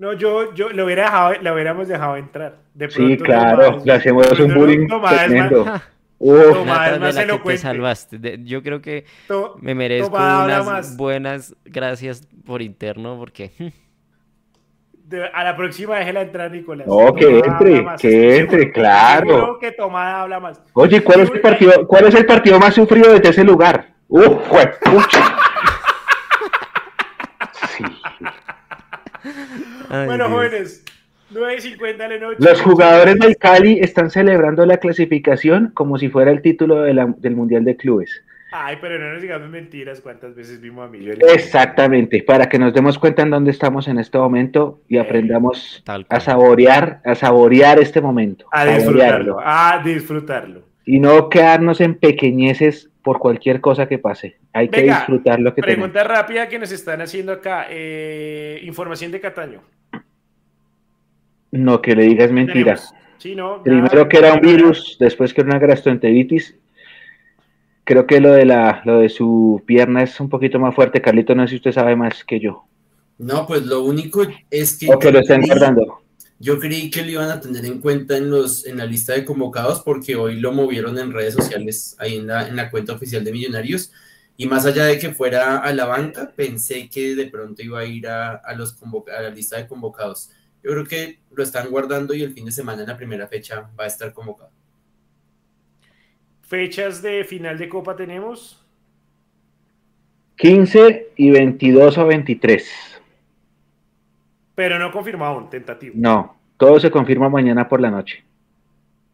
No, yo, yo lo hubiera dejado, la hubiéramos dejado entrar. De Sí, claro, Tomás- le hacemos un bullying Tomás es más- tremendo. Uf, Tomás de la que te elocuente. salvaste. De- yo creo que To- me merezco Tomás unas más. buenas gracias por interno porque [LAUGHS] de- a la próxima déjela entrar, Nicolás. No, que Tomás entre, que Estoy entre, seguro- claro. seguro que Tomás habla más. Oye, ¿cuál es el partido, cuál es el partido más sufrido de ese lugar? Uf, juepucha. [LAUGHS] Sí. Ay, bueno, Dios. jóvenes, 9.50 de la noche. Los jugadores del Cali están celebrando la clasificación como si fuera el título de la- del Mundial de Clubes. Ay, pero no nos digamos mentiras cuántas veces vimos a Emilio. Exactamente, para que nos demos cuenta en dónde estamos en este momento y aprendamos Tal a saborear, a saborear este momento. A saborearlo. disfrutarlo, a disfrutarlo. Y no quedarnos en pequeñeces por cualquier cosa que pase. Hay que disfrutar lo que tenemos. Pregunta rápida que nos están haciendo acá. eh, información de Cataño. No, que le digas mentiras. Tenemos. Sí, no, Primero que era un virus, después que era una gastroenteritis. Creo que lo de la, lo de su pierna es un poquito más fuerte. Carlito, no sé si usted sabe más que yo. No, pues lo único es que O que lo estén creí- guardando. Yo creí que lo iban a tener en cuenta en los en la lista de convocados porque hoy lo movieron en redes sociales, ahí en la, en la cuenta oficial de Millonarios. Y más allá de que fuera a la banca, pensé que de pronto iba a ir a, a los a la lista de convocados. Yo creo que lo están guardando y el fin de semana en la primera fecha va a estar convocado. Fechas de final de Copa tenemos. 15 y 22 o 23. Pero no confirmado aún, tentativo. No, todo se confirma mañana por la noche.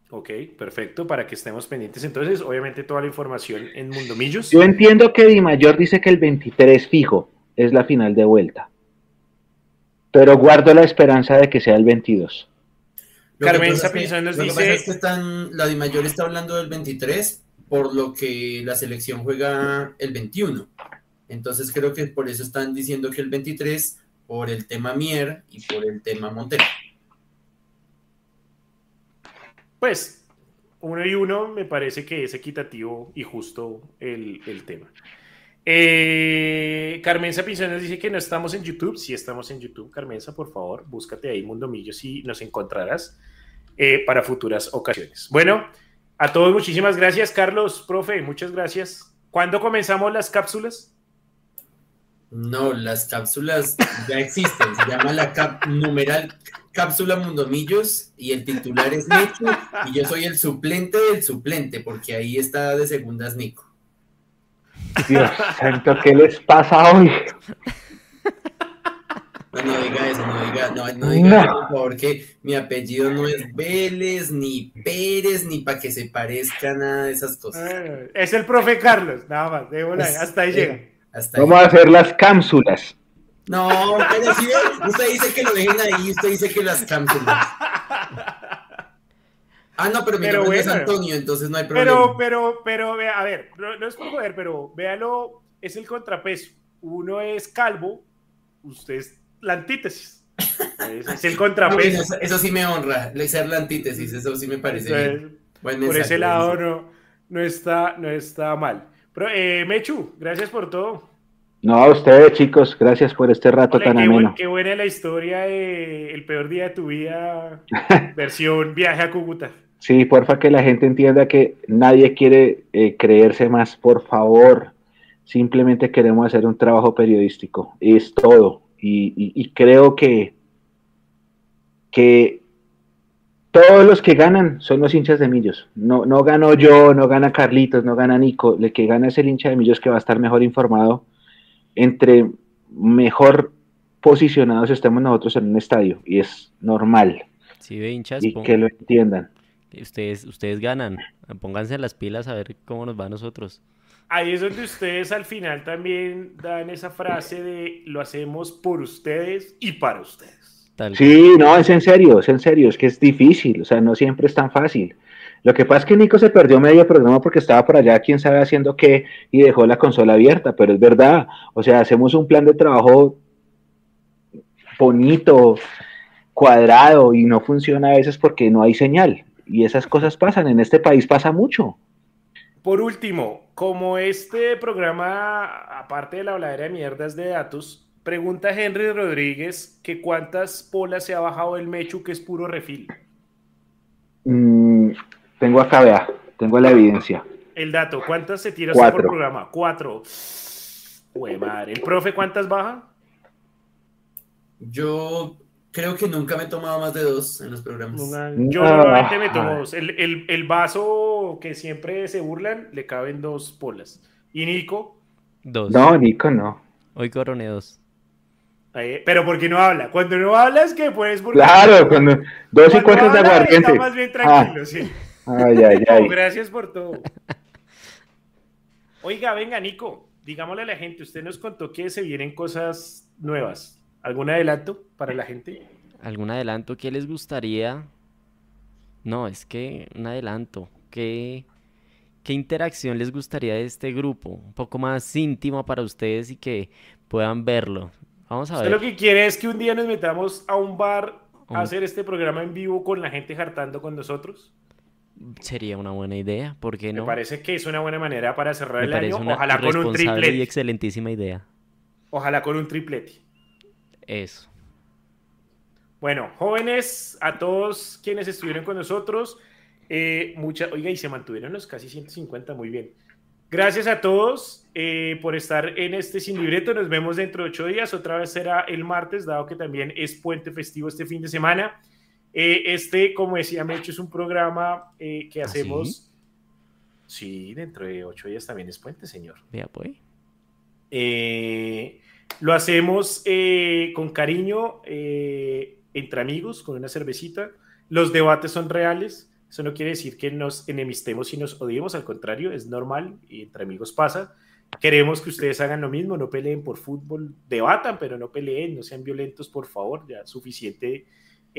Ok, perfecto, para que estemos pendientes. Entonces, obviamente, toda la información en Mundo Millos. Yo entiendo que Di Mayor dice que el 23 fijo es la final de vuelta. Pero guardo la esperanza de que sea el 22. Carmen nos dice. Es que están, la Di Mayor está hablando del 23, por lo que la selección juega el 21. Entonces, creo que por eso están diciendo que el 23, por el tema Mier y por el tema Montero. Pues uno y uno me parece que es equitativo y justo el, tema. Eh, Carmenza nos dice que no estamos en YouTube. Sí estamos en YouTube, Carmenza, por favor, búscate ahí Mundo Millos y nos encontrarás eh, para futuras ocasiones. Bueno, a todos muchísimas gracias, Carlos, profe, muchas gracias. ¿Cuándo comenzamos las cápsulas? No, las cápsulas ya existen. Se llama la cap numeral cápsula Mundomillos y el titular es Nico y yo soy el suplente del suplente porque ahí está de segundas Nico. Dios santo, ¿qué les pasa hoy? No, no diga eso, no diga, no, no diga eso, por favor, que mi apellido no es Vélez, ni Pérez, ni para que se parezca nada de esas cosas. Ah, es el profe Carlos, nada más, pues, hasta ahí llega. Vamos a hacer las cápsulas. No, pero si usted dice que lo dejen ahí, usted dice que las cápsulas. Ah, no, pero mi nombre es Antonio, entonces no hay problema. Pero, pero, pero, a ver, no, es por joder, pero véalo, es el contrapeso. Uno es calvo, usted es la antítesis. Es, el [LAUGHS] contrapeso. eso, sí me honra, ser la antítesis, eso sí me parece bien. por ese lado no, no, está, no está mal. Pero, eh, Mechu, gracias por todo. No, a ustedes, chicos, gracias por este rato tan ameno. qué buena la historia de El peor día de tu vida, [LAUGHS] versión viaje a Cúcuta. Sí, porfa, que la gente entienda que nadie quiere eh, creerse más, por favor. Simplemente queremos hacer un trabajo periodístico, es todo. Y, creo que, que todos los que ganan son los hinchas de Millos. No, no gano yo, no gana Carlitos, no gana Nico. El que gana es el hincha de Millos que va a estar mejor informado entre mejor posicionados estemos nosotros en un estadio y es normal. Sí, de hinchas, y que lo entiendan. Ustedes, ustedes ganan, pónganse las pilas a ver cómo nos va a nosotros. Ahí es donde ustedes al final también dan esa frase de lo hacemos por ustedes y para ustedes. Sí, no, es en serio, es en serio, es que es difícil, o sea, no siempre es tan fácil. Lo que pasa es que Nico se perdió medio programa porque estaba por allá, quién sabe haciendo qué, y dejó la consola abierta, pero es verdad, o sea, hacemos un plan de trabajo bonito, cuadrado, y no funciona a veces porque no hay señal. Y esas cosas pasan, en este país pasa mucho. Por último, como este programa, aparte de la habladera de mierdas de datos, pregunta Henry Rodríguez que cuántas polas se ha bajado el Mechu que es puro refil. Mm, tengo acá, vea, tengo la evidencia. El dato, ¿cuántas se tira por programa? Cuatro. Uy, madre. ¿El profe cuántas baja? Yo creo que nunca me he tomado más de dos en los programas. Yo normalmente me tomo dos. El, vaso que siempre se burlan, le caben dos polas. ¿Y Nico? Dos. No, Nico no. Hoy coroné dos. Pero porque no habla. Cuando no hablas, que puedes burlar. Claro, cuando dos y cuatro de aguardiente. Está más bien tranquilo, ah. sí. Ay, ay, [LAUGHS] ay. gracias por todo. Oiga, venga, Nico, digámosle a la gente, usted nos contó que se vienen cosas nuevas. ¿Algún adelanto para la gente? ¿Algún adelanto? ¿Qué les gustaría? No, es que un adelanto. ¿Qué, qué interacción les gustaría de este grupo? Un poco más íntimo para ustedes y que puedan verlo. Vamos a ¿Usted ver. lo que quiere es que un día nos metamos a un bar a hacer este programa en vivo con la gente hartando con nosotros? Sería una buena idea, ¿por qué no? Me parece que es una buena manera para cerrar el año. Ojalá con un triplete. y excelentísima idea. Ojalá con un triplete. Eso. Bueno, jóvenes, a todos quienes estuvieron con nosotros, eh, mucha, oiga, y se mantuvieron los casi 150, muy bien. Gracias a todos eh, por estar en este sin libreto. Nos vemos dentro de ocho días. Otra vez será el martes, dado que también es puente festivo este fin de semana. Eh, este, como decía Mecho, es un programa eh, que ¿Ah, hacemos. sí? dentro de ocho días también es puente, señor. Vea, pues. Eh, Lo hacemos eh, con cariño, eh, entre amigos, con una cervecita. Los debates son reales. Eso no quiere decir que nos enemistemos y nos odiemos, al contrario, es normal y entre amigos pasa. Queremos que ustedes hagan lo mismo, no peleen por fútbol, debatan, pero no peleen, no sean violentos, por favor, ya suficiente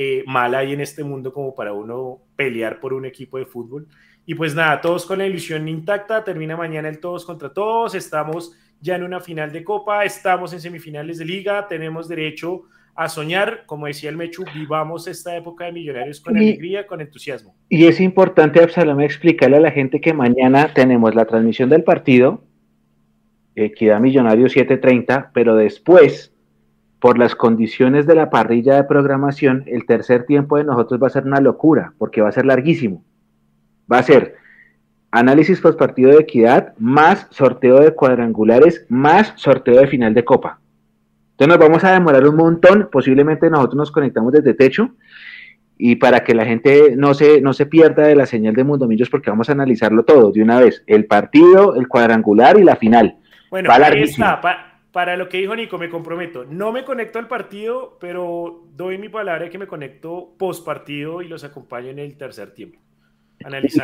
eh, mal hay en este mundo como para uno pelear por un equipo de fútbol. Y pues nada, todos con la ilusión intacta, termina mañana el todos contra todos, estamos ya en una final de Copa, estamos en semifinales de liga, tenemos derecho a soñar, como decía el Mechu, vivamos esta época de millonarios con alegría, con entusiasmo. Y es importante, Absalom, explicarle a la gente que mañana tenemos la transmisión del partido, Equidad Millonario 7:30, pero después, por las condiciones de la parrilla de programación, el tercer tiempo de nosotros va a ser una locura, porque va a ser larguísimo. Va a ser análisis post partido de equidad, más sorteo de cuadrangulares, más sorteo de final de copa. Entonces nos vamos a demorar un montón, posiblemente nosotros nos conectamos desde techo y para que la gente no se, no se pierda de la señal de Mundomillos porque vamos a analizarlo todo de una vez, el partido, el cuadrangular y la final. Bueno, ahí está, para lo que dijo Nico, me comprometo, no me conecto al partido, pero doy mi palabra de que me conecto post partido y los acompaño en el tercer tiempo.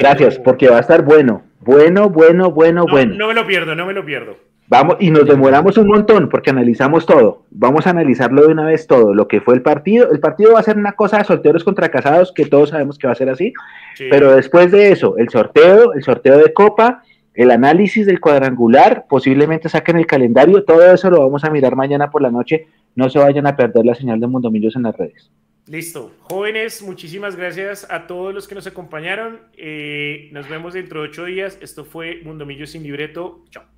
Gracias, porque va a estar bueno, bueno, bueno, bueno, bueno. No me lo pierdo, no me lo pierdo. Vamos, y nos demoramos un montón porque analizamos todo. Vamos a analizarlo de una vez todo. Lo que fue el partido. El partido va a ser una cosa de solteros contra casados, que todos sabemos que va a ser así. Pero después de eso, el sorteo, el sorteo de Copa, el análisis del cuadrangular, posiblemente saquen el calendario. Todo eso lo vamos a mirar mañana por la noche. No se vayan a perder la señal de Mundomillos en las redes. Listo. Jóvenes, muchísimas gracias a todos los que nos acompañaron. Eh, nos vemos dentro de ocho días. Esto fue Mundomillos sin libreto. Chao.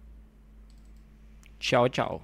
Tchau, tchau.